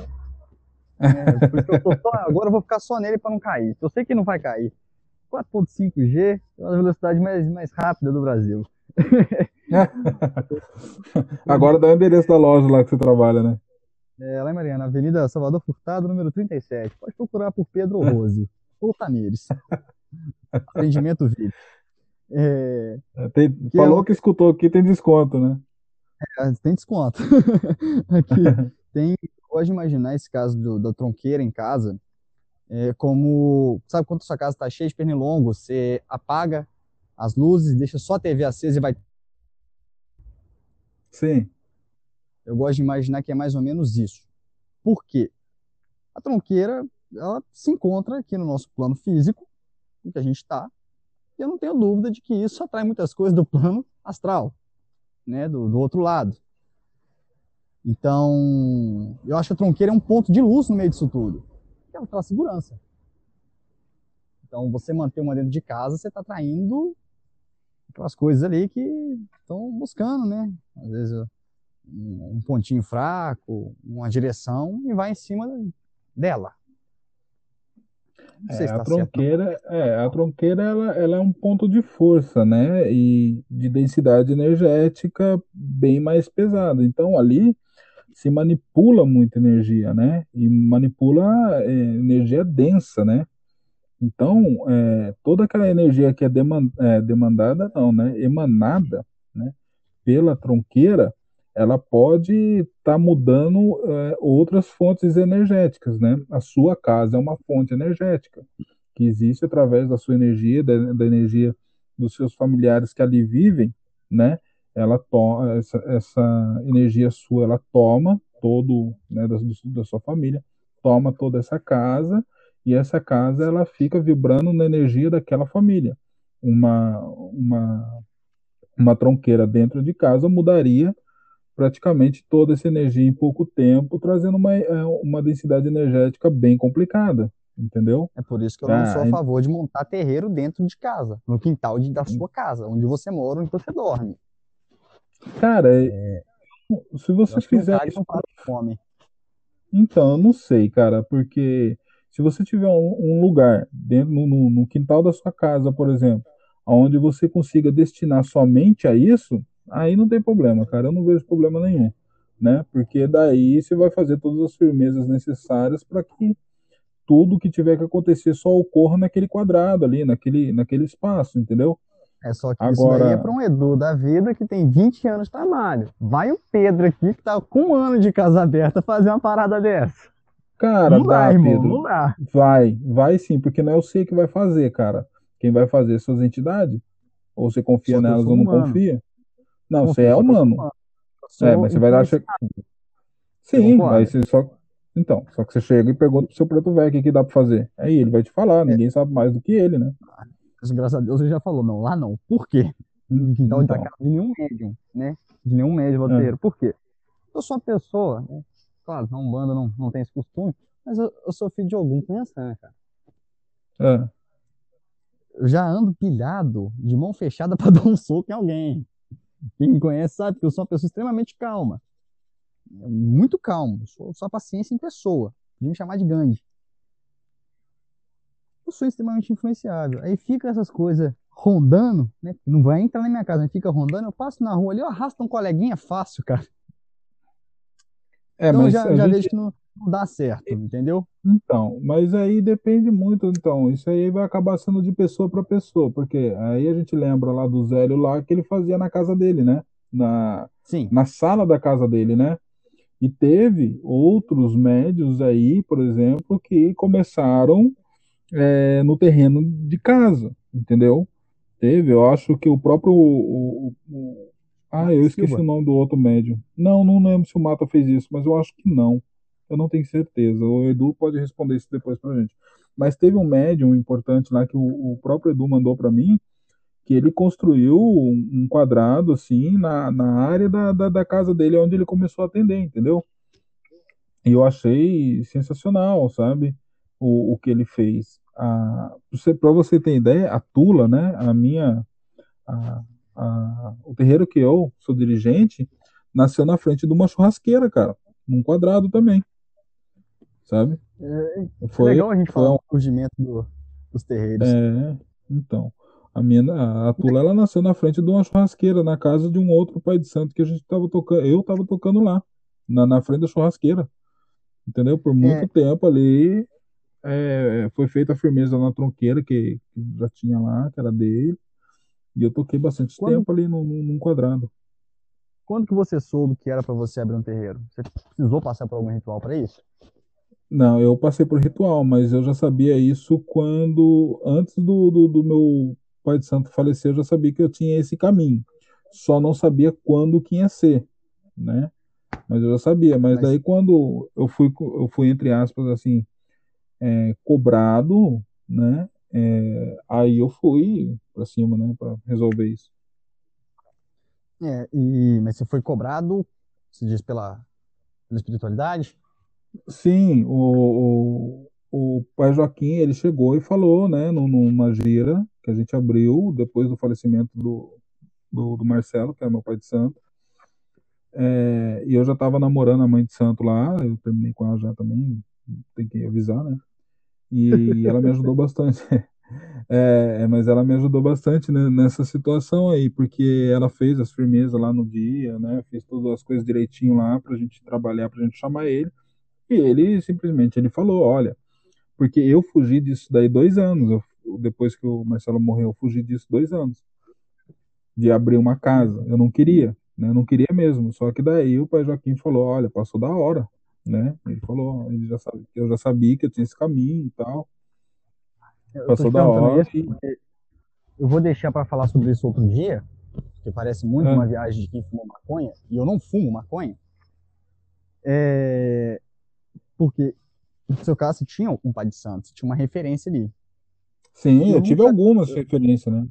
É, porque eu tô só, agora eu vou ficar só nele para não cair. Eu sei que não vai cair. 4.5G é a velocidade mais, mais rápida do Brasil. (laughs) agora dá o endereço da loja lá que você trabalha, né? É, lá em Mariana, Avenida Salvador Furtado, número 37. Pode procurar por Pedro Rose ou Tamires. (laughs) Atendimento VIP. É, tem, que falou é, que escutou aqui, tem desconto, né? É, tem desconto. (laughs) aqui (laughs) tem. Pode imaginar esse caso do, da tronqueira em casa, é, como. Sabe quando sua casa está cheia de pernilongo, você apaga as luzes, deixa só a TV acesa e vai. Sim. Eu gosto de imaginar que é mais ou menos isso. Por quê? A tronqueira ela se encontra aqui no nosso plano físico, em que a gente está, e eu não tenho dúvida de que isso atrai muitas coisas do plano astral, né, do, do outro lado. Então, eu acho que a tronqueira é um ponto de luz no meio disso tudo, que ela traz segurança. Então, você manter uma dentro de casa, você está atraindo aquelas coisas ali que estão buscando, né? Às vezes um pontinho fraco, uma direção e vai em cima dela. É, a tá tronqueira, é, a tronqueira ela, ela é um ponto de força, né? E de densidade energética bem mais pesada. Então ali se manipula muita energia, né? E manipula é, energia densa, né? Então é, toda aquela energia que é, é demandada, não, né? Emanada, né? Pela tronqueira, ela pode estar tá mudando é, outras fontes energéticas, né? A sua casa é uma fonte energética que existe através da sua energia, da, da energia dos seus familiares que ali vivem, né? Ela toma essa, essa energia sua, ela toma todo, né, da, da sua família, toma toda essa casa e essa casa ela fica vibrando na energia daquela família. Uma uma uma tronqueira dentro de casa mudaria praticamente toda essa energia em pouco tempo, trazendo uma, é, uma densidade energética bem complicada, entendeu? É por isso que eu não ah, sou a favor de montar terreiro dentro de casa, no quintal de, da sua casa, onde você mora, onde você dorme. Cara, é... é se você fizer isso... Não fome. Então, eu não sei, cara, porque se você tiver um, um lugar dentro no, no quintal da sua casa, por exemplo, onde você consiga destinar somente a isso, aí não tem problema, cara. Eu não vejo problema nenhum, né? Porque daí você vai fazer todas as firmezas necessárias para que tudo que tiver que acontecer só ocorra naquele quadrado ali, naquele, naquele espaço, entendeu? É só que Agora... isso daí é para um Edu da vida que tem 20 anos de trabalho. Vai o Pedro aqui que tá com um ano de casa aberta fazer uma parada dessa. Cara, não dá, dá irmão, Pedro. Não dá. Vai, vai sim, porque não é você que vai fazer, cara. Quem vai fazer são as entidades. Ou você confia nelas ou não humano. confia. Não, você é humano. É, mas você vai lá. Che... Sim, mas você só. Então, só que você chega e pergunta pro seu preto velho o que, que dá pra fazer. Aí ele vai te falar, é. ninguém sabe mais do que ele, né? Mas, graças a Deus ele já falou, não, lá não. Por quê? Então, então. de nenhum médium, né? De nenhum médium roteiro. É. Por quê? Eu sou uma pessoa, né? Claro, não banda não, não tem esse costume, mas eu, eu sou filho de algum conhecendo, cara. É. Eu já ando pilhado, de mão fechada (laughs) para dar um soco em alguém. Quem me conhece sabe que eu sou uma pessoa extremamente calma. Muito calmo. Sou só paciência em pessoa. Podia me chamar de Gandhi. Eu sou extremamente influenciável. Aí fica essas coisas rondando, né? Não vai entrar na minha casa, mas fica rondando. Eu passo na rua ali, eu arrasto um coleguinha fácil, cara. É, então mas já, já gente... vejo que não, não dá certo, entendeu? Então, mas aí depende muito, então, isso aí vai acabar sendo de pessoa para pessoa, porque aí a gente lembra lá do Zélio lá que ele fazia na casa dele, né? Na, Sim. na sala da casa dele, né? E teve outros médios aí, por exemplo, que começaram é, no terreno de casa, entendeu? Teve, eu acho que o próprio. O, o, o... ah, eu esqueci Silva. o nome do outro médium. Não, não lembro se o Mata fez isso, mas eu acho que não. Eu não tenho certeza. O Edu pode responder isso depois pra gente. Mas teve um médium importante lá que o, o próprio Edu mandou para mim, que ele construiu um quadrado assim na, na área da, da, da, casa dele onde ele começou a atender, entendeu? E eu achei sensacional, sabe? O, o que ele fez. Para você ter ideia, a Tula, né? A minha. A, a, o terreiro que eu sou dirigente nasceu na frente de uma churrasqueira, cara. Num quadrado também sabe? É, é foi, legal a gente falar um... do surgimento do, dos terreiros. É, então. A minha, a Tula, ela nasceu na frente de uma churrasqueira, na casa de um outro pai de santo que a gente tava tocando, eu tava tocando lá, na, na frente da churrasqueira. Entendeu? Por muito é. tempo ali é, foi feita a firmeza na tronqueira que, que, já tinha lá, que era dele. E eu toquei bastante Quando... tempo ali num, num quadrado. Quando que você soube que era para você abrir um terreiro? Você precisou passar por algum ritual para isso? Não, eu passei por ritual, mas eu já sabia isso quando, antes do, do, do, meu pai de santo falecer, eu já sabia que eu tinha esse caminho. Só não sabia quando que ia ser, né? Mas eu já sabia. Mas, mas... daí quando eu fui, eu fui entre aspas assim, é, cobrado, né? É, aí eu fui para cima, né? Para resolver isso. É, e, mas você foi cobrado, se diz pela, pela espiritualidade? Sim, o, o, o pai Joaquim, ele chegou e falou, né, numa gira que a gente abriu depois do falecimento do, do, do Marcelo, que é meu pai de santo. É, e eu já estava namorando a mãe de santo lá, eu terminei com ela já também, tem que avisar, né? E (laughs) ela me ajudou bastante. É, mas ela me ajudou bastante nessa situação aí, porque ela fez as firmezas lá no dia, né? Fez todas as coisas direitinho lá pra gente trabalhar, pra gente chamar ele. E ele simplesmente ele falou, olha, porque eu fugi disso daí dois anos, eu, depois que o Marcelo morreu, eu fugi disso dois anos, de abrir uma casa, eu não queria, né, eu não queria mesmo, só que daí o pai Joaquim falou, olha, passou da hora, né, ele falou, ele já sabe, eu já sabia que eu tinha esse caminho e tal, eu passou da hora. E... Eu vou deixar para falar sobre isso outro dia, que parece muito é. uma viagem de quem fumou maconha, e eu não fumo maconha. É, porque no seu caso você tinha um pai de santo, tinha uma referência ali. Sim, eu, eu tive nunca... algumas referências, né?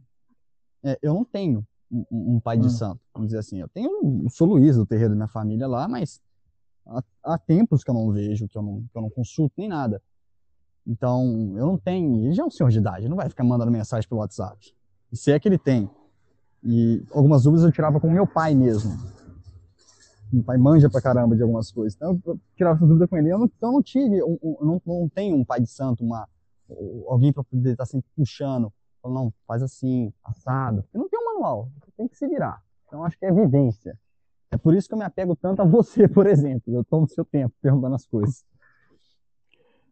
É, eu não tenho um, um pai de ah. santo, vamos dizer assim. Eu tenho, eu sou Luiz do terreiro da minha família lá, mas há, há, tempos que eu não vejo, que eu não, que eu não consulto nem nada. Então, eu não tenho. Ele já é um senhor de idade, não vai ficar mandando mensagem pelo WhatsApp. E se é que ele tem. E algumas dúvidas eu tirava com meu pai mesmo. Meu pai manja pra caramba de algumas coisas. Então eu tirava essa dúvida com ele. Eu não, eu não tive, um, um, não, não tenho um pai de santo, uma, alguém para poder estar tá sempre puxando. Falando, não, faz assim, assado. Eu não tenho um manual, tem que se virar. Então acho que é vivência. É por isso que eu me apego tanto a você, (laughs) por exemplo. Eu tomo seu tempo perguntando as coisas.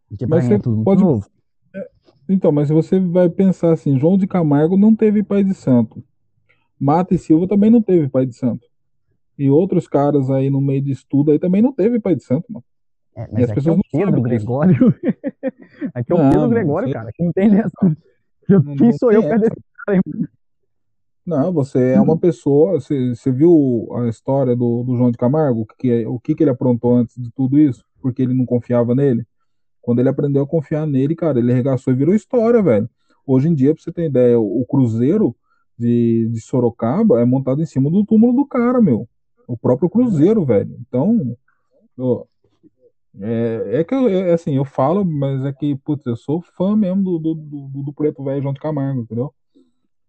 Porque mas você é tudo pode... novo. É, então, mas se você vai pensar assim, João de Camargo não teve pai de santo. Mata e Silva também não teve pai de santo e outros caras aí no meio de estudo aí também não teve pai de santo, mano. É, mas e as aqui pessoas é o Pedro não Gregório. (laughs) aqui é o não, Pedro Gregório, não cara. Aqui não tem dessa. Não, Quem sou eu perto desse cara aí? Não, você é uma pessoa. Você, você viu a história do, do João de Camargo? Que, que, o que, que ele aprontou antes de tudo isso? Porque ele não confiava nele. Quando ele aprendeu a confiar nele, cara, ele arregaçou e virou história, velho. Hoje em dia, pra você ter ideia, o, o Cruzeiro de, de Sorocaba é montado em cima do túmulo do cara, meu. O próprio Cruzeiro, velho. Então, é, é que eu, é, assim, eu falo, mas é que, putz, eu sou fã mesmo do, do, do, do Preto Velho João de Camargo, entendeu?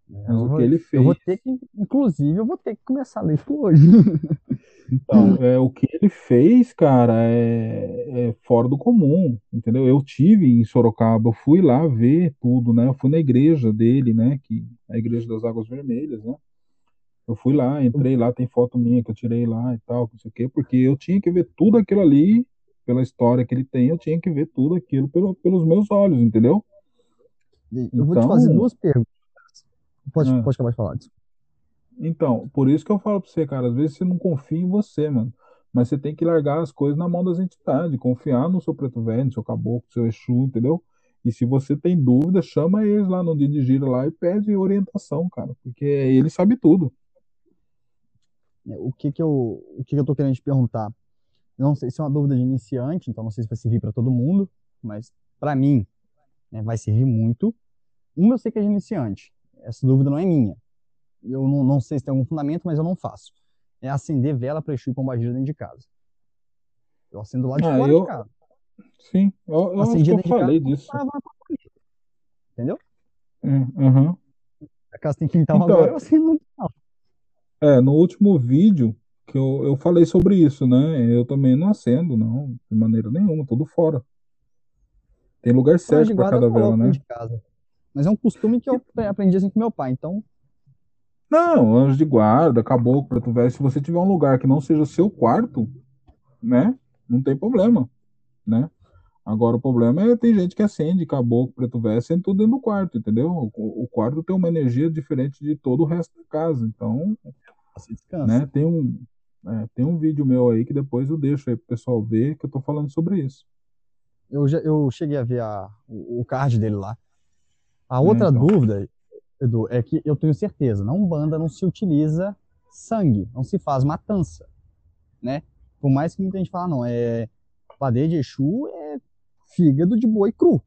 Mas eu o que ele fez. Eu vou ter que, inclusive, eu vou ter que começar a ler isso hoje. (laughs) Então, é, o que ele fez, cara, é, é, fora do comum, entendeu? Eu tive em Sorocaba, eu fui lá ver tudo, né? Eu fui na igreja dele, né? Que, a igreja das Águas Vermelhas, né? Eu fui lá, entrei lá, tem foto minha que eu tirei lá e tal, não sei o quê, porque eu tinha que ver tudo aquilo ali, pela história que ele tem, eu tinha que ver tudo aquilo pelo, pelos meus olhos, entendeu? Eu então, vou te fazer então duas perguntas. Pode, é. pode acabar de falar disso. Então, por isso que eu falo pra você, cara, às vezes você não confia em você, mano. Mas você tem que largar as coisas na mão das entidades, confiar no seu preto velho, no seu caboclo, no seu Exu, entendeu? E se você tem dúvida, chama eles lá no dia de gira lá e pede orientação, cara, porque ele sabe tudo. É, o que que eu, o que que eu tô querendo te perguntar? não sei se é uma dúvida de iniciante, então não sei se vai servir para todo mundo, mas para mim né, vai servir muito. Uma eu sei que é de iniciante, essa dúvida não é minha. Eu não, não sei se tem algum fundamento, mas eu não faço. É acender vela para Exu e Pombagira dentro de casa. Eu acendo lá de ah, fora eu... de casa. Sim, eu, eu Acendi acho que eu falei disso. Entendeu? Uhum. A casa tem quintal então, agora, eu acendo no quintal. É, no último vídeo que eu, eu falei sobre isso, né? Eu também não acendo, não, de maneira nenhuma, tudo fora. Tem lugar certo para cada vela, né? Mas é um costume que eu aprendi assim com meu pai, então. Não, anjo de guarda, caboclo, preto velho. Se você tiver um lugar que não seja seu quarto, né? Não tem problema, né? Agora o problema é tem gente que acende caboclo, preto velho, acende tudo dentro do quarto, entendeu? O, o quarto tem uma energia diferente de todo o resto da casa. Então, né? Tem um, é, tem um vídeo meu aí que depois eu deixo aí pro pessoal ver que eu tô falando sobre isso. Eu, já, eu cheguei a ver a, o, o card dele lá. A outra é, então. dúvida, Edu, é que eu tenho certeza, na Umbanda não se utiliza sangue, não se faz matança, né? Por mais que muita gente fala, não, é padeia de Exu é fígado de boi cru.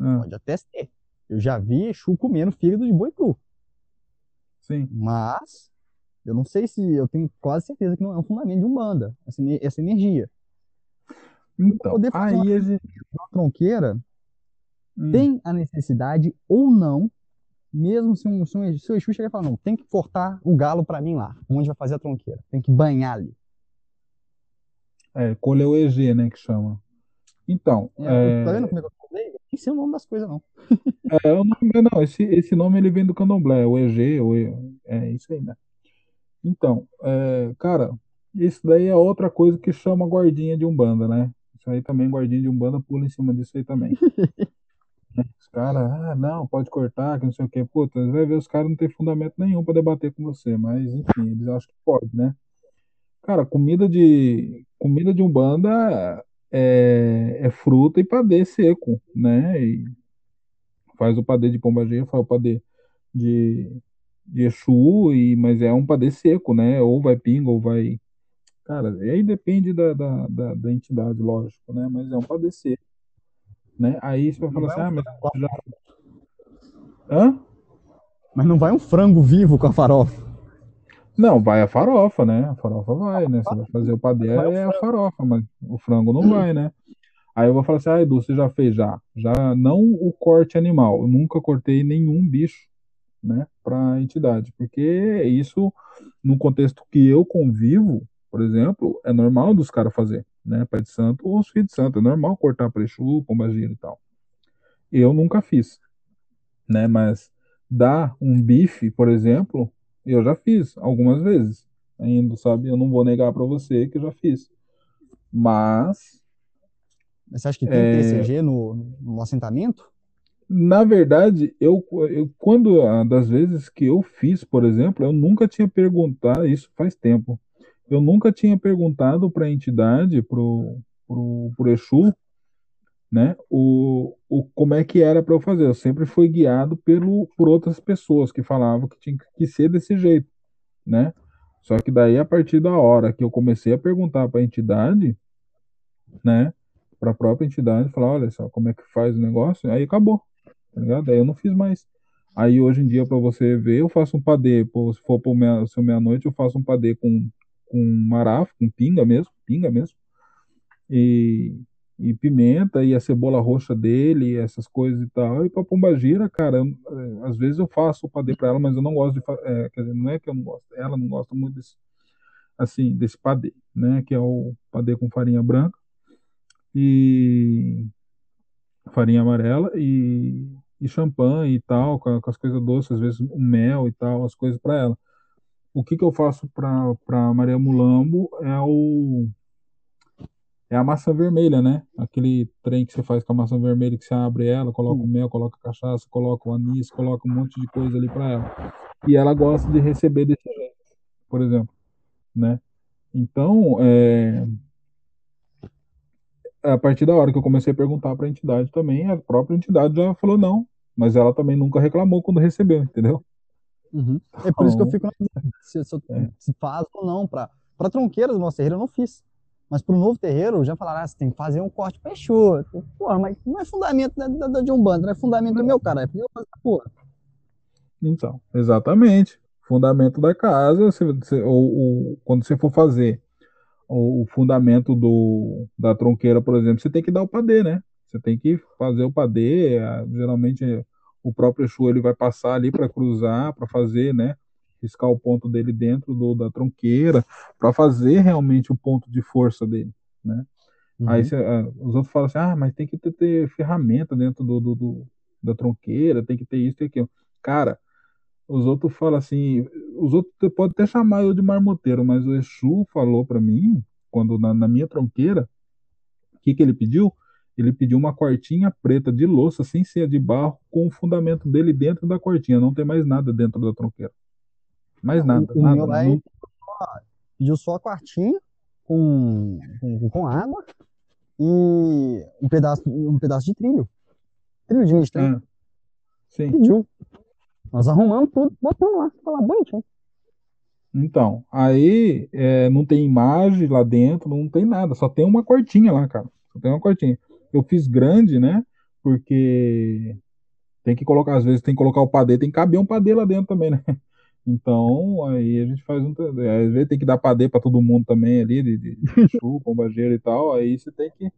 É. Pode até ser. Eu já vi Exu comendo fígado de boi cru. Sim. Mas eu não sei se eu tenho quase certeza que não é um fundamento de Umbanda, essa, essa energia. Então, poder fazer aí uma, uma tronqueira hum. tem a necessidade ou não, mesmo se, um, se, um, se o Exu chegar e falar, não, tem que cortar o galo para mim lá, onde vai fazer a tronqueira, tem que banhar ali. É, colher o EG, né, que chama. Então, é, é... tá vendo como é que eu falei? Nem sei o nome das coisas, não. (laughs) é, o nome, não, esse, esse nome ele vem do candomblé, o EG, o, é isso aí, né? Então, é, cara, isso daí é outra coisa que chama guardinha de Umbanda, né? Isso aí também, guardinha de Umbanda, pula em cima disso aí também. (laughs) os caras, ah, não, pode cortar, que não sei o que. Puta, vai ver, os caras não tem fundamento nenhum para debater com você, mas enfim, eles acham que pode, né? Cara, comida de comida de Umbanda é, é fruta e padê seco, né? E faz o padê de pombageira, faz o padê de de Exu, e, mas é um padê seco, né? Ou vai pinga, ou vai. Cara, aí depende da, da, da, da entidade, lógico, né? Mas é um padê seco. Né? Aí você vai falar assim, ah, mas já. Hã? Mas não vai um frango vivo com a farofa. Não, vai a farofa, né? A farofa vai, né? Você vai fazer o padê, é a farofa, mas o frango não vai, né? Aí eu vou falar assim, ah, Edu, você já fez já? Já não o corte animal. Eu nunca cortei nenhum bicho né, para entidade, porque isso, no contexto que eu convivo, por exemplo, é normal dos caras fazer, né, Pai de Santo ou os filhos de Santo, é normal cortar prechu, pombagira e tal. Eu nunca fiz, né, mas dar um bife, por exemplo, eu já fiz algumas vezes, ainda, sabe, eu não vou negar para você que eu já fiz, mas... Mas você acha que tem é... TCG no, no assentamento? Na verdade, eu, eu quando das vezes que eu fiz, por exemplo, eu nunca tinha perguntado, isso faz tempo, eu nunca tinha perguntado para a entidade, pro, pro, pro Exu, né, o, o, como é que era para eu fazer. Eu sempre fui guiado pelo, por outras pessoas que falavam que tinha que ser desse jeito, né? Só que daí, a partir da hora que eu comecei a perguntar para a entidade, né, para a própria entidade, falar, olha só, como é que faz o negócio, aí acabou tá ligado? Aí eu não fiz mais. Aí hoje em dia, para você ver, eu faço um padê, se for para meia, seu meia-noite, eu faço um padê com, com marafo, com pinga mesmo, pinga mesmo. E, e pimenta e a cebola roxa dele, essas coisas e tal. E pra pombagira, cara, eu, é, às vezes eu faço o padê para ela, mas eu não gosto de é, quer dizer, não é que eu não gosto, ela não gosta muito desse, assim, desse padê, né, que é o padê com farinha branca e farinha amarela e, e champanhe e tal, com, com as coisas doces, às vezes o mel e tal, as coisas para ela. O que que eu faço para Maria Mulambo é o é a maçã vermelha, né? Aquele trem que você faz com a maçã vermelha, que você abre ela, coloca o mel, coloca a cachaça, coloca o anis, coloca um monte de coisa ali para ela. E ela gosta de receber desse jeito, por exemplo, né? Então, é... a partir da hora que eu comecei a perguntar para a entidade também, a própria entidade já falou não, mas ela também nunca reclamou quando recebeu, entendeu? Uhum. É por isso que eu fico se, se, é. se faz ou não. Para tronqueiras do nosso terreiro eu não fiz. Mas para o novo terreiro, já falaram, ah, você tem que fazer um corte fechou. Porra, mas não é fundamento da, da, de um bando, não é fundamento do meu cara, é fazer porra. Então, exatamente. Fundamento da casa, ou, ou, quando você for fazer o, o, fundamento do, da tronqueira, por exemplo, você tem que dar o padê, né? Você tem que fazer o padê, geralmente o próprio Exu ele vai passar ali para cruzar, para fazer, né? Riscar o ponto dele dentro do, da tronqueira, para fazer realmente o ponto de força dele, né? Uhum. Aí cê, uh, os outros falam assim, ah, mas tem que ter, ter ferramenta dentro do, do, do, da tronqueira, tem que ter isso e aquilo. Cara, os outros falam assim, os outros podem até chamar eu de marmoteiro, mas o Exu falou para mim, quando na, na minha tronqueira, o que, que ele pediu? Ele pediu uma quartinha preta de louça, sem ser de barro, com o fundamento dele dentro da quartinha, não tem mais nada dentro da tronqueira. Mais nada. O, nada, meu lá não... pediu só a quartinha com, com, com, água e um pedaço, um pedaço de trilho. Trilho de trilho. É. Sim. Pediu. Nós arrumamos tudo, botamos lá, ficou lá bonitinho. Então, aí é, não tem imagem lá dentro, não tem nada, só tem uma quartinha lá, cara. Só tem uma quartinha. Eu fiz grande, né? Porque tem que colocar, às vezes tem que colocar o padê, tem que caber um padê lá dentro também, né? Então, aí a gente faz um. Às vezes tem que dar padê para todo mundo também ali, de, de, de (laughs) chu, pombageiro e tal. Aí você tem que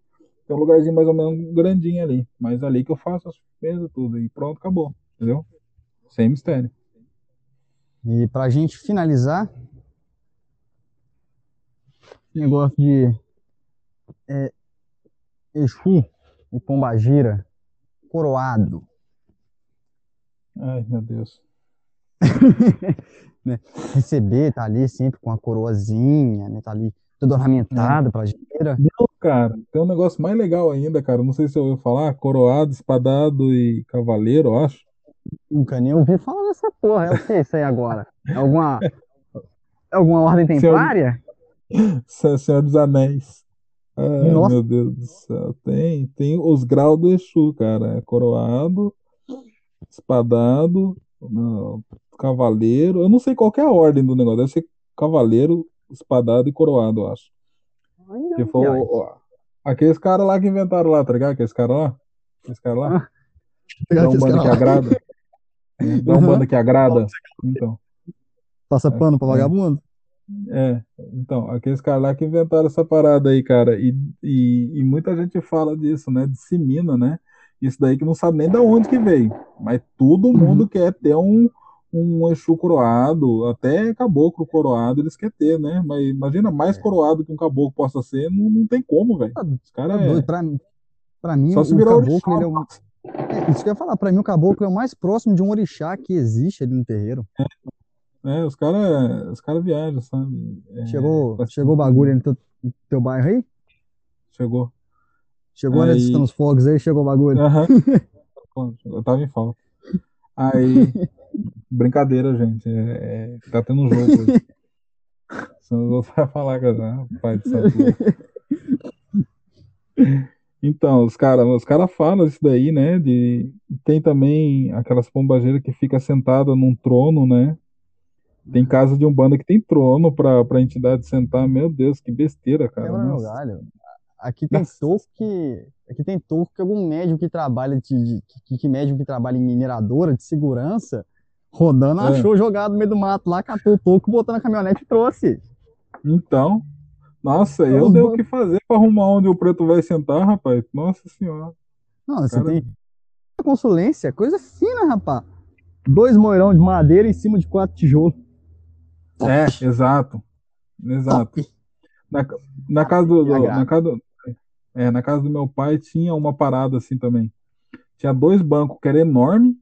ter um lugarzinho mais ou menos grandinho ali. Mas ali que eu faço as coisas tudo. E pronto, acabou. Entendeu? Sem mistério. E pra gente finalizar, negócio de é, Exu e Pombagira coroado. Ai, meu Deus. (laughs) né? Receber, tá ali sempre com a coroazinha, né? Tá ali todo ornamentado é. pra gira. Não, cara, tem um negócio mais legal ainda, cara. Não sei se eu ouviu falar, coroado, espadado e cavaleiro, eu acho. Nunca nem ouvi falar dessa porra. É o que é isso aí agora? É alguma, (laughs) é alguma ordem templária? Senhor, Senhor dos Anéis. Ai, Nossa. meu Deus do céu. Tem, tem os graus do Exu, cara. É coroado, espadado, não, cavaleiro. Eu não sei qual é a ordem do negócio. Deve ser cavaleiro, espadado e coroado, eu acho. Ai, que foi o, aqueles caras lá que inventaram lá, tá ligado? Aqueles caras lá. Aqueles caras lá. Ah, Dá um bando que agrada. Dá um bando que agrada. Então. Passa pano pra é. vagabundo? É, então, aqueles caras lá que inventaram essa parada aí, cara. E, e, e muita gente fala disso, né? Dissemina, né? Isso daí que não sabe nem de onde que veio. Mas todo mundo uhum. quer ter um, um Exu coroado, até caboclo coroado eles querem ter, né? Mas imagina mais é. coroado que um caboclo possa ser, não, não tem como, velho. Os caras é... Pra, pra mim, Só se virar o caboclo, ele é, um... é Isso que eu ia falar, pra mim o caboclo é o mais próximo de um orixá que existe ali no terreiro. É, é os caras os cara viajam, sabe? É, chegou, chegou o bagulho no teu, no teu bairro aí? Chegou. Chegou aí... antes dos fogos aí, chegou o bagulho. Uhum. Eu tava em falta. Aí, (laughs) brincadeira, gente. É, é, tá tendo um jogo hoje. (laughs) Senão eu vou falar, cara. Pai de Então, os caras os cara falam isso daí, né? De, tem também aquelas pombageiras que fica sentada num trono, né? Tem casa de um banda que tem trono pra, pra entidade sentar. Meu Deus, que besteira, cara. É galho. Aqui tem toco que. Aqui tem toco que algum médico que trabalha de, de que, que médico que trabalha em mineradora de segurança rodando, é. achou jogado no meio do mato lá, catou o toco, botou na caminhonete e trouxe. Então, Nossa, eu dei o que fazer pra arrumar onde o preto vai sentar, rapaz. Nossa senhora. Não, você Cara... tem consulência, coisa fina, rapaz. Dois moirão de madeira em cima de quatro tijolos. É, exato. Exato. Na, na, casa do, do na, casa do, é, na casa do meu pai tinha uma parada assim também. Tinha dois bancos que era enorme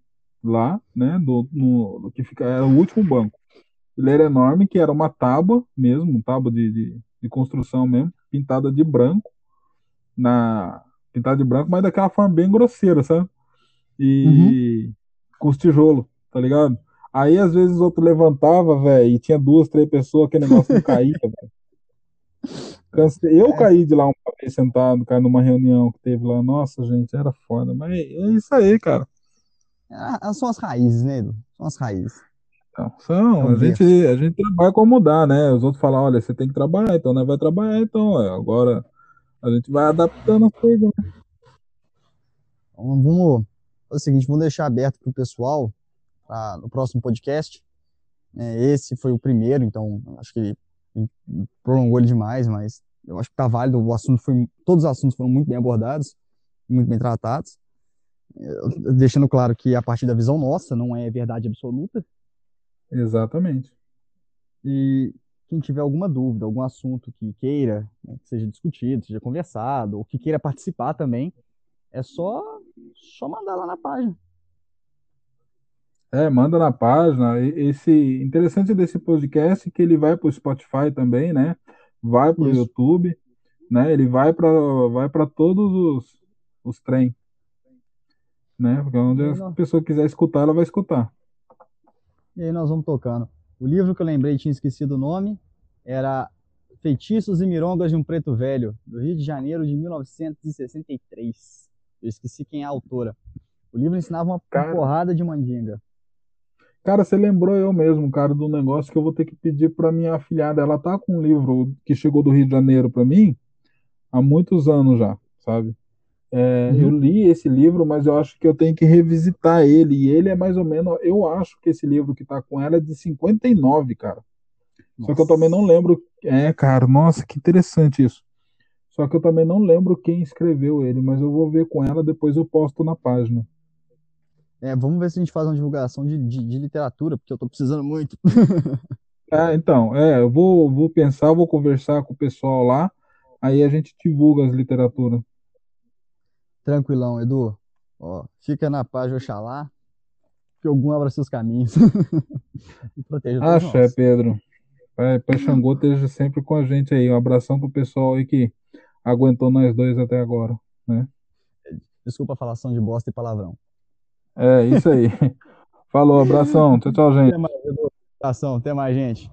lá, né? Do, no, que fica, era o último banco. Ele era enorme, que era uma tábua mesmo, tábua de, de, de construção mesmo, pintada de branco. Na, pintada de branco, mas daquela forma bem grosseira, sabe? E uhum. com os tijolos, tá ligado? Aí às vezes o outro levantava, velho, e tinha duas, três pessoas, aquele negócio não caía, (laughs) velho. Eu é. caí de lá uma vez sentado, cara, numa reunião que teve lá. Nossa, gente, era foda. Mas é isso aí, cara. É, são as raízes, né, Edu? São as raízes. Então, são. A gente, a gente trabalha com mudar, né? Os outros falam, olha, você tem que trabalhar, então nós vai trabalhar, então. Agora a gente vai adaptando as coisas, né? Então, vamos. É o seguinte, vamos deixar aberto para o pessoal pra, no próximo podcast. É, esse foi o primeiro, então acho que prolongou ele demais, mas eu acho que tá válido. O assunto foi, todos os assuntos foram muito bem abordados, muito bem tratados, (laughs) deixando claro que a partir da visão nossa não é verdade absoluta. Exatamente. E quem tiver alguma dúvida, algum assunto que queira né, que seja discutido, seja conversado, ou que queira participar também, é só só mandar lá na página. É, manda na página. Esse interessante desse podcast é que ele vai para o Spotify também, né? Vai para o YouTube, né? Ele vai para vai para todos os, os trem, né? Porque onde a pessoa quiser escutar, ela vai escutar. E aí nós vamos tocando. O livro que eu lembrei tinha esquecido o nome, era Feitiços e Mirongas de um Preto Velho, do Rio de Janeiro de 1963. Eu esqueci quem é a autora. O livro ensinava uma Cara... porrada de mandinga. Cara, você lembrou eu mesmo, cara, do negócio que eu vou ter que pedir para minha afilhada. Ela tá com um livro que chegou do Rio de Janeiro para mim há muitos anos já, sabe? É, uhum. Eu li esse livro, mas eu acho que eu tenho que revisitar ele. E ele é mais ou menos. Eu acho que esse livro que tá com ela é de 59, cara. Nossa. Só que eu também não lembro. É, cara, nossa, que interessante isso. Só que eu também não lembro quem escreveu ele, mas eu vou ver com ela, depois eu posto na página. É, vamos ver se a gente faz uma divulgação de, de, de literatura, porque eu tô precisando muito. é, (laughs) então, é, eu vou, vou pensar, vou conversar com o pessoal lá, aí a gente divulga as literaturas. Tranquilão, Edu. Ó, fica na paz de Oxalá, que algum abra seus caminhos. (laughs) e proteja todos Axé, Pedro. Pai, Pai Xangô esteja sempre com a gente aí. Um abração pro pessoal aí que aguentou nós dois até agora, né? Desculpa a falação de bosta e palavrão. É, isso aí. (laughs) Falou, abração. Tchau, tchau, gente. Até mais, abração, até mais, gente.